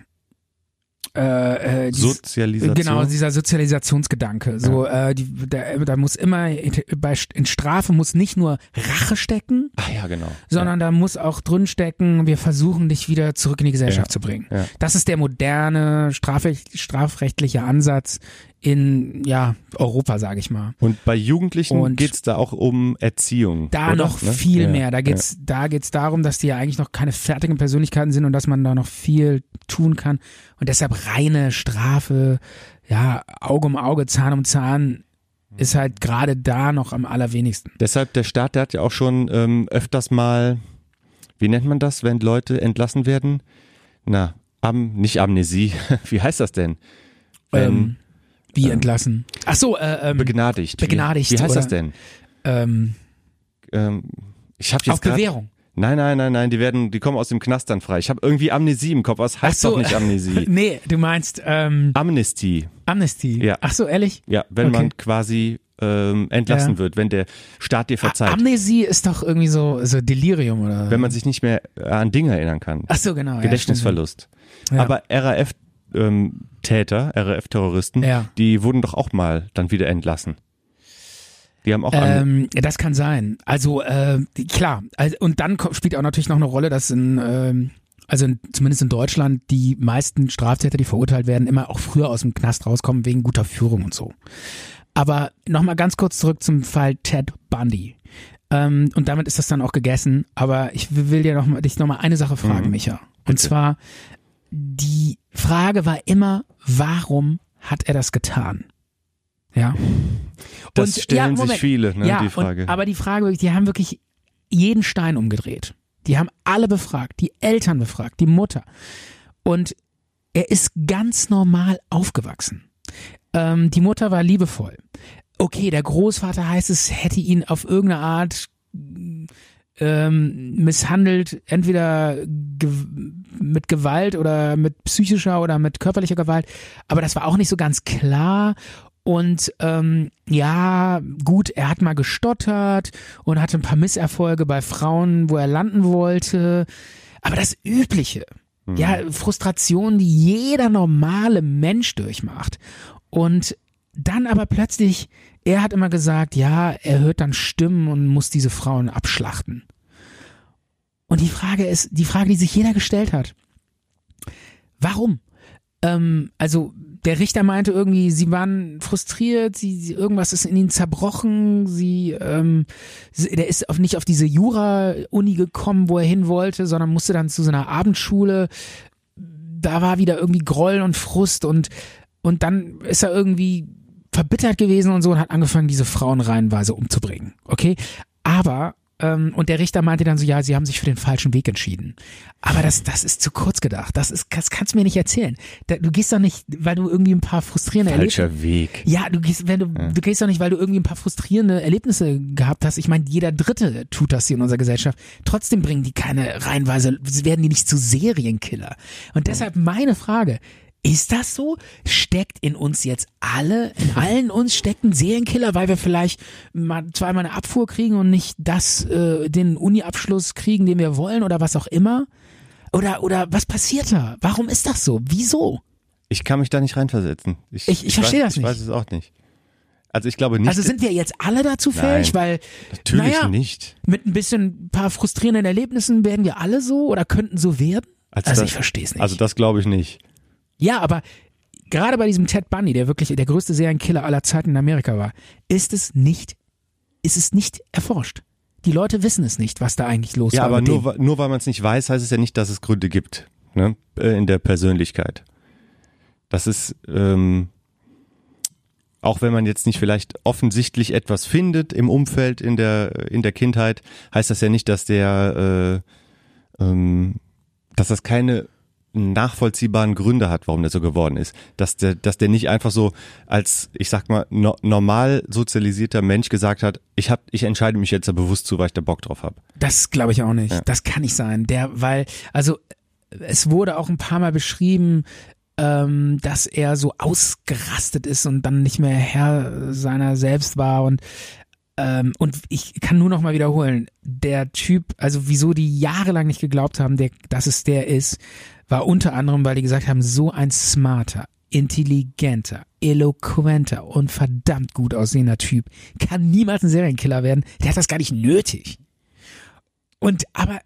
S1: äh, äh, dieses,
S3: Sozialisation.
S1: Genau, dieser Sozialisationsgedanke. So, äh, die, da, da muss immer bei, in Strafe muss nicht nur Rache stecken,
S3: Ach ja, genau.
S1: sondern da muss auch drin stecken, wir versuchen dich wieder zurück in die Gesellschaft
S3: Ja.
S1: zu bringen.
S3: Ja.
S1: Das ist der moderne strafrecht, strafrechtliche Ansatz in ja Europa, sage ich mal.
S3: Und bei Jugendlichen
S1: Und-
S3: geht's da auch um Erziehung.
S1: Da
S3: oder?
S1: noch
S3: Ne?
S1: viel
S3: ja.
S1: mehr. Da geht's, da geht's darum, dass die ja eigentlich noch keine fertigen Persönlichkeiten sind und dass man da noch viel tun kann. Und deshalb reine Strafe, ja, Auge um Auge, Zahn um Zahn, ist halt gerade da noch am allerwenigsten.
S3: Deshalb, der Staat, der hat ja auch schon ähm, öfters mal, wie nennt man das, wenn Leute entlassen werden? Na, am, nicht Amnesie, wie heißt das denn?
S1: Ähm, wie entlassen? Ach so, äh, ähm,
S3: Begnadigt.
S1: begnadigt,
S3: Wie, wie heißt
S1: oder?
S3: das denn?
S1: ähm,
S3: Ähm, ich habe jetzt
S1: auf
S3: grad-
S1: Bewährung.
S3: Nein, nein, nein, nein, die werden, die kommen aus dem Knast dann frei. Ich habe irgendwie Amnesie im Kopf. Was heißt
S1: so.
S3: doch nicht Amnesie?
S1: nee, du meinst ähm,
S3: Amnesty.
S1: Amnesty.
S3: Ja.
S1: Ach so, ehrlich?
S3: Ja, wenn
S1: Okay.
S3: man quasi ähm, entlassen
S1: Ja.
S3: wird, wenn der Staat dir verzeiht.
S1: Amnesie ist doch irgendwie so, so Delirium oder?
S3: wenn man sich nicht mehr an Dinge erinnern kann.
S1: Ach so, genau. ja,
S3: Gedächtnisverlust.
S1: stimmt. Ja.
S3: Aber RAF ähm, Täter, RAF-Terroristen,
S1: Ja.
S3: die wurden doch auch mal dann wieder entlassen. Die haben auch
S1: Ähm, das kann sein. Also äh, klar. Also, und dann spielt auch natürlich noch eine Rolle, dass in, ähm, also in, zumindest in Deutschland die meisten Straftäter, die verurteilt werden, immer auch früher aus dem Knast rauskommen wegen guter Führung und so. Aber nochmal ganz kurz zurück zum Fall Ted Bundy. Ähm, und damit ist das dann auch gegessen. Aber ich will dir noch mal, dich nochmal eine Sache fragen,
S3: Mhm.
S1: Micha. Und zwar, die Frage war immer, warum hat er das getan? Ja.
S3: das
S1: und-
S3: stellen
S1: ja,
S3: sich viele, ne,
S1: ja,
S3: die Frage.
S1: Und, aber die Frage, die haben wirklich jeden Stein umgedreht. Die haben alle befragt, die Eltern befragt, die Mutter. Und er ist ganz normal aufgewachsen. Ähm, die Mutter war liebevoll. Okay, der Großvater heißt es, hätte ihn auf irgendeine Art ähm, misshandelt, entweder ge mit Gewalt oder mit psychischer oder mit körperlicher Gewalt. Aber das war auch nicht so ganz klar. Und ähm, ja, gut, er hat mal gestottert und hatte ein paar Misserfolge bei Frauen, wo er landen wollte. Aber das Übliche, ja, Frustration, die jeder normale Mensch durchmacht. Und dann aber plötzlich, er hat immer gesagt, ja, er hört dann Stimmen und muss diese Frauen abschlachten. Und die Frage ist, die Frage, die sich jeder gestellt hat. Warum? Ähm, also der Richter meinte irgendwie, sie waren frustriert, sie, sie irgendwas ist in ihnen zerbrochen, sie, ähm, sie der ist auf, nicht auf diese Jura-Uni gekommen, wo er hin wollte, sondern musste dann zu so einer Abendschule. Da war wieder irgendwie Groll und Frust und und dann ist er irgendwie verbittert gewesen und so und hat angefangen, diese Frauen reihenweise umzubringen. Okay, aber ähm, und der Richter meinte dann so, ja, sie haben sich für den falschen Weg entschieden. Aber das, das ist zu kurz gedacht. Das ist, das kannst du mir nicht erzählen. Du gehst doch nicht, weil du irgendwie ein paar frustrierende Erlebnisse.
S3: Falscher Weg.
S1: Ja, du gehst, wenn du, du gehst doch nicht, weil du irgendwie ein paar frustrierende Erlebnisse gehabt hast. Ich meine, jeder Dritte tut das hier in unserer Gesellschaft. Trotzdem bringen die keine reihenweise, werden die nicht zu Serienkiller. Und deshalb meine Frage. Ist das so? Steckt in uns jetzt alle, in allen uns steckt ein Serienkiller, weil wir vielleicht mal zweimal eine Abfuhr kriegen und nicht das, äh, den Uni-Abschluss kriegen, den wir wollen oder was auch immer? Oder, oder was passiert da? Warum ist das so? Wieso?
S3: Ich kann mich da nicht reinversetzen.
S1: Ich- ich verstehe
S3: weiß,
S1: das
S3: Ich
S1: nicht.
S3: weiß es auch nicht. Also ich glaube nicht.
S1: Also sind wir jetzt alle dazu fähig,
S3: Nein,
S1: weil
S3: natürlich
S1: naja,
S3: nicht.
S1: mit ein bisschen ein paar frustrierenden Erlebnissen werden wir alle so oder könnten so werden? Also,
S3: das-
S1: ich verstehe es nicht.
S3: Also das glaube ich nicht.
S1: Ja, aber gerade bei diesem Ted Bundy, der wirklich der größte Serienkiller aller Zeiten in Amerika war, ist es nicht, ist es nicht erforscht. Die Leute wissen es nicht, was da eigentlich los
S3: Ja,
S1: war.
S3: aber
S1: mit
S3: nur, nur weil man es nicht weiß, heißt es ja nicht, dass es Gründe gibt ne? äh, in der Persönlichkeit. Das ist, ähm, auch wenn man jetzt nicht vielleicht offensichtlich etwas findet im Umfeld, in der, in der Kindheit, heißt das ja nicht, dass der, äh, ähm, dass das keine nachvollziehbaren Gründe hat, warum der so geworden ist. Dass der, dass der nicht einfach so als, ich sag mal, no, normal sozialisierter Mensch gesagt hat, ich hab, ich entscheide mich jetzt da bewusst zu, weil ich da Bock drauf habe.
S1: Das glaube ich auch nicht.
S3: Ja.
S1: Das kann nicht sein. Der, weil, also es wurde auch ein paar Mal beschrieben, ähm, dass er so ausgerastet ist und dann nicht mehr Herr seiner selbst war und ähm, und ich kann nur noch mal wiederholen, der Typ, also wieso die jahrelang nicht geglaubt haben, der, dass es der ist, war unter anderem, weil die gesagt haben, so ein smarter, intelligenter, eloquenter und verdammt gut aussehender Typ kann niemals ein Serienkiller werden. Der hat das gar nicht nötig. Und aber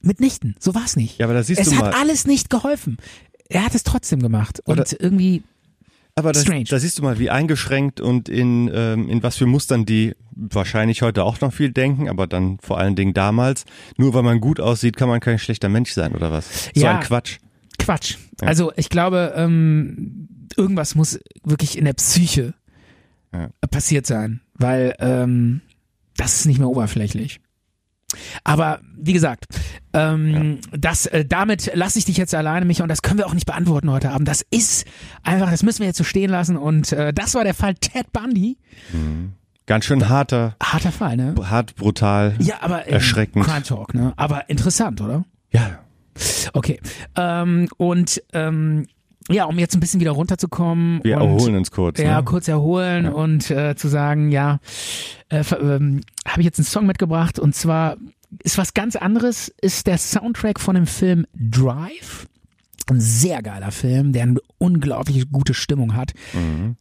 S1: mitnichten, so war's nicht.
S3: Ja, aber da siehst
S1: es
S3: du
S1: hat
S3: mal.
S1: alles nicht geholfen. Er hat es trotzdem gemacht. Und
S3: Oder-
S1: irgendwie,
S3: Aber das,
S1: Strange.
S3: da siehst du mal, wie eingeschränkt und in, ähm, in was für Mustern die wahrscheinlich heute auch noch viel denken, aber dann vor allen Dingen damals. Nur weil man gut aussieht, kann man kein schlechter Mensch sein oder was? So
S1: Ja.
S3: ein Quatsch.
S1: Quatsch. Also ich glaube, ähm, irgendwas muss wirklich in der Psyche
S3: Ja.
S1: passiert sein, weil ähm, das ist nicht mehr oberflächlich. Aber wie gesagt, ähm, das, äh, damit lasse ich dich jetzt alleine, Micha, und das können wir auch nicht beantworten heute Abend. Das ist einfach, das müssen wir jetzt so stehen lassen. Und äh, das war der Fall Ted Bundy.
S3: Ganz schön harter,
S1: Harter Fall, ne?
S3: hart, brutal.
S1: Ja, aber
S3: Erschreckend.
S1: Crime Talk, ne? Aber interessant, oder?
S3: Ja.
S1: Okay. Ähm, und ähm, ja, um jetzt ein bisschen wieder runterzukommen.
S3: Wir
S1: und,
S3: erholen uns kurz.
S1: Ja,
S3: ne?
S1: kurz erholen und äh, zu sagen, ja, äh, ähm, habe ich jetzt einen Song mitgebracht und zwar ist was ganz anderes, ist der Soundtrack von dem Film Drive. Ein sehr geiler Film, der eine unglaublich gute Stimmung hat.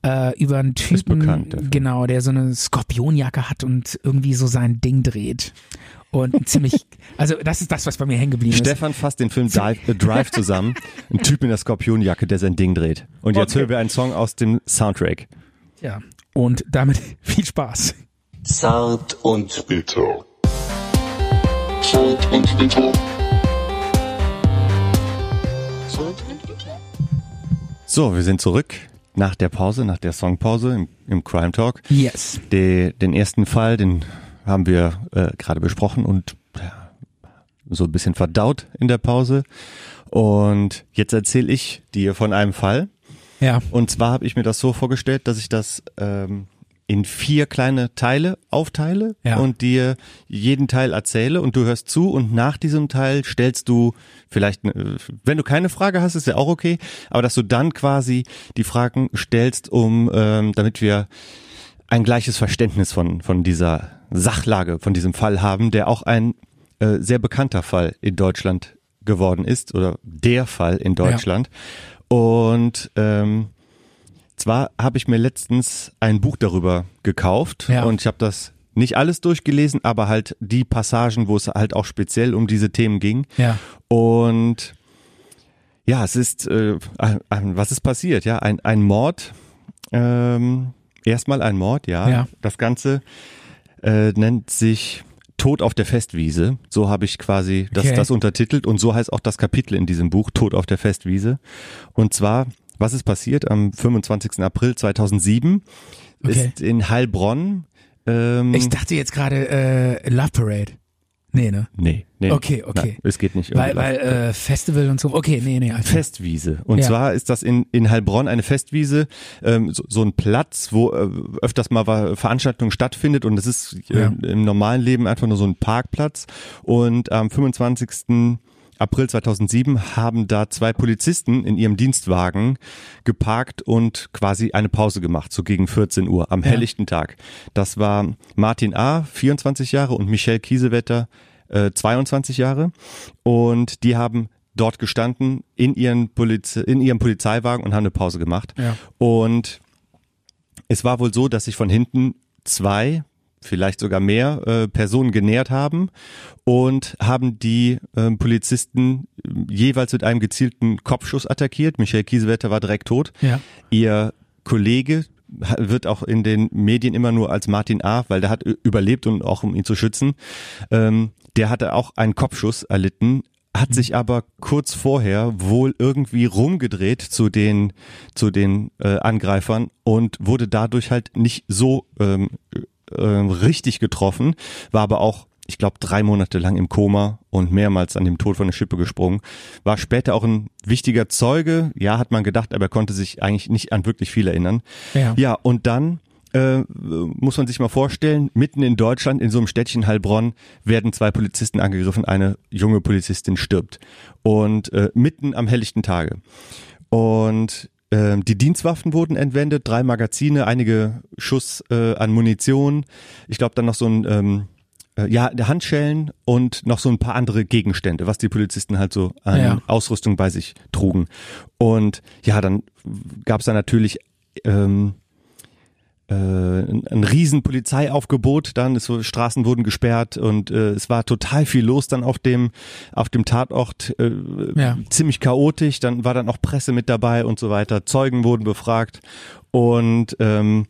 S1: Äh, über einen Typen,
S3: Mhm. bekannt, der
S1: genau, der so eine Skorpionjacke hat und irgendwie so sein Ding dreht. Und ziemlich, also das ist das, was bei mir hängen geblieben ist.
S3: Stefan fasst den Film Dive, äh, Drive zusammen. Ein Typ in der Skorpionjacke, der sein Ding dreht. Und jetzt
S1: Okay.
S3: hören wir einen Song aus dem Soundtrack.
S1: Ja. Und damit viel Spaß.
S2: Zart und
S3: Bitter.
S2: zart und bitter. Zart und bitter.
S3: So, wir sind zurück nach der Pause, nach der Songpause im, im Crime Talk.
S1: Yes.
S3: De, den ersten Fall, den haben wir äh, gerade besprochen und so ein bisschen verdaut in der Pause. Und jetzt erzähle ich dir von einem Fall.
S1: Ja.
S3: Und zwar habe ich mir das so vorgestellt, dass ich das ähm, in vier kleine Teile aufteile
S1: Ja.
S3: und dir jeden Teil erzähle und du hörst zu und nach diesem Teil stellst du vielleicht, ne- wenn du keine Frage hast, ist ja auch okay, aber dass du dann quasi die Fragen stellst, um ähm, damit wir ein gleiches Verständnis von von dieser Sachlage, von diesem Fall haben, der auch ein äh, sehr bekannter Fall in Deutschland geworden ist oder der Fall in Deutschland. Und ähm, zwar habe ich mir letztens ein Buch darüber gekauft
S1: Ja.
S3: und ich habe das nicht alles durchgelesen, aber halt die Passagen, wo es halt auch speziell um diese Themen ging.
S1: Ja.
S3: Und ja, es ist, äh, was ist passiert? Ja, ein, ein Mord. Ähm, erstmal ein Mord, ja.
S1: Ja.
S3: Das Ganze äh, nennt sich Tod auf der Festwiese. So habe ich quasi das,
S1: Okay.
S3: das untertitelt und so heißt auch das Kapitel in diesem Buch, Tod auf der Festwiese. Und zwar, was ist passiert am 25. April 2007?
S1: Okay.
S3: Ist in Heilbronn. Ähm,
S1: Ich dachte jetzt gerade äh, Love Parade. Nee, ne?
S3: nee, nee.
S1: Okay, okay.
S3: Nein, es geht nicht.
S1: Weil, weil äh, Festival und so. Okay, nee, nee. Also,
S3: Festwiese. Und
S1: Ja.
S3: zwar ist das in, in Heilbronn eine Festwiese, ähm, so, so ein Platz, wo äh, öfters mal Veranstaltungen stattfindet und es ist äh,
S1: Ja.
S3: im normalen Leben einfach nur so ein Parkplatz. Und am 25. April 2007 haben da zwei Polizisten in ihrem Dienstwagen geparkt und quasi eine Pause gemacht, so gegen 14 Uhr am
S1: Ja.
S3: helllichten Tag. Das war Martin A., 24 Jahre und Michelle Kiesewetter, äh, 22 Jahre. Und die haben dort gestanden in, ihren Poliz in ihrem Polizeiwagen und haben eine Pause gemacht.
S1: Ja.
S3: Und es war wohl so, dass sich von hinten zwei, vielleicht sogar mehr äh, Personen genähert haben und haben die ähm, Polizisten äh, jeweils mit einem gezielten Kopfschuss attackiert. Michael Kiesewetter war direkt tot.
S1: Ja.
S3: Ihr Kollege wird auch in den Medien immer nur als Martin A., weil der hat überlebt und auch um ihn zu schützen. Ähm, der hatte auch einen Kopfschuss erlitten, hat sich aber kurz vorher wohl irgendwie rumgedreht zu den zu den äh, Angreifern und wurde dadurch halt nicht so ähm, äh, richtig getroffen, war aber auch ich glaube, drei Monate lang im Koma und mehrmals an dem Tod von der Schippe gesprungen. War später auch ein wichtiger Zeuge. Ja, hat man gedacht, aber er konnte sich eigentlich nicht an wirklich viel erinnern.
S1: Ja.
S3: Ja, und dann äh, muss man sich mal vorstellen, mitten in Deutschland, in so einem Städtchen Heilbronn, werden zwei Polizisten angegriffen, eine junge Polizistin stirbt. Und äh, mitten am helllichten Tage. Und ähm, die Dienstwaffen wurden entwendet, drei Magazine, einige Schuss äh, an Munition. Ich glaube dann noch so ein ähm, äh, ja, Handschellen und noch so ein paar andere Gegenstände, was die Polizisten halt so an
S1: Ja.
S3: Ausrüstung bei sich trugen. Und ja, dann gab es da natürlich ähm, äh, ein, ein riesen Polizeiaufgebot dann, es, wurde- Straßen wurden gesperrt und äh, es war total viel los dann auf dem auf dem Tatort, äh,
S1: Ja.
S3: ziemlich chaotisch, dann war dann auch Presse mit dabei und so weiter, Zeugen wurden befragt und ähm,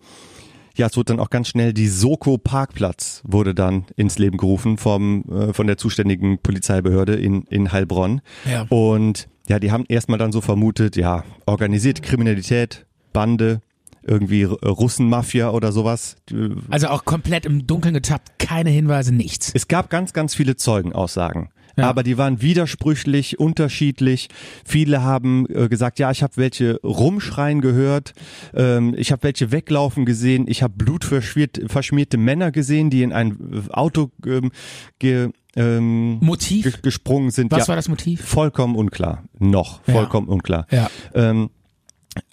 S3: ja, es wurde dann auch ganz schnell die Soko Parkplatz wurde dann ins Leben gerufen vom äh, von der zuständigen Polizeibehörde in in Heilbronn.
S1: Ja.
S3: Und ja, die haben erstmal dann so vermutet, ja, organisierte Kriminalität, Bande, irgendwie R- Russenmafia oder sowas. Die-
S1: Also auch komplett im Dunkeln getappt, keine Hinweise, nichts.
S3: Es gab ganz, ganz viele Zeugenaussagen.
S1: Ja.
S3: Aber die waren widersprüchlich, unterschiedlich. Viele haben äh, gesagt, ja, ich habe welche rumschreien gehört, ähm, ich habe welche weglaufen gesehen, ich habe blutverschmierte verschmierte Männer gesehen, die in ein äh, Auto ähm, ge, ähm,
S1: Motiv?
S3: ge- gesprungen sind.
S1: Was
S3: ja,
S1: war das Motiv?
S3: Vollkommen unklar. Noch
S1: Ja.
S3: vollkommen unklar.
S1: Ja.
S3: Ähm,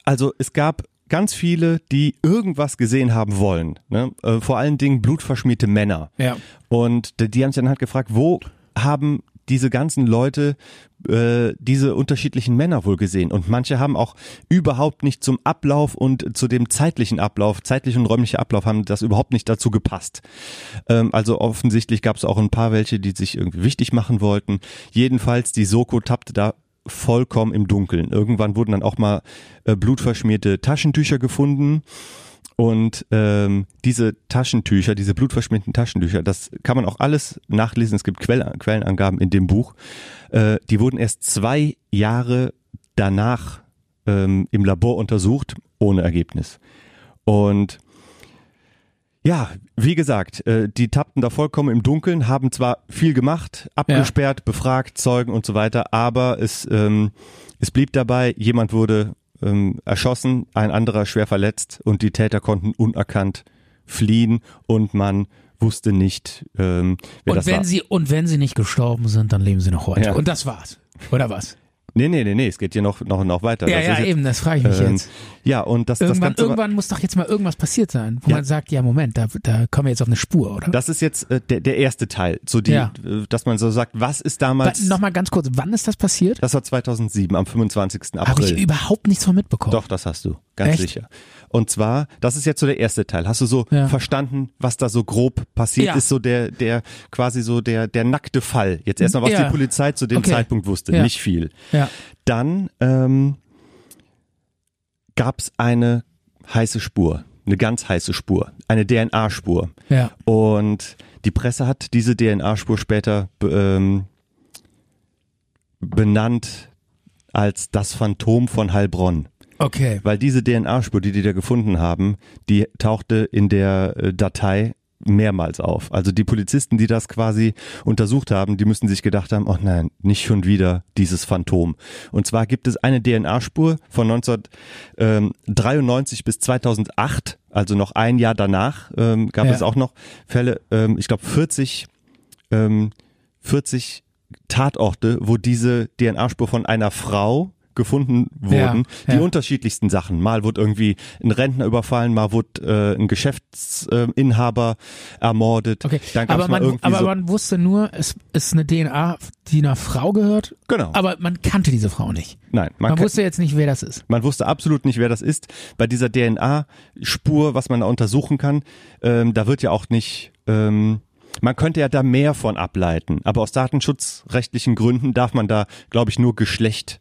S3: also es gab ganz viele, die irgendwas gesehen haben wollen. Ne? Äh, vor allen Dingen blutverschmierte Männer.
S1: Ja.
S3: Und die die haben sich dann halt gefragt, wo haben diese ganzen Leute äh, diese unterschiedlichen Männer wohl gesehen und manche haben auch überhaupt nicht zum Ablauf und zu dem zeitlichen Ablauf, zeitlich und räumlicher Ablauf haben das überhaupt nicht dazu gepasst. Ähm, also offensichtlich gab es auch ein paar welche, die sich irgendwie wichtig machen wollten. Jedenfalls die Soko tappte da vollkommen im Dunkeln. Irgendwann wurden dann auch mal äh, blutverschmierte Taschentücher gefunden. Und ähm, diese Taschentücher, diese blutverschmierten Taschentücher, das kann man auch alles nachlesen. Es gibt Quell Quellenangaben in dem Buch. Äh, die wurden erst zwei Jahre danach ähm, im Labor untersucht, ohne Ergebnis. Und ja, wie gesagt, äh, die tappten da vollkommen im Dunkeln, haben zwar viel gemacht, abgesperrt, befragt, Zeugen und so weiter, aber es, ähm, es blieb dabei, jemand wurde ähm, erschossen, ein anderer schwer verletzt und die Täter konnten unerkannt fliehen und man wusste nicht, ähm, wer
S1: Und
S3: das
S1: wenn
S3: war.
S1: sie und wenn sie nicht gestorben sind, dann leben sie noch heute.
S3: Ja.
S1: Und das war's. Oder was?
S3: Nee, nee, nee, nee, es geht hier noch, noch, noch weiter.
S1: ja,
S3: Das
S1: ja,
S3: jetzt-
S1: eben, das frage ich mich
S3: ähm,
S1: jetzt.
S3: Ja, und das, das
S1: Irgendwann,
S3: war-
S1: irgendwann muss doch jetzt mal irgendwas passiert sein, wo
S3: Ja.
S1: man sagt, ja, Moment, da, da kommen wir jetzt auf eine Spur, oder?
S3: Das ist jetzt äh, der, der erste Teil, so die,
S1: Ja.
S3: äh, dass man so sagt, was ist damals?
S1: Nochmal ganz kurz, wann ist das passiert?
S3: Das war 2007, am 25.
S1: Habe
S3: April.
S1: ich überhaupt nichts von mitbekommen.
S3: Doch, das hast du, ganz
S1: Echt?
S3: sicher. Und zwar, das ist jetzt so der erste Teil. Hast du so
S1: Ja.
S3: verstanden, was da so grob passiert
S1: Ja.
S3: ist? So der, der quasi so der, der nackte Fall. Jetzt erstmal, was
S1: Ja.
S3: die Polizei zu dem
S1: Okay.
S3: Zeitpunkt wusste, nicht viel. Dann ähm, gab es eine heiße Spur, eine ganz heiße Spur, eine DNA-Spur.
S1: Ja.
S3: Und die Presse hat diese DNA-Spur später ähm, benannt als das Phantom von Heilbronn.
S1: Okay.
S3: Weil diese DNA-Spur, die die da gefunden haben, die tauchte in der äh, Datei mehrmals auf. Also die Polizisten, die das quasi untersucht haben, die müssen sich gedacht haben, oh nein, nicht schon wieder dieses Phantom. Und zwar gibt es eine DNA-Spur von 1993 bis 2008, also noch ein Jahr danach, ähm, gab
S1: Ja.
S3: es auch noch Fälle, ähm, ich glaube 40, ähm, 40 Tatorte, wo diese DNA-Spur von einer Frau gefunden wurden,
S1: Ja,
S3: die
S1: ja.
S3: unterschiedlichsten Sachen. Mal wurde irgendwie ein Rentner überfallen, mal wurde äh, ein Geschäftsinhaber ermordet.
S1: Okay. Aber man, aber
S3: so,
S1: man wusste nur, es ist eine DNA, die einer Frau gehört.
S3: Genau.
S1: Aber man kannte diese Frau nicht.
S3: nein, man,
S1: Man wusste jetzt nicht, wer das ist.
S3: man wusste absolut nicht, wer das ist. Bei dieser DNA-Spur, was man da untersuchen kann, ähm, da wird ja auch nicht ähm, man könnte ja da mehr von ableiten, aber aus datenschutzrechtlichen Gründen darf man da, glaube ich, nur Geschlecht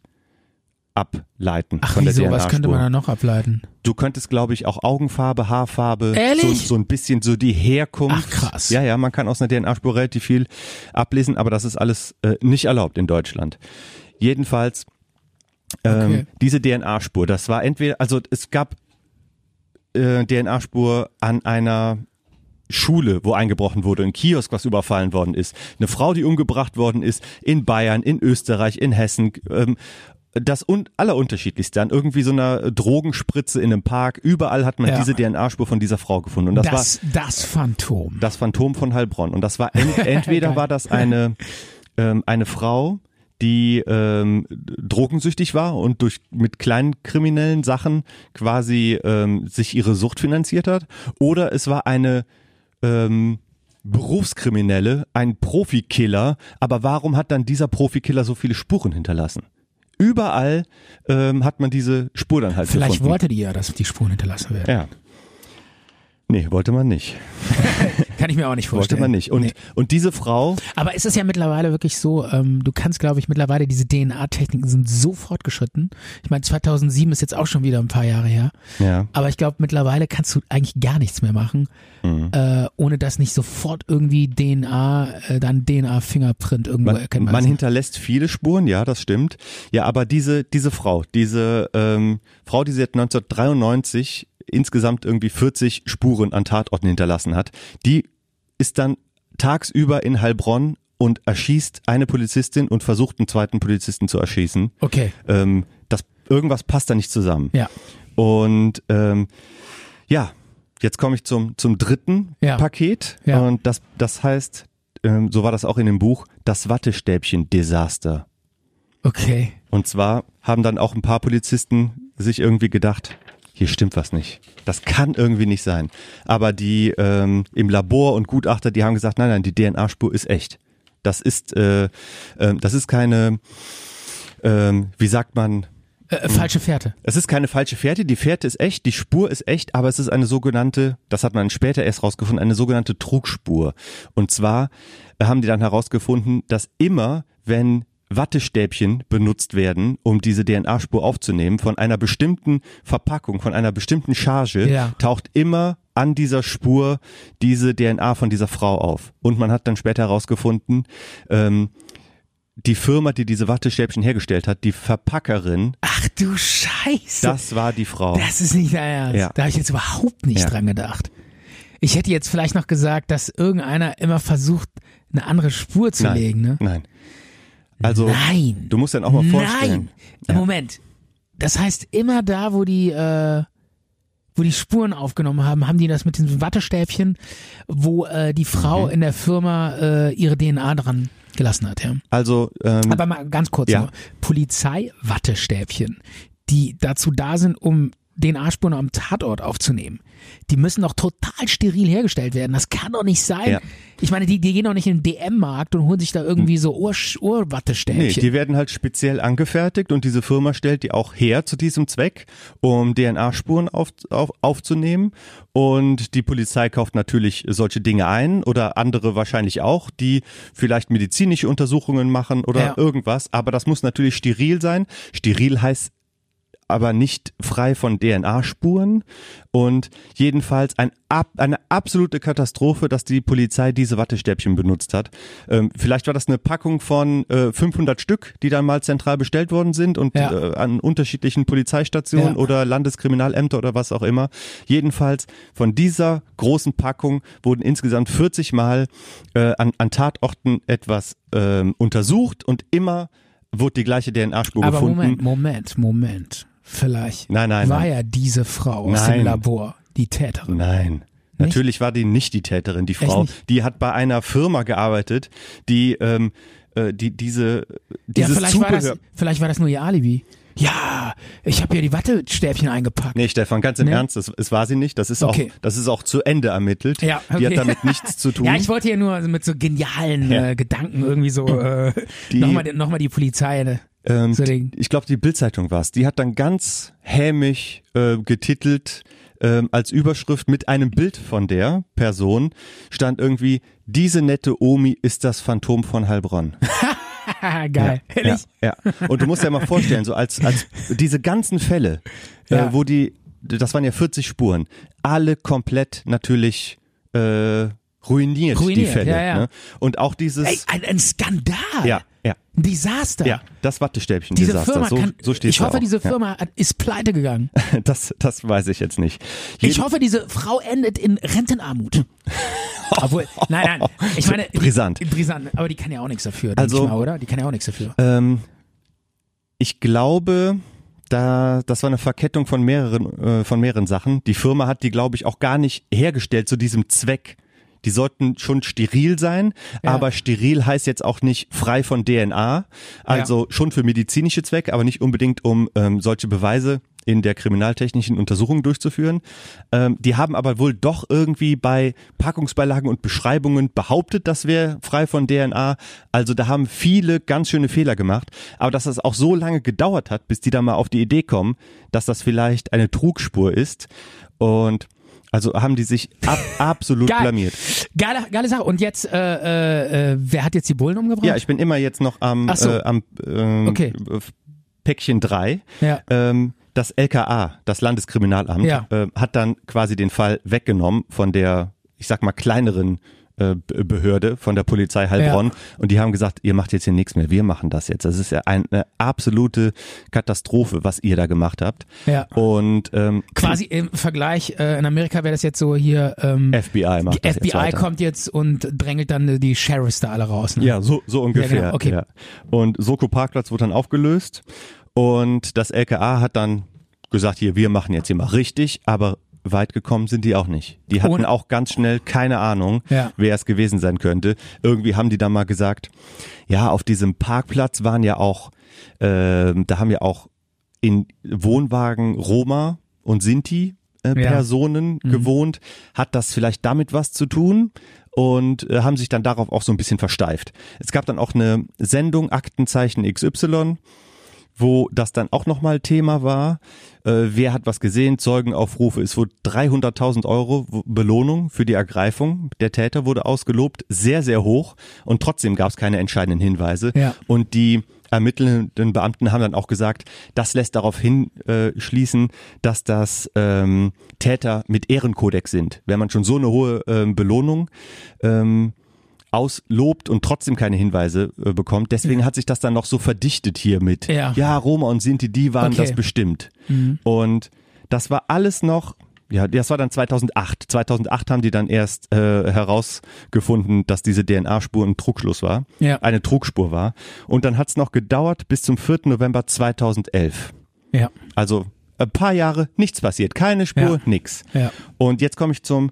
S3: ableiten
S1: Ach,
S3: von der
S1: wieso? Was könnte man da noch ableiten?
S3: Du könntest, glaube ich, auch Augenfarbe, Haarfarbe, so, so ein bisschen so die Herkunft.
S1: Ach, krass.
S3: Ja, ja, man kann aus einer DNA-Spur relativ viel ablesen, aber das ist alles äh, nicht erlaubt in Deutschland. Jedenfalls ähm,
S1: Okay.
S3: diese DNA-Spur, das war entweder, also es gab äh, DNA-Spur an einer Schule, wo eingebrochen wurde, ein Kiosk, was überfallen worden ist, eine Frau, die umgebracht worden ist, in Bayern, in Österreich, in Hessen, ähm, das und allerunterschiedlichste an irgendwie so einer Drogenspritze in einem Park, überall hat man
S1: Ja.
S3: diese DNA-Spur von dieser Frau gefunden und das, war
S1: Das, das Phantom.
S3: das Phantom von Heilbronn und das war ent, entweder war das eine ähm, eine Frau, die ähm, drogensüchtig war und durch mit kleinen kriminellen Sachen quasi ähm, sich ihre Sucht finanziert hat, oder es war eine ähm, Berufskriminelle, ein Profikiller, aber warum hat dann dieser Profikiller so viele Spuren hinterlassen? Überall ähm, hat man diese Spur dann halt
S1: Vielleicht
S3: gefunden.
S1: wollte die ja, dass die Spuren hinterlassen werden.
S3: ja. Nee, wollte man nicht.
S1: Kann ich mir auch nicht
S3: Wollte
S1: vorstellen.
S3: man nicht. Und,
S1: Nee.
S3: und diese Frau,
S1: Aber ist es ja mittlerweile wirklich so, ähm, du kannst, glaube ich, mittlerweile, diese DNA-Techniken sind so fortgeschritten. Ich meine, 2007 ist jetzt auch schon wieder ein paar Jahre her.
S3: ja,
S1: Aber ich glaube, mittlerweile kannst du eigentlich gar nichts mehr machen,
S3: Mhm.
S1: äh, ohne dass nicht sofort irgendwie DNA, äh, dann DNA-Fingerprint irgendwo
S3: man,
S1: erkennbar
S3: man
S1: ist.
S3: hinterlässt viele Spuren, ja, das stimmt. Ja, aber diese, diese Frau, diese ähm, Frau, die seit 1993 insgesamt irgendwie 40 Spuren an Tatorten hinterlassen hat, die ist dann tagsüber in Heilbronn und erschießt eine Polizistin und versucht einen zweiten Polizisten zu erschießen.
S1: Okay,
S3: Ähm, das, irgendwas passt da nicht zusammen.
S1: ja.
S3: Und ähm, ja, jetzt komme ich zum, zum dritten
S1: Ja.
S3: Paket.
S1: Ja.
S3: Und das, das heißt, ähm, so war das auch in dem Buch, das Wattestäbchen-Desaster.
S1: Okay.
S3: Und zwar haben dann auch ein paar Polizisten sich irgendwie gedacht, hier stimmt was nicht. Das kann irgendwie nicht sein. Aber die ähm, im Labor und Gutachter, die haben gesagt, nein, nein, die DNA-Spur ist echt. Das ist, äh, äh, das ist keine, ähm, wie sagt man,
S1: Äh, falsche Fährte.
S3: es ist keine falsche Fährte, die Fährte ist echt, die Spur ist echt, aber es ist eine sogenannte, das hat man später erst rausgefunden, eine sogenannte Trugspur. Und zwar äh, haben die dann herausgefunden, dass immer, wenn Wattestäbchen benutzt werden, um diese DNA-Spur aufzunehmen, von einer bestimmten Verpackung, von einer bestimmten Charge,
S1: Ja.
S3: taucht immer an dieser Spur diese DNA von dieser Frau auf. Und man hat dann später herausgefunden, ähm, die Firma, die diese Wattestäbchen hergestellt hat, die Verpackerin,
S1: Ach du Scheiße.
S3: das war die Frau.
S1: Das ist nicht dein Ernst.
S3: Ja.
S1: Da habe ich jetzt überhaupt nicht
S3: Ja.
S1: dran gedacht. Ich hätte jetzt vielleicht noch gesagt, dass irgendeiner immer versucht, eine andere Spur zu
S3: Nein.
S1: legen, ne?
S3: Nein. Also,
S1: Nein.
S3: du musst dann auch mal vorstellen.
S1: Nein. Moment. Das heißt, immer da, wo die, äh, wo die Spuren aufgenommen haben, haben die das mit diesen Wattestäbchen, wo äh, die Frau
S3: Mhm.
S1: in der Firma äh, ihre DNA dran gelassen hat, ja.
S3: Also, ähm,
S1: Aber mal ganz kurz
S3: Ja.
S1: nur. Polizei-Wattestäbchen, die dazu da sind, um DNA-Spuren am Tatort aufzunehmen, die müssen doch total steril hergestellt werden. Das kann doch nicht sein.
S3: Ja.
S1: Ich meine, die, die gehen doch nicht in den DM-Markt und holen sich da irgendwie so Ohr,
S3: nee,
S1: Ohrwattestäbchen.
S3: die werden halt speziell angefertigt und diese Firma stellt die auch her zu diesem Zweck, um DNA-Spuren auf, auf, aufzunehmen. Und die Polizei kauft natürlich solche Dinge ein oder andere wahrscheinlich auch, die vielleicht medizinische Untersuchungen machen oder
S1: Ja.
S3: irgendwas. Aber das muss natürlich steril sein. Steril heißt aber nicht frei von DNA-Spuren und jedenfalls ein, ab, eine absolute Katastrophe, dass die Polizei diese Wattestäbchen benutzt hat. Ähm, vielleicht war das eine Packung von äh, 500 Stück, die dann mal zentral bestellt worden sind und
S1: Ja.
S3: äh, an unterschiedlichen Polizeistationen
S1: Ja.
S3: oder Landeskriminalämter oder was auch immer. Jedenfalls von dieser großen Packung wurden insgesamt 40 Mal äh, an, an Tatorten etwas ähm, untersucht und immer wurde die gleiche DNA-Spur gefunden.
S1: Moment, Moment, Moment. Vielleicht
S3: Nein, nein,
S1: war
S3: nein.
S1: ja diese Frau aus
S3: Nein.
S1: dem Labor die Täterin.
S3: Nein. Natürlich war die nicht die Täterin, die Frau.
S1: nicht?
S3: Die hat bei einer Firma gearbeitet, die ähm, äh, die diese
S1: Ja,
S3: dieses
S1: vielleicht war,
S3: Zubehör.
S1: das, vielleicht war das nur ihr Alibi. Ja, ich habe hier die Wattestäbchen eingepackt.
S3: Nee, Stefan, ganz im
S1: Nee?
S3: Ernst, das, es war sie nicht. Das ist
S1: Okay.
S3: auch das ist auch zu Ende ermittelt.
S1: Ja, okay.
S3: Die hat damit nichts zu tun.
S1: Ja, ich wollte hier nur mit so genialen
S3: Ja.
S1: äh, Gedanken irgendwie so äh, nochmal noch mal die Polizei. Ne?
S3: Ähm, ich glaube, die Bildzeitung war's. Die hat dann ganz hämisch äh, getitelt ähm, als Überschrift mit einem Bild von der Person stand irgendwie diese nette Omi ist das Phantom von Heilbronn.
S1: Geil.
S3: Ja,
S1: Ehrlich?
S3: ja, ja. Und du musst dir mal vorstellen, so als, als diese ganzen Fälle,
S1: Ja.
S3: äh, wo die, das waren ja 40 Spuren, alle komplett natürlich äh, ruiniert, die
S1: Ruiniert,
S3: Fälle.
S1: ja, ja.
S3: Ne? Und auch dieses,
S1: Ey, ein, ein Skandal.
S3: ja, ja,
S1: Ein Desaster.
S3: ja, das Wattestäbchen
S1: Diese
S3: Desaster.
S1: Firma
S3: so,
S1: kann,
S3: so steht
S1: ich hoffe,
S3: auch.
S1: diese Firma hat- ist pleite gegangen.
S3: Ja. Das, das weiß ich jetzt nicht.
S1: Ich
S3: Jeden-
S1: hoffe, diese Frau endet in Rentenarmut. Obwohl, nein, nein, ich meine, die-
S3: Brisant.
S1: brisant, aber die kann ja auch nichts dafür,
S3: Also-
S1: ich mal, oder? Die kann ja auch nichts dafür.
S3: Ähm, ich glaube, da, das war eine Verkettung von mehreren, äh, von mehreren Sachen. Die Firma hat die, glaube ich, auch gar nicht hergestellt zu diesem Zweck. Die sollten schon steril sein,
S1: Ja.
S3: aber steril heißt jetzt auch nicht frei von DNA. Also schon für medizinische Zwecke, aber nicht unbedingt, um ähm, solche Beweise in der kriminaltechnischen Untersuchung durchzuführen. Ähm, die haben aber wohl doch irgendwie bei Packungsbeilagen und Beschreibungen behauptet, das wäre frei von DNA. Also da haben viele ganz schöne Fehler gemacht. Aber dass das auch so lange gedauert hat, bis die da mal auf die Idee kommen, dass das vielleicht eine Trugspur ist. Und also haben die sich ab, absolut
S1: Geil.
S3: blamiert.
S1: Geile, geile Sache. Und jetzt, äh, äh, äh, wer hat jetzt die Bullen umgebracht?
S3: Ja, ich bin immer jetzt noch am,
S1: so.
S3: äh, am ähm,
S1: Okay.
S3: Päckchen 3.
S1: Ja.
S3: Ähm, das LKA, das Landeskriminalamt,
S1: Ja.
S3: äh, hat dann quasi den Fall weggenommen von der, ich sag mal, kleineren äh, Behörde, von der Polizei Heilbronn. Und die haben gesagt, ihr macht jetzt hier nichts mehr, wir machen das jetzt. Das ist ja eine absolute Katastrophe, was ihr da gemacht habt.
S1: Ja.
S3: Und ähm,
S1: Quasi im Vergleich, äh, in Amerika wäre das jetzt so hier, ähm,
S3: FBI macht
S1: die
S3: das jetzt
S1: FBI
S3: weiter.
S1: kommt jetzt und drängelt dann äh, die Sheriffs da alle raus. Ne?
S3: Ja, so, so ungefähr.
S1: genau, okay.
S3: ja. Und Soko Parkplatz wurde dann aufgelöst und das LKA hat dann gesagt, hier, wir machen jetzt hier mal richtig, aber weit gekommen sind die auch nicht. Die hatten
S1: Und-
S3: auch ganz schnell keine Ahnung,
S1: Ja.
S3: wer es gewesen sein könnte. Irgendwie haben die dann mal gesagt, ja, auf diesem Parkplatz waren ja auch, ähm, da haben ja auch in Wohnwagen Roma und Sinti äh,
S1: Ja. Mhm.
S3: Personen gewohnt. Hat das vielleicht damit was zu tun? Und äh, haben sich dann darauf auch so ein bisschen versteift. Es gab dann auch eine Sendung, Aktenzeichen XY, wo das dann auch nochmal Thema war. Äh, wer hat was gesehen? Zeugenaufrufe. Es wurde 300.000 Euro Belohnung für die Ergreifung. Der Täter wurde ausgelobt, sehr, sehr hoch. Und trotzdem gab es keine entscheidenden Hinweise.
S1: Ja.
S3: Und die ermittelnden Beamten haben dann auch gesagt, das lässt darauf hinschließen, äh, schließen, dass das ähm, Täter mit Ehrenkodex sind. Wenn man schon so eine hohe ähm, Belohnung ähm, auslobt und trotzdem keine Hinweise äh, bekommt. Deswegen hat sich das dann noch so verdichtet hier mit,
S1: Ja.
S3: Roma und Sinti, die waren
S1: Okay.
S3: das bestimmt. Und das war alles noch, ja, das war dann 2008. 2008 haben die dann erst äh, herausgefunden, dass diese DNA-Spur ein Trugschluss war,
S1: Ja.
S3: eine Trugspur war. Und dann hat es noch gedauert bis zum 4. November 2011.
S1: Ja.
S3: Also ein paar Jahre nichts passiert, keine Spur,
S1: Ja.
S3: nix.
S1: Ja.
S3: Und jetzt komme ich zum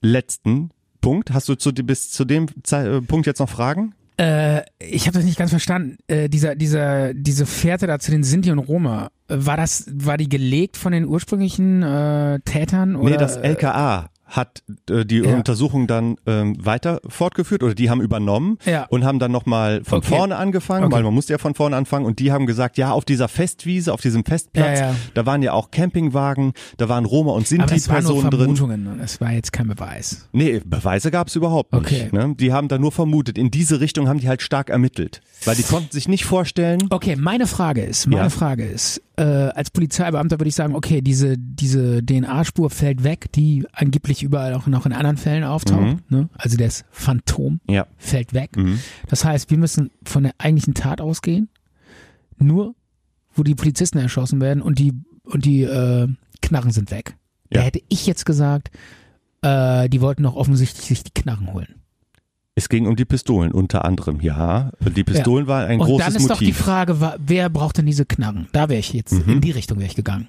S3: letzten Punkt. Hast du zu, bis zu dem äh, Punkt jetzt noch Fragen?
S1: Äh, ich habe das nicht ganz verstanden. Äh, dieser, dieser, diese Fährte da zu den Sinti und Roma, äh, war das, war die gelegt von den ursprünglichen äh, Tätern? Oder?
S3: nee, das LKA hat äh, die
S1: Ja.
S3: Untersuchung dann ähm, weiter fortgeführt oder die haben übernommen
S1: Ja.
S3: und haben dann nochmal von
S1: Okay.
S3: vorne angefangen,
S1: Okay.
S3: weil man musste ja von vorne anfangen und die haben gesagt, ja, auf dieser Festwiese, auf diesem Festplatz,
S1: Ja,
S3: da waren ja auch Campingwagen, da waren Roma und
S1: Aber es waren
S3: Sinti-Personen drin.
S1: Vermutungen, es war jetzt kein Beweis.
S3: Nee, Beweise gab's überhaupt nicht.
S1: Okay.
S3: Ne? Die haben da nur vermutet. In diese Richtung haben die halt stark ermittelt. Weil die konnten sich nicht vorstellen.
S1: Okay, meine Frage ist, meine. Frage ist, äh, als Polizeibeamter würde ich sagen, okay, diese, diese DNA-Spur fällt weg, die angeblich überall auch noch in anderen Fällen auftaucht. Ne? Also das Phantom
S3: Ja.
S1: fällt weg.
S3: Mhm.
S1: Das heißt, wir müssen von der eigentlichen Tat ausgehen, nur wo die Polizisten erschossen werden und die, und die äh, Knarren sind weg. Da
S3: Ja.
S1: hätte ich jetzt gesagt, äh, die wollten doch offensichtlich sich die Knarren holen.
S3: Es ging um die Pistolen unter anderem, ja. Die Pistolen waren ein
S1: und
S3: großes
S1: dann ist doch die
S3: Motiv.
S1: Frage, wer braucht denn diese Knarren? Da wäre ich jetzt,
S3: Mhm.
S1: in die Richtung wäre ich gegangen.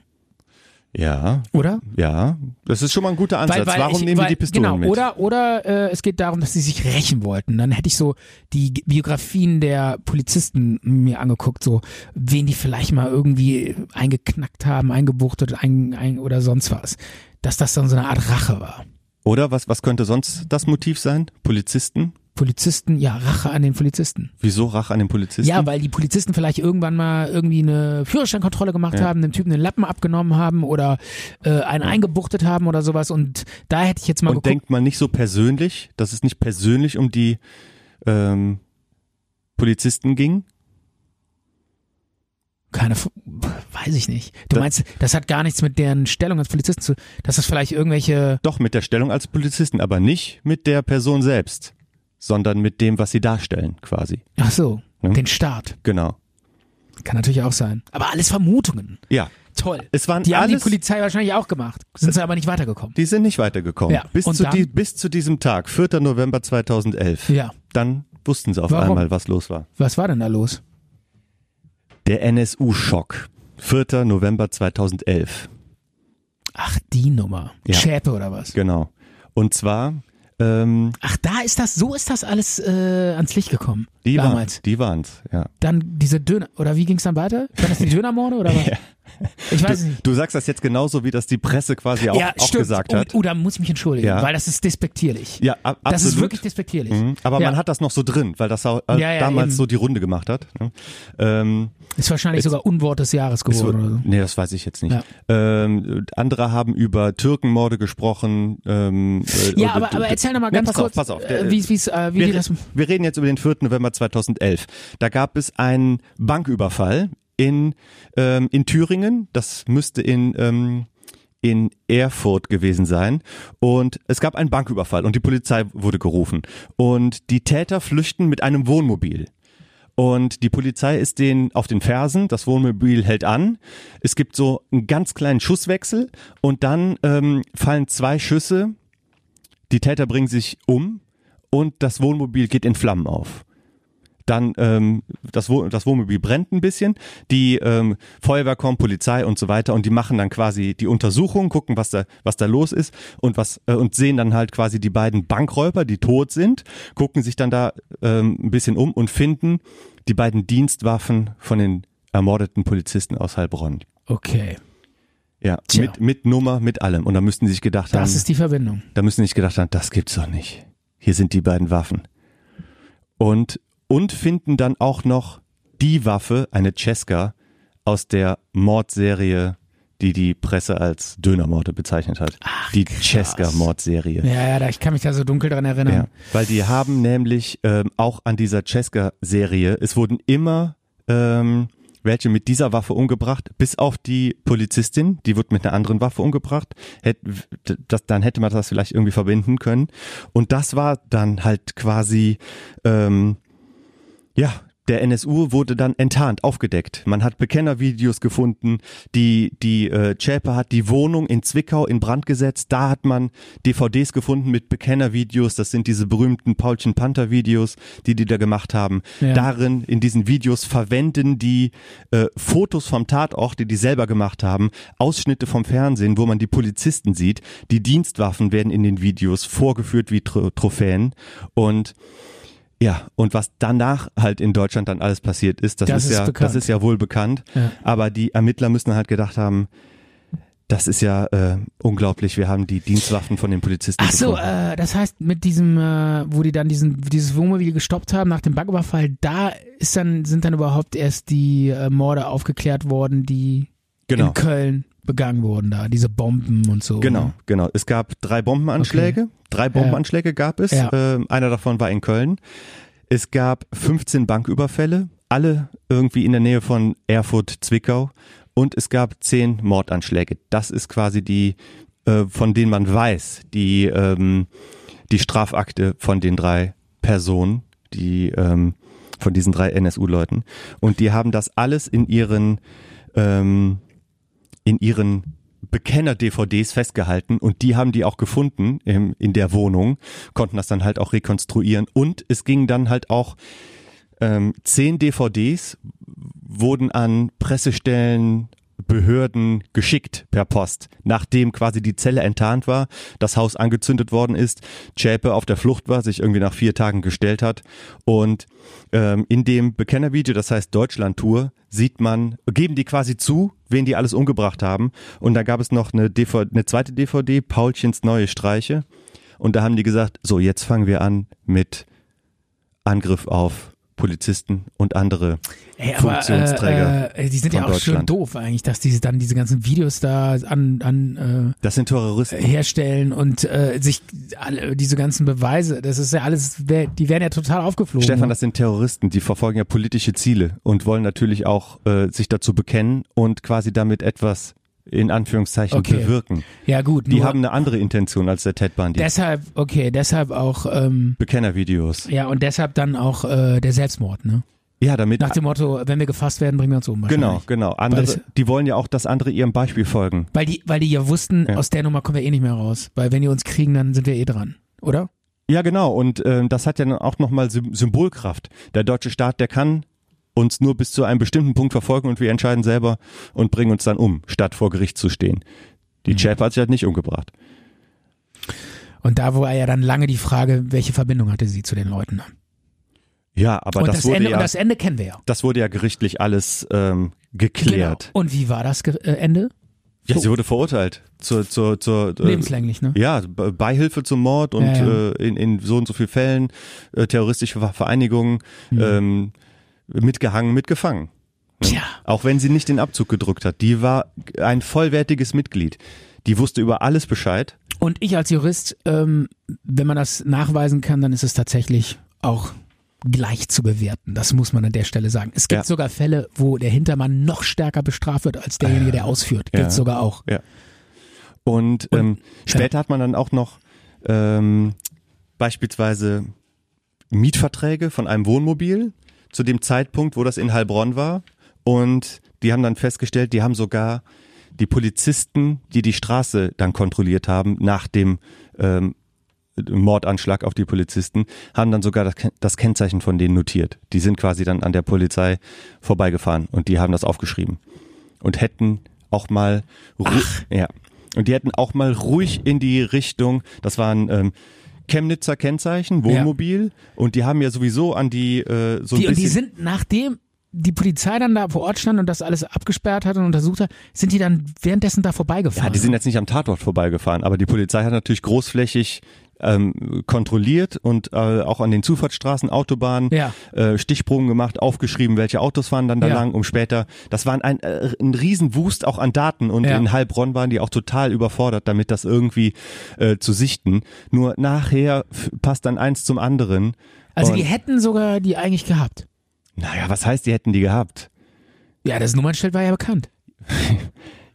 S3: ja,
S1: Oder?
S3: ja. Das ist schon mal ein guter Ansatz. Warum
S1: ich,
S3: nehmen
S1: weil,
S3: die die Pistolen
S1: genau,
S3: mit?
S1: Oder, oder äh, es geht darum, dass sie sich rächen wollten. Dann hätte ich so die Biografien der Polizisten mir angeguckt, so wen die vielleicht mal irgendwie eingeknackt haben, eingebuchtet ein, ein, oder sonst was. Dass das dann so eine Art Rache war.
S3: Oder was, was könnte sonst das Motiv sein? Polizisten?
S1: Polizisten, ja, Rache an den Polizisten.
S3: Wieso Rache an den Polizisten?
S1: Ja, weil die Polizisten vielleicht irgendwann mal irgendwie eine Führerscheinkontrolle gemacht
S3: Ja.
S1: haben, dem Typen den Lappen abgenommen haben oder äh, einen eingebuchtet haben oder sowas. Und da hätte ich jetzt mal
S3: Und
S1: geguckt.
S3: denkt man nicht so persönlich, dass es nicht persönlich um die ähm, Polizisten ging,
S1: Keine, F- weiß ich nicht. Du
S3: Das-
S1: meinst, das hat gar nichts mit deren Stellung als Polizisten zu, dass das vielleicht irgendwelche,
S3: Doch mit der Stellung als Polizisten, aber nicht mit der Person selbst, sondern mit dem, was sie darstellen, quasi.
S1: ach so,
S3: Ja.
S1: den Staat.
S3: Genau.
S1: Kann natürlich auch sein. Aber alles Vermutungen.
S3: Ja,
S1: Toll.
S3: es waren
S1: Die haben die Polizei wahrscheinlich auch gemacht. Sind sie aber nicht weitergekommen.
S3: die sind nicht weitergekommen.
S1: Ja,
S3: Bis,
S1: und
S3: zu
S1: dann?
S3: die, bis zu diesem Tag, 4. November 2011.
S1: Ja.
S3: Dann wussten sie auf
S1: Warum?
S3: einmal, was los war.
S1: Was war denn da los?
S3: Der NSU-Schock. 4. November 2011.
S1: Ach, die Nummer.
S3: Ja.
S1: Schäpe oder was?
S3: Genau. Und zwar, ähm,
S1: Ach, da ist das, so ist das alles äh, ans Licht gekommen.
S3: die waren
S1: damals.
S3: die waren's, ja.
S1: Dann diese Döner, oder wie ging's dann weiter? Waren das die Dönermorde oder was? Ich weiß es nicht.
S3: Du sagst das jetzt genauso, wie das die Presse quasi auch,
S1: ja,
S3: auch gesagt
S1: oh,
S3: hat.
S1: Oh, da muss ich mich entschuldigen,
S3: Ja.
S1: weil das ist despektierlich.
S3: Ja, ab, absolut.
S1: Das ist wirklich despektierlich.
S3: Mhm. Aber
S1: ja.
S3: man hat das noch so drin, weil das auch, äh, damals
S1: eben.
S3: so die Runde gemacht hat. Ne? Ähm,
S1: Ist wahrscheinlich sogar Unwort des Jahres
S3: es
S1: geworden
S3: wird-
S1: oder so.
S3: nee, das weiß ich jetzt nicht.
S1: Ja.
S3: Ähm, andere haben über Türkenmorde gesprochen. Ähm, äh,
S1: Ja,
S3: und-
S1: aber, aber erzähl noch mal
S3: Nee,
S1: ganz
S3: pass
S1: kurz,
S3: Auf, pass auf.
S1: äh, wie, wie's, äh, wie
S3: wir,
S1: das.
S3: wir reden jetzt über den 4. November 2011. Da gab es einen Banküberfall in, ähm, in Thüringen. Das müsste in, ähm, in Erfurt gewesen sein. Und es gab einen Banküberfall und die Polizei wurde gerufen. Und die Täter flüchten mit einem Wohnmobil. Und die Polizei ist den auf den Fersen, das Wohnmobil hält an. Es gibt so einen ganz kleinen Schusswechsel und dann ähm, fallen zwei Schüsse. Die Täter bringen sich um und das Wohnmobil geht in Flammen auf. Dann ähm, das, Wohn das Wohnmobil brennt ein bisschen, die ähm, Feuerwehr kommt, Polizei und so weiter und die machen dann quasi die Untersuchung, gucken, was da was da los ist und was äh, und sehen dann halt quasi die beiden Bankräuber, die tot sind, gucken sich dann da ähm, ein bisschen um und finden die beiden Dienstwaffen von den ermordeten Polizisten aus Heilbronn.
S1: Okay,
S3: Ja,
S1: Tja.
S3: mit mit Nummer, mit allem und da müssten sie sich gedacht haben,
S1: das ist die Verbindung.
S3: da müssen sie sich gedacht haben, das gibt's doch nicht. Hier sind die beiden Waffen. Und, und finden dann auch noch die Waffe, eine Cesca, aus der Mordserie, die die Presse als Dönermorde bezeichnet hat. die Cesca-Mordserie.
S1: Ja, ja, ich kann mich da so dunkel dran erinnern.
S3: Ja, weil die haben nämlich ähm, auch an dieser Cesca-Serie, es wurden immer ähm, welche mit dieser Waffe umgebracht, bis auf die Polizistin, die wird mit einer anderen Waffe umgebracht. Hätt, das, dann hätte man das vielleicht irgendwie verbinden können. Und das war dann halt quasi, ähm, ja, der NSU wurde dann enttarnt, aufgedeckt. Man hat Bekennervideos gefunden. Die, die äh, Zschäpe hat die Wohnung in Zwickau in Brand gesetzt. Da hat man DVDs gefunden mit Bekennervideos. Das sind diese berühmten Paulchen Panther Videos, die die da gemacht haben.
S1: Ja.
S3: Darin, in diesen Videos verwenden die äh, Fotos vom Tatort, die die selber gemacht haben, Ausschnitte vom Fernsehen, wo man die Polizisten sieht. Die Dienstwaffen werden in den Videos vorgeführt wie Tro Trophäen und ja, und was danach halt in Deutschland dann alles passiert ist, das,
S1: Das
S3: ist,
S1: ist
S3: ja,
S1: bekannt.
S3: das ist ja wohl bekannt.
S1: Ja.
S3: Aber die Ermittler müssen halt gedacht haben, das ist ja äh, unglaublich. Wir haben die Dienstwaffen von den Polizisten
S1: Ach so, äh, das heißt, mit diesem, äh, wo die dann diesen, dieses Wohnmobil gestoppt haben nach dem Banküberfall, da ist dann, sind dann überhaupt erst die äh, Morde aufgeklärt worden, die
S3: genau.
S1: in Köln begangen wurden da, diese Bomben und so.
S3: Genau, genau. Es gab drei Bombenanschläge. Drei Bombenanschläge gab es.
S1: Ja.
S3: Ähm, einer davon war in Köln. Es gab 15 Banküberfälle, alle irgendwie in der Nähe von Erfurt, Zwickau. Und es gab 10 Mordanschläge. Das ist quasi die, äh, von denen man weiß, die, ähm, die Strafakte von den drei Personen, die, ähm, von diesen drei NSU-Leuten. Und die haben das alles in ihren, ähm, in ihren Bekenner-DVDs festgehalten und die haben die auch gefunden im, in der Wohnung, konnten das dann halt auch rekonstruieren und es ging dann halt auch ähm, zehn DVDs wurden an Pressestellen, Behörden geschickt per Post, nachdem quasi die Zelle enttarnt war, das Haus angezündet worden ist, Zschäpe auf der Flucht war, sich irgendwie nach vier Tagen gestellt hat. Und ähm, in dem Bekennervideo, das heißt Deutschland-Tour, sieht man, geben die quasi zu, wen die alles umgebracht haben. Und da gab es noch eine, DVD, eine zweite DVD, Paulchens neue Streiche. Und da haben die gesagt, so jetzt fangen wir an mit Angriff auf Polizisten und andere
S1: Ey, aber
S3: Funktionsträger
S1: äh, äh, die sind ja auch schön doof eigentlich, dass die dann diese ganzen Videos da an, an
S3: Das sind
S1: äh,
S3: Terroristen.
S1: herstellen und äh, sich alle diese ganzen Beweise, das ist ja alles, die werden ja total aufgeflogen.
S3: Stefan,
S1: ne?
S3: das sind Terroristen, die verfolgen ja politische Ziele und wollen natürlich auch äh, sich dazu bekennen und quasi damit etwas in Anführungszeichen
S1: Okay.
S3: bewirken.
S1: ja gut,
S3: Die haben eine andere Intention als der Ted Bundy.
S1: deshalb, okay, deshalb auch, ähm,
S3: Bekennervideos.
S1: ja und deshalb dann auch äh, der Selbstmord, ne?
S3: Ja, damit
S1: Nach dem Motto, wenn wir gefasst werden, bringen wir uns um.
S3: genau, genau. Andere,
S1: Weil-
S3: die wollen ja auch, dass andere ihrem Beispiel folgen.
S1: Weil die, weil die ja wussten,
S3: Ja.
S1: aus der Nummer kommen wir eh nicht mehr raus. Weil wenn die uns kriegen, dann sind wir eh dran, oder?
S3: Ja, genau. Und ähm, das hat ja dann auch nochmal Sym Symbolkraft. Der deutsche Staat, der kann uns nur bis zu einem bestimmten Punkt verfolgen und wir entscheiden selber und bringen uns dann um, statt vor Gericht zu stehen. Die Chap hat sich halt nicht umgebracht.
S1: Und da war ja dann lange die Frage, welche Verbindung hatte sie zu den Leuten.
S3: Ja, aber
S1: und,
S3: das,
S1: das
S3: wurde
S1: Ende,
S3: ja,
S1: und das Ende kennen wir ja.
S3: das wurde ja gerichtlich alles ähm, geklärt.
S1: Genau. Und wie war das Ge äh, Ende?
S3: Ja, sie wurde verurteilt zur, zur, zur äh,
S1: Lebenslänglich, ne?
S3: Ja, Be- Beihilfe zum Mord und
S1: Ja, ja.
S3: Äh, in, in so und so vielen Fällen äh, terroristische Ver- Vereinigungen
S1: Mhm.
S3: ähm, mitgehangen, mitgefangen.
S1: Tja.
S3: Auch wenn sie nicht den Abzug gedrückt hat. Die war ein vollwertiges Mitglied. Die wusste über alles Bescheid.
S1: Und ich als Jurist, ähm, wenn man das nachweisen kann, dann ist es tatsächlich auch gleich zu bewerten. Das muss man an der Stelle sagen. Es gibt
S3: Ja.
S1: sogar Fälle, wo der Hintermann noch stärker bestraft wird als derjenige, der ausführt.
S3: Ja.
S1: Gibt's sogar auch.
S3: Und, ähm, später hat man dann auch noch ähm, beispielsweise Mietverträge von einem Wohnmobil zu dem Zeitpunkt, wo das in Heilbronn war. Und die haben dann festgestellt, die haben sogar die Polizisten, die die Straße dann kontrolliert haben, nach dem ähm, Mordanschlag auf die Polizisten, haben dann sogar das, das Kennzeichen von denen notiert. Die sind quasi dann an der Polizei vorbeigefahren und die haben das aufgeschrieben und hätten auch mal ru- ja und die hätten auch mal ruhig in die Richtung, das waren ähm, Chemnitzer Kennzeichen, Wohnmobil und die haben ja sowieso an die äh, so ein
S1: Die, und die
S3: bisschen
S1: sind, nachdem die Polizei dann da vor Ort stand und das alles abgesperrt hat und untersucht hat, sind die dann währenddessen da vorbeigefahren.
S3: Ja, die sind jetzt nicht am Tatort vorbeigefahren, aber die Polizei hat natürlich großflächig ähm, kontrolliert und äh, auch an den Zufahrtsstraßen, Autobahnen
S1: Ja.
S3: äh, Stichproben gemacht, aufgeschrieben, welche Autos fahren dann da
S1: Ja.
S3: lang, um später, das waren ein, äh, ein Riesenwust auch an Daten und
S1: Ja.
S3: in Heilbronn waren die auch total überfordert, damit das irgendwie äh, zu sichten. Nur nachher passt dann eins zum anderen.
S1: also die hätten sogar die eigentlich gehabt.
S3: naja, was heißt, die hätten die gehabt?
S1: Ja, das Nummernschild war ja bekannt.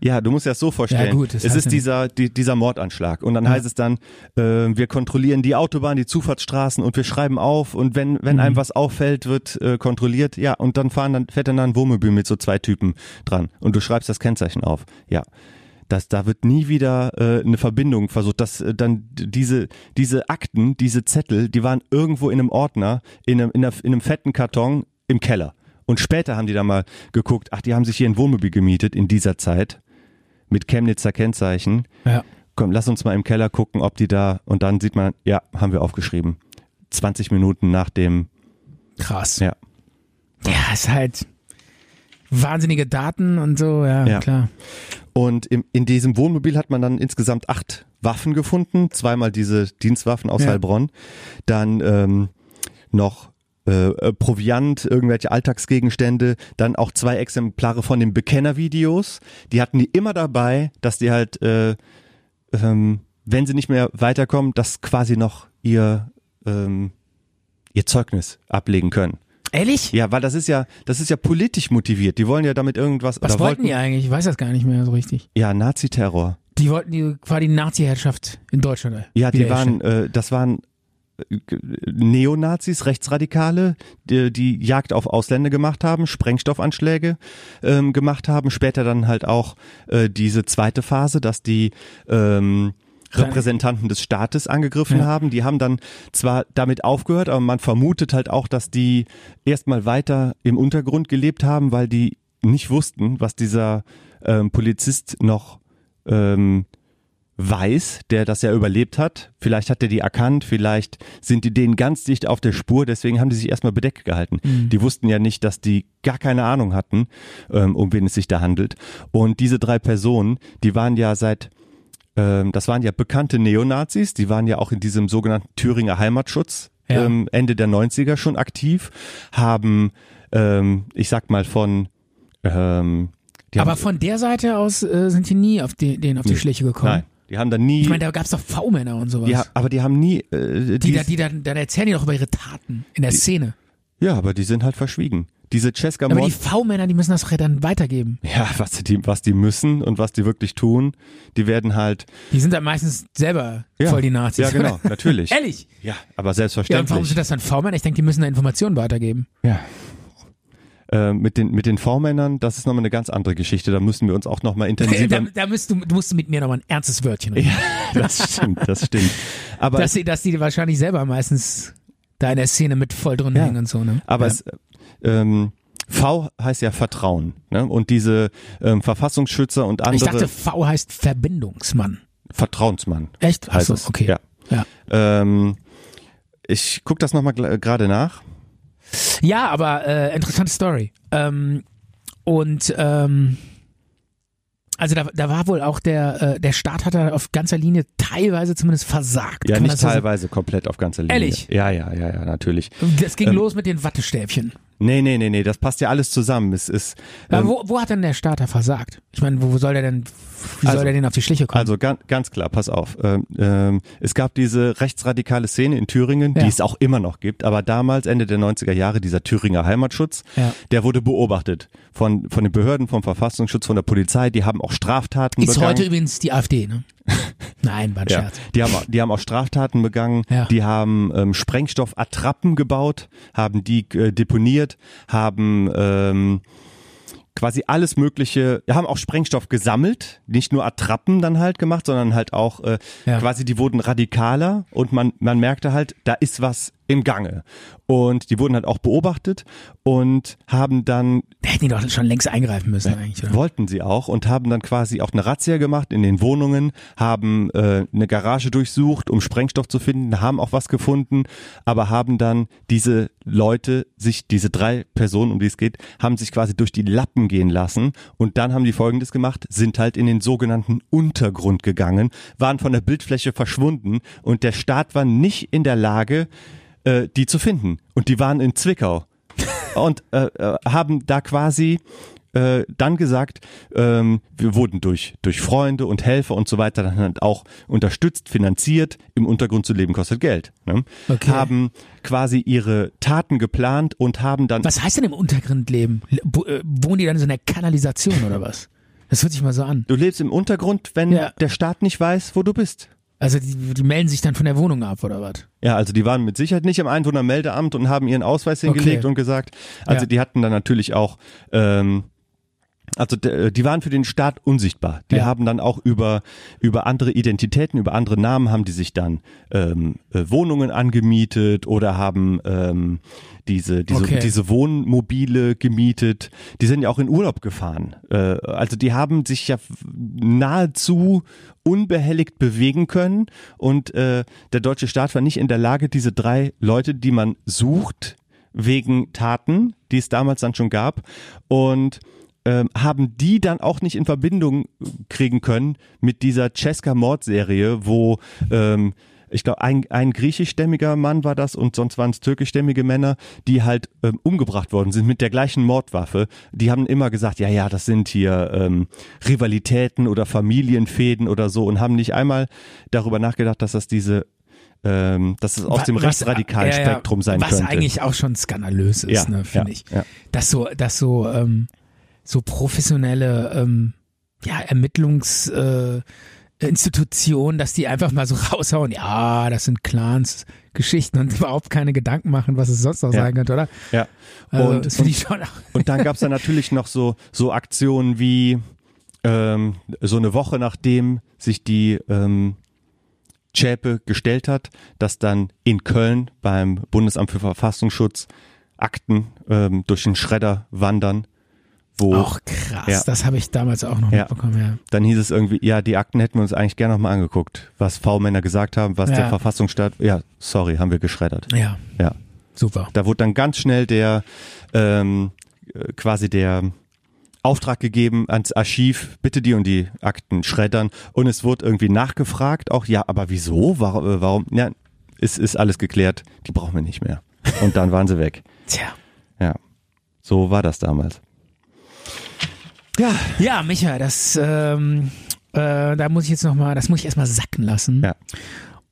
S3: Ja, du musst dir das so vorstellen.
S1: Ja, gut,
S3: es ist dieser, die, dieser Mordanschlag. Und dann
S1: Ja.
S3: heißt es dann, äh, wir kontrollieren die Autobahn, die Zufahrtsstraßen und wir schreiben auf und wenn, wenn
S1: Mhm.
S3: einem was auffällt, wird äh, kontrolliert. Ja, und dann fahren dann, fährt dann da ein Wohnmobil mit so zwei Typen dran und du schreibst das Kennzeichen auf. Ja. Das, da wird nie wieder äh, eine Verbindung versucht. dass äh, dann diese, diese Akten, diese Zettel, die waren irgendwo in einem Ordner, in einem, in, einer, in einem fetten Karton im Keller. Und später haben die da mal geguckt, ach, die haben sich hier ein Wohnmobil gemietet in dieser Zeit mit Chemnitzer Kennzeichen.
S1: Ja.
S3: Komm, lass uns mal im Keller gucken, ob die da, und dann sieht man, ja, haben wir aufgeschrieben. 20 Minuten nach dem,
S1: Krass.
S3: ja.
S1: Ja, ist halt wahnsinnige Daten und so, ja,
S3: Ja.
S1: klar.
S3: Und im, in diesem Wohnmobil hat man dann insgesamt acht Waffen gefunden, zweimal diese Dienstwaffen aus
S1: Ja.
S3: Heilbronn, dann ähm, noch äh, äh, Proviant, irgendwelche Alltagsgegenstände, dann auch zwei Exemplare von den Bekennervideos. Die hatten die immer dabei, dass die halt, äh, ähm, wenn sie nicht mehr weiterkommen, dass quasi noch ihr ähm, ihr Zeugnis ablegen können.
S1: Ehrlich?
S3: Ja, weil das ist ja, das ist ja politisch motiviert. Die wollen ja damit irgendwas.
S1: Was
S3: oder
S1: wollten die eigentlich? Ich weiß das gar nicht mehr so richtig.
S3: Ja, Nazi-Terror.
S1: Die wollten die quasi die Nazi-Herrschaft in Deutschland.
S3: Ja, die waren, äh, das waren Neonazis, Rechtsradikale, die, die Jagd auf Ausländer gemacht haben, Sprengstoffanschläge ähm, gemacht haben, später dann halt auch äh, diese zweite Phase, dass die ähm, Repräsentanten des Staates angegriffen
S1: Ja.
S3: haben. Die haben dann zwar damit aufgehört, aber man vermutet halt auch, dass die erstmal weiter im Untergrund gelebt haben, weil die nicht wussten, was dieser ähm, Polizist noch ähm, weiß, der das ja überlebt hat. Vielleicht hat er die erkannt, vielleicht sind die denen ganz dicht auf der Spur, deswegen haben die sich erstmal bedeckt gehalten. Die wussten ja nicht, dass die gar keine Ahnung hatten, ähm, um wen es sich da handelt. Und diese drei Personen, die waren ja seit ähm, das waren ja bekannte Neonazis, die waren ja auch in diesem sogenannten Thüringer Heimatschutz
S1: Ja.
S3: ähm, Ende der 90er schon aktiv, haben, ähm, ich sag mal von, ähm,
S1: Aber
S3: haben,
S1: von der Seite aus äh, sind die nie auf die, denen auf die
S3: Nee.
S1: Schliche gekommen.
S3: nein, die haben dann nie,
S1: Ich meine, da gab's doch V-Männer und sowas.
S3: die, aber die haben nie, äh,
S1: die,
S3: die,
S1: da, die dann, dann erzählen die doch über ihre Taten in der Szene.
S3: ja, aber die sind halt verschwiegen. Diese Cesca
S1: Aber die V-Männer, die müssen das doch ja dann weitergeben.
S3: ja, was die, was die müssen und was die wirklich tun, die werden halt,
S1: Die sind dann meistens selber
S3: ja,
S1: voll die Nazis.
S3: ja genau, natürlich.
S1: Ehrlich?
S3: Ja, aber
S1: Ja, und warum
S3: selbstverständlich.
S1: sind das dann V-Männer? Ich denke, die müssen da Informationen weitergeben.
S3: Ja. Äh, mit den, mit den V-Männern, das ist nochmal eine ganz andere Geschichte. Da müssen wir uns auch nochmal
S1: da,
S3: intensiver.
S1: da musst du, du musst mit mir nochmal ein ernstes Wörtchen reden.
S3: ja, das stimmt, das stimmt. Aber,
S1: dass, sie, dass die wahrscheinlich selber meistens da in der Szene mit voll drin
S3: Ja.
S1: hängen und so. Ne?
S3: aber
S1: ja.
S3: es, ähm, V heißt ja Vertrauen. Ne? Und diese ähm, Verfassungsschützer und
S1: ich
S3: andere
S1: dachte, V heißt Verbindungsmann.
S3: Vertrauensmann
S1: Echt?
S3: Heißt
S1: so,
S3: es.
S1: okay.
S3: Ja.
S1: Ja.
S3: Ähm, ich gucke das nochmal gerade nach.
S1: Ja, aber äh, interessante Story. Ähm, und ähm, also da, da war wohl auch der, äh, der Staat hat da auf ganzer Linie teilweise zumindest versagt.
S3: Ja,
S1: Kann
S3: nicht
S1: das so
S3: teilweise komplett auf ganzer Linie.
S1: Ehrlich?
S3: Ja, ja, ja, ja, natürlich.
S1: Das ging
S3: Ähm,
S1: los mit den Wattestäbchen.
S3: Nee, nee, nee, nee, das passt ja alles zusammen. Es ist
S1: Aber
S3: ähm,
S1: wo, wo hat denn der Staat da versagt? Ich meine, wo, wo soll der denn, wie
S3: Also-
S1: soll der denn auf die Schliche kommen?
S3: Also ganz, ganz klar, pass auf. Ähm, ähm, es gab diese rechtsradikale Szene in Thüringen,
S1: Ja.
S3: die es auch immer noch gibt, aber damals, Ende der 90er Jahre, dieser Thüringer Heimatschutz,
S1: Ja.
S3: der wurde beobachtet von, von den Behörden, vom Verfassungsschutz, von der Polizei, die haben auch Straftaten
S1: Ist
S3: begangen.
S1: heute übrigens die AfD, ne? Nein, war ein
S3: ja,
S1: Scherz.
S3: die haben, die haben auch Straftaten begangen,
S1: Ja.
S3: die haben ähm, Sprengstoffattrappen gebaut, haben die äh, deponiert, haben ähm, quasi alles Mögliche, wir haben auch Sprengstoff gesammelt, nicht nur Attrappen dann halt gemacht, sondern halt auch äh,
S1: Ja.
S3: quasi die wurden radikaler und man, man merkte halt, da ist was im Gange. Und die wurden halt auch beobachtet und haben dann
S1: Da hätten die doch schon längst eingreifen müssen eigentlich, oder?
S3: Wollten sie auch und haben dann quasi auch eine Razzia gemacht in den Wohnungen, haben äh, eine Garage durchsucht, um Sprengstoff zu finden, haben auch was gefunden, aber haben dann diese Leute, sich diese drei Personen, um die es geht, haben sich quasi durch die Lappen gehen lassen und dann haben die Folgendes gemacht, sind halt in den sogenannten Untergrund gegangen, waren von der Bildfläche verschwunden und der Staat war nicht in der Lage, äh, die zu finden und die waren in Zwickau und äh, äh, haben da quasi äh, dann gesagt, ähm, wir wurden durch, durch Freunde und Helfer und so weiter dann halt auch unterstützt, finanziert. Im Untergrund zu leben kostet Geld. Ne?
S1: Okay.
S3: Haben quasi ihre Taten geplant und haben dann
S1: Was heißt denn im Untergrund leben? Äh, Wohnen die dann so in der Kanalisation oder was? Das hört sich mal so an.
S3: Du lebst im Untergrund, wenn
S1: Ja.
S3: der Staat nicht weiß, wo du bist.
S1: Also die, die melden sich dann von der Wohnung ab oder was?
S3: Ja, also die waren mit Sicherheit nicht im Einwohnermeldeamt und haben ihren Ausweis hingelegt
S1: Okay.
S3: und gesagt, also
S1: Ja.
S3: die hatten dann natürlich auch, ähm, also d- die waren für den Staat unsichtbar. Die
S1: Ja.
S3: haben dann auch über über andere Identitäten, über andere Namen haben die sich dann ähm, äh, Wohnungen angemietet oder haben ähm, diese diese
S1: Okay.
S3: diese Wohnmobile gemietet. Die sind ja auch in Urlaub gefahren. Äh, also die haben sich ja nahezu unbehelligt bewegen können und äh, der deutsche Staat war nicht in der Lage, diese drei Leute, die man sucht, wegen Taten, die es damals dann schon gab und ähm, haben die dann auch nicht in Verbindung kriegen können mit dieser Cesca-Mordserie, wo ähm, ich glaube, ein, ein griechischstämmiger Mann war das und sonst waren es türkischstämmige Männer, die halt ähm, umgebracht worden sind mit der gleichen Mordwaffe. Die haben immer gesagt, ja, ja, das sind hier ähm, Rivalitäten oder Familienfäden oder so und haben nicht einmal darüber nachgedacht, dass das diese ähm, dass es aus dem
S1: Was-
S3: rechtsradikalen
S1: ja, ja,
S3: Spektrum sein
S1: was
S3: könnte.
S1: Was eigentlich auch schon skandalös ist,
S3: Ja,
S1: ne, finde
S3: ja,
S1: ich.
S3: ja.
S1: Dass so, dass so, ähm, so professionelle ähm, ja, Ermittlungs äh, dass die einfach mal so raushauen, ja, das sind Clans, Geschichten und überhaupt keine Gedanken machen, was es sonst noch
S3: Ja.
S1: sein könnte, oder?
S3: ja.
S1: Also,
S3: und,
S1: das finde
S3: und,
S1: ich schon.
S3: und dann gab's dann natürlich noch so, so Aktionen wie ähm, so eine Woche nachdem sich die ähm, Zschäpe gestellt hat, dass dann in Köln beim Bundesamt für Verfassungsschutz Akten ähm, durch den Schredder wandern, wo
S1: Auch krass,
S3: Ja.
S1: das habe ich damals auch noch
S3: Ja.
S1: mitbekommen, ja.
S3: dann hieß es irgendwie, ja, die Akten hätten wir uns eigentlich gerne nochmal angeguckt, was V-Männer gesagt haben, was
S1: Ja.
S3: der Verfassungsstaat, ja, sorry, haben wir geschreddert.
S1: Ja,
S3: Ja.
S1: super.
S3: Da wurde dann ganz schnell der ähm, äh, quasi der Auftrag gegeben ans Archiv, bitte die und die Akten schreddern und es wurde irgendwie nachgefragt, auch ja, aber wieso? Warum? äh, warum? Ja, ist, ist alles geklärt, die brauchen wir nicht mehr. Und dann waren sie weg.
S1: Tja.
S3: Ja, so war das damals. Ja,
S1: Ja, Micha, das, ähm, äh, da muss ich jetzt nochmal, das muss ich erstmal sacken lassen.
S3: Ja.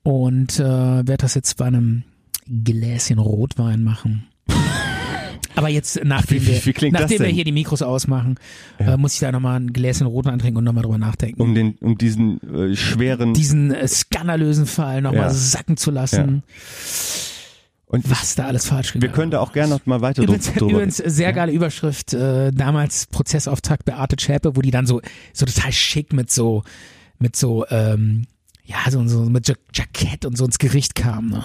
S1: Und äh, werde das jetzt bei einem Gläschen Rotwein machen. Aber jetzt, nachdem,
S3: wie-
S1: wir,
S3: wie
S1: nachdem wir hier die Mikros ausmachen, äh, muss ich da nochmal ein Gläschen Rotwein trinken und nochmal drüber nachdenken.
S3: um den, um diesen äh, schweren
S1: Diesen äh, skandalösen Fall nochmal
S3: Ja.
S1: sacken zu lassen,
S3: und
S1: was da alles falsch
S3: wir
S1: gegangen
S3: können da auch gerne noch mal weiter
S1: Übrigens,
S3: drüber.
S1: übrigens sehr geile Überschrift, äh, damals Prozessauftakt Beate Zschäpe, wo die dann so, so total schick mit so, mit so, ähm, ja, so, so mit Ja- Jackett und so ins Gericht kam, ne?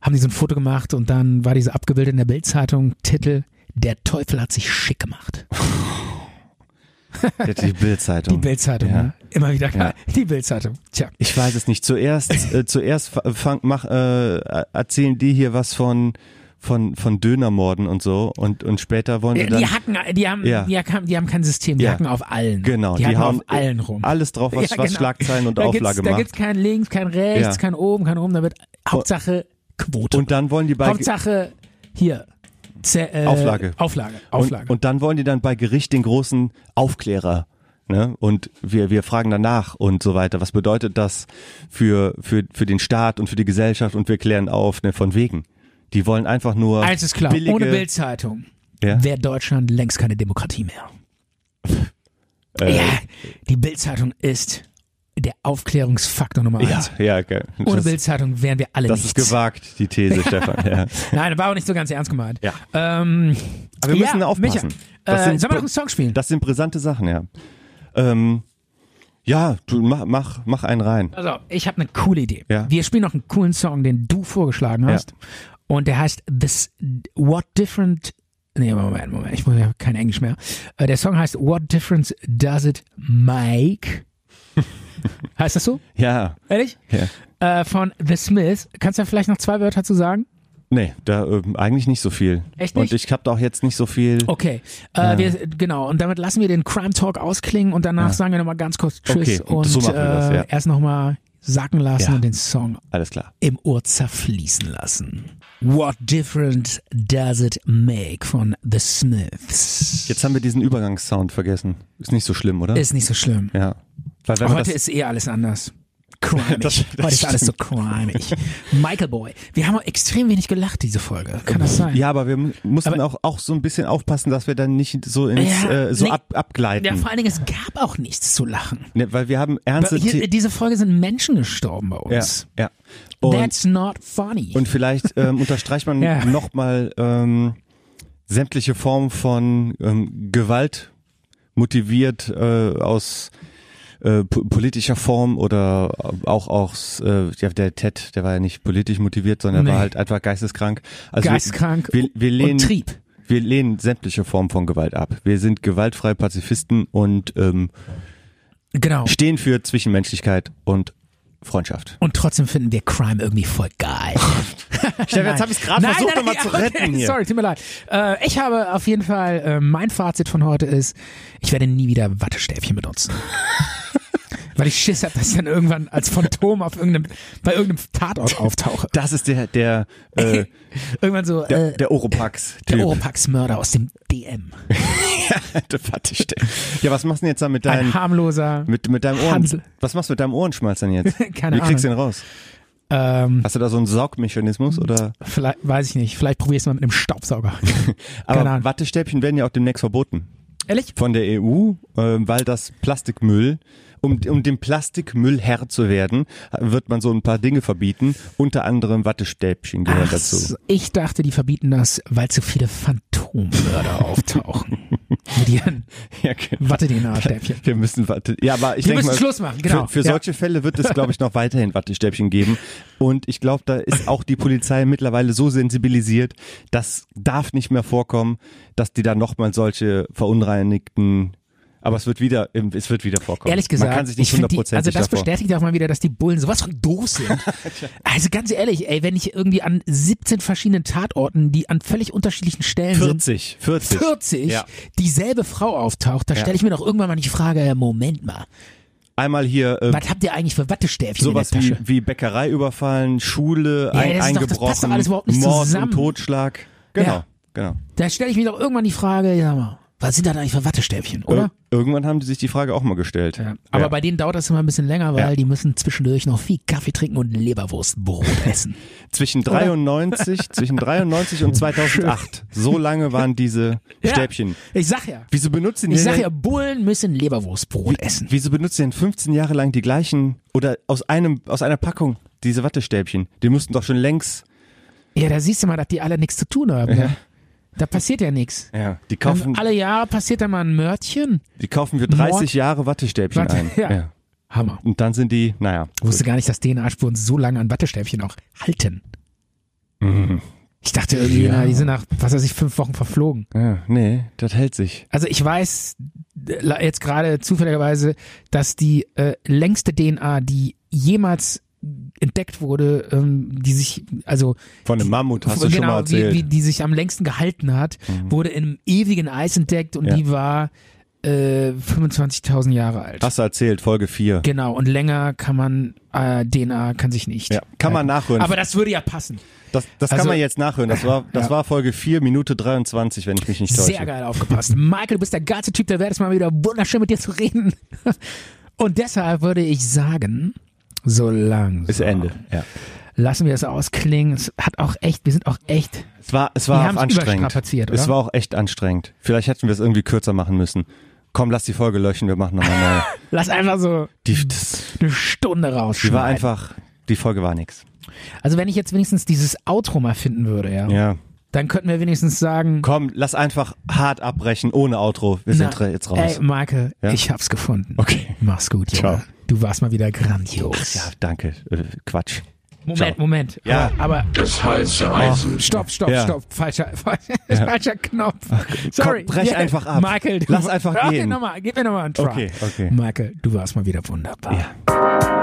S1: Haben die so ein Foto gemacht und dann war diese abgebildet in der Bildzeitung, Titel, der Teufel hat sich schick gemacht.
S3: die
S1: Die
S3: Bildzeitung.
S1: Bildzeitung,
S3: Ja.
S1: ne? Immer wieder geil.
S3: Ja.
S1: Die Bildzeitung. Tja.
S3: Ich weiß es nicht. Zuerst, äh, zuerst fa- fang, mach, äh, erzählen die hier was von von von Dönermorden und so und und später wollen wir
S1: Die,
S3: dann
S1: die hacken, die haben,
S3: Ja.
S1: die, haben, die haben kein System, die
S3: Ja.
S1: hacken auf allen.
S3: genau,
S1: die,
S3: die, hauen
S1: auf allen rum.
S3: alles drauf, was,
S1: Ja,
S3: was
S1: genau.
S3: Schlagzeilen und
S1: da
S3: Auflage
S1: gibt's, Da
S3: macht.
S1: gibt's kein links, kein rechts, kein oben, kein oben, da wird Hauptsache Quote.
S3: Und dann wollen die bei
S1: Hauptsache hier Ze äh,
S3: Auflage.
S1: Auflage. Auflage.
S3: Und, und dann wollen die dann bei Gericht den großen Aufklärer. Ne? Und wir, wir fragen danach und so weiter. Was bedeutet das für, für, für den Staat und für die Gesellschaft? Und wir klären auf, ne, von wegen. Die wollen einfach nur
S1: Eins ist klar,
S3: billige,
S1: ohne Bildzeitung
S3: Ja?
S1: wäre Deutschland längst keine Demokratie mehr.
S3: Äh,
S1: ja, die Bildzeitung ist der Aufklärungsfaktor Nummer
S3: ja,
S1: eins.
S3: ja, okay.
S1: Ohne Bildzeitung wären wir alle
S3: das ist
S1: nichts.
S3: gewagt, die These, Stefan. Ja.
S1: Nein, war auch nicht so ganz ernst gemeint.
S3: Ja.
S1: Ähm,
S3: Aber wir müssen
S1: ja,
S3: aufpassen.
S1: Micha, äh,
S3: sind
S1: sollen wir noch einen Song spielen?
S3: Das sind brisante Sachen, ja. Ähm, ja, du mach, mach, mach einen rein.
S1: Also, ich habe eine coole Idee.
S3: Ja.
S1: Wir spielen noch einen coolen Song, den du vorgeschlagen hast. Und der heißt This What Different Nee, Moment, Moment, ich muss ja kein Englisch mehr. Äh, der Song heißt What Difference Does It Make? heißt das so?
S3: Ja,
S1: Ehrlich?
S3: ja.
S1: Äh, von The Smiths. Kannst du da vielleicht noch zwei Wörter zu sagen?
S3: Nee, da ähm, eigentlich nicht so viel.
S1: Echt
S3: Und
S1: nicht?
S3: ich habe da auch jetzt nicht so viel.
S1: Okay, äh, wir, genau. Und damit lassen wir den Crime Talk ausklingen und danach sagen wir nochmal ganz kurz Tschüss
S3: Okay, und
S1: und
S3: so das,
S1: äh,
S3: ja.
S1: erst nochmal sacken lassen
S3: Ja.
S1: und den Song
S3: Alles klar.
S1: im Ohr zerfließen lassen. What difference does it make von The Smiths?
S3: Jetzt haben wir diesen Übergangssound vergessen. Ist nicht so schlimm, oder?
S1: Ist nicht so schlimm.
S3: ja.
S1: Heute ist eh alles anders. Crimig.
S3: Das- das
S1: Heute ist alles so crimig. Michael Boy. Wir haben auch extrem wenig gelacht, diese Folge. Kann das sein?
S3: ja, aber wir mu- mussten
S1: Aber-
S3: auch, auch so ein bisschen aufpassen, dass wir dann nicht so ins,
S1: Ja,
S3: äh, so
S1: nee.
S3: ab, abgleiten.
S1: Ja, vor allen Dingen, es gab auch nichts zu lachen.
S3: ne, weil wir haben ernste
S1: Hier, diese Folge sind Menschen gestorben bei
S3: ja,
S1: uns.
S3: ja. Und,
S1: That's not funny.
S3: und vielleicht ähm, unterstreicht man
S1: Ja.
S3: nochmal ähm, sämtliche Formen von ähm, Gewalt motiviert äh, aus äh, po- politischer Form oder auch aus äh, ja, der Ted, der war ja nicht politisch motiviert, sondern
S1: Nee.
S3: war halt einfach geisteskrank. Also
S1: Geistkrank
S3: wir, wir, wir lehnen
S1: und Trieb.
S3: wir lehnen sämtliche Formen von Gewalt ab. Wir sind gewaltfreie Pazifisten und ähm,
S1: Genau.
S3: stehen für Zwischenmenschlichkeit und Freundschaft.
S1: Und trotzdem finden wir Crime irgendwie voll geil.
S3: Stefan, jetzt habe ich es gerade versucht,
S1: nein,
S3: nochmal zu
S1: okay,
S3: retten hier.
S1: Sorry, tut mir leid. Äh, ich habe auf jeden Fall, äh, mein Fazit von heute ist, ich werde nie wieder Wattestäbchen benutzen. Weil ich Schiss habe, dass ich dann irgendwann als Phantom auf irgendeinem, bei irgendeinem Tatort auftauche.
S3: Das ist der der äh,
S1: Irgendwann so,
S3: der,
S1: äh,
S3: der Oropax
S1: der. Oropax-Mörder aus dem DM.
S3: Der Wattestäbchen. ja, was machst du denn jetzt da mit
S1: Ein
S3: deinem
S1: harmloser,
S3: mit mit deinem Ohren?
S1: Hansel.
S3: Was machst du mit deinem Ohrenschmalz denn jetzt?
S1: keine
S3: Wie kriegst du
S1: Ahnung.
S3: den raus?
S1: Ähm,
S3: Hast du da so einen Saugmechanismus oder?
S1: vielleicht, weiß ich nicht, vielleicht probierst du mal mit einem Staubsauger.
S3: Aber
S1: Ahnung.
S3: Wattestäbchen werden ja auch demnächst verboten
S1: Ehrlich?
S3: von der EU, äh, weil das Plastikmüll um, um dem Plastikmüll Herr zu werden, wird man so ein paar Dinge verbieten. Unter anderem Wattestäbchen gehören
S1: Ach,
S3: dazu.
S1: ich dachte, die verbieten das, weil zu viele Phantommörder auftauchen. Mit ihren
S3: Ja, genau.
S1: Wattedinarstäbchen.
S3: Wir müssen Watte. Ja, aber ich
S1: Wir
S3: denke
S1: müssen
S3: mal,
S1: Schluss machen, genau.
S3: Für, für
S1: Ja.
S3: solche Fälle wird es, glaube ich, noch weiterhin Wattestäbchen geben. Und ich glaube, da ist auch die Polizei mittlerweile so sensibilisiert, das darf nicht mehr vorkommen, dass die da nochmal solche verunreinigten. Aber es wird wieder, es wird wieder vorkommen.
S1: Ehrlich gesagt,
S3: man kann sich nicht hundertprozentig
S1: also das
S3: davor.
S1: bestätigt auch mal wieder, dass die Bullen sowas von doof sind. also ganz ehrlich, ey, wenn ich irgendwie an 17 verschiedenen Tatorten, die an völlig unterschiedlichen Stellen sind,
S3: 40, 40.
S1: 40
S3: Ja.
S1: dieselbe Frau auftaucht, da
S3: Ja.
S1: stelle ich mir doch irgendwann mal die Frage, Moment mal,
S3: Einmal hier äh,
S1: Was habt ihr eigentlich für Wattestäbchen
S3: sowas
S1: in der
S3: wie,
S1: Tasche?
S3: wie Bäckerei überfallen, Schule
S1: Ja,
S3: ein,
S1: doch- doch
S3: eingebrochen,
S1: nicht
S3: Mord
S1: zusammen.
S3: und Totschlag. Genau, genau.
S1: Da stelle ich mir doch irgendwann die Frage, ja mal, was sind das eigentlich für Wattestäbchen, oder?
S3: Ir irgendwann haben die sich die Frage auch mal gestellt.
S1: Ja. Aber
S3: Ja.
S1: bei denen dauert das immer ein bisschen länger, weil
S3: Ja.
S1: die müssen zwischendurch noch viel Kaffee trinken und Leberwurstbrot essen.
S3: Zwischen 93, zwischen 93 und 2008. So lange waren diese. Stäbchen.
S1: Ich sag ja.
S3: Wieso benutzen
S1: Ich
S3: die
S1: sag
S3: denn-
S1: ja, Bullen müssen Leberwurstbrot essen.
S3: Wieso benutzt ihr denn 15 Jahre lang die gleichen oder aus einem aus einer Packung diese Wattestäbchen? Die mussten doch schon längst.
S1: Ja, da siehst du mal, dass die alle nichts zu tun haben. Ja. Da passiert ja nichts.
S3: Ja, die kaufen
S1: Alle Jahre passiert da mal ein Mörtchen.
S3: die kaufen für 30
S1: Mord.
S3: Jahre Wattestäbchen
S1: Watte-
S3: ein.
S1: ja. Hammer.
S3: Und dann sind die, naja.
S1: Ich wusste gar nicht, dass DNA-Spuren so lange an Wattestäbchen auch halten. Ich dachte irgendwie,
S3: Mhm. Ja.
S1: na, die sind nach, was weiß ich, fünf Wochen verflogen.
S3: Ja, nee, das hält sich.
S1: Also ich weiß äh, jetzt gerade zufälligerweise, dass die äh, längste DNA, die jemals entdeckt wurde, ähm, die sich, also
S3: Von einem Mammut hast du
S1: genau,
S3: schon mal erzählt. Mhm.
S1: Wie, wie die sich am längsten gehalten hat, wurde im ewigen Eis entdeckt und
S3: Ja.
S1: die war äh, 25.000 Jahre alt.
S3: hast du erzählt, Folge 4.
S1: Genau, und länger kann man, äh, DNA kann sich nicht.
S3: Ja, kann man
S1: halten.
S3: nachhören.
S1: Aber das würde ja passen.
S3: Das, das
S1: Also-
S3: kann man jetzt nachhören. Das war, das
S1: Ja.
S3: war Folge 4, Minute 23, wenn ich mich nicht täusche.
S1: Sehr geil aufgepasst. Michael, du bist der geilste Typ der Welt. Es mal wieder wunderschön mit dir zu reden. Und deshalb würde ich sagen, so langsam.
S3: Ist Ende. Ja.
S1: Lassen wir es ausklingen. Es hat auch echt, wir sind auch echt.
S3: Es war, es war auch anstrengend. Es war auch echt anstrengend. Vielleicht hätten wir es irgendwie kürzer machen müssen. Komm, lass die Folge löschen, wir machen nochmal neu.
S1: Lass einfach so
S3: Die, das,
S1: eine Stunde
S3: die
S1: rausschneiden.
S3: war einfach, die Folge war nix.
S1: Also wenn ich jetzt wenigstens dieses Outro mal finden würde, ja,
S3: Ja.
S1: dann könnten wir wenigstens sagen,
S3: Komm, lass einfach hart abbrechen, ohne Outro. Wir sind
S1: na,
S3: jetzt raus.
S1: Ey, Michael,
S3: Ja?
S1: ich hab's gefunden.
S3: Okay.
S1: Mach's gut, Junge. Du warst mal wieder grandios.
S3: Ja, danke. Äh, Quatsch.
S1: Moment,
S3: ciao.
S1: Moment.
S3: Ja.
S1: Aber, aber
S2: Das heiße Eisen.
S1: Stopp, stopp,
S3: Ja.
S1: stopp. Falscher, falscher, falscher Knopf. Sorry.
S3: brech
S1: Ja,
S3: einfach ab.
S1: Michael, du,
S3: Lass einfach
S1: okay,
S3: gehen.
S1: nochmal, gib mir nochmal einen Try.
S3: Okay, okay.
S1: Michael, du warst mal wieder wunderbar.
S3: Ja.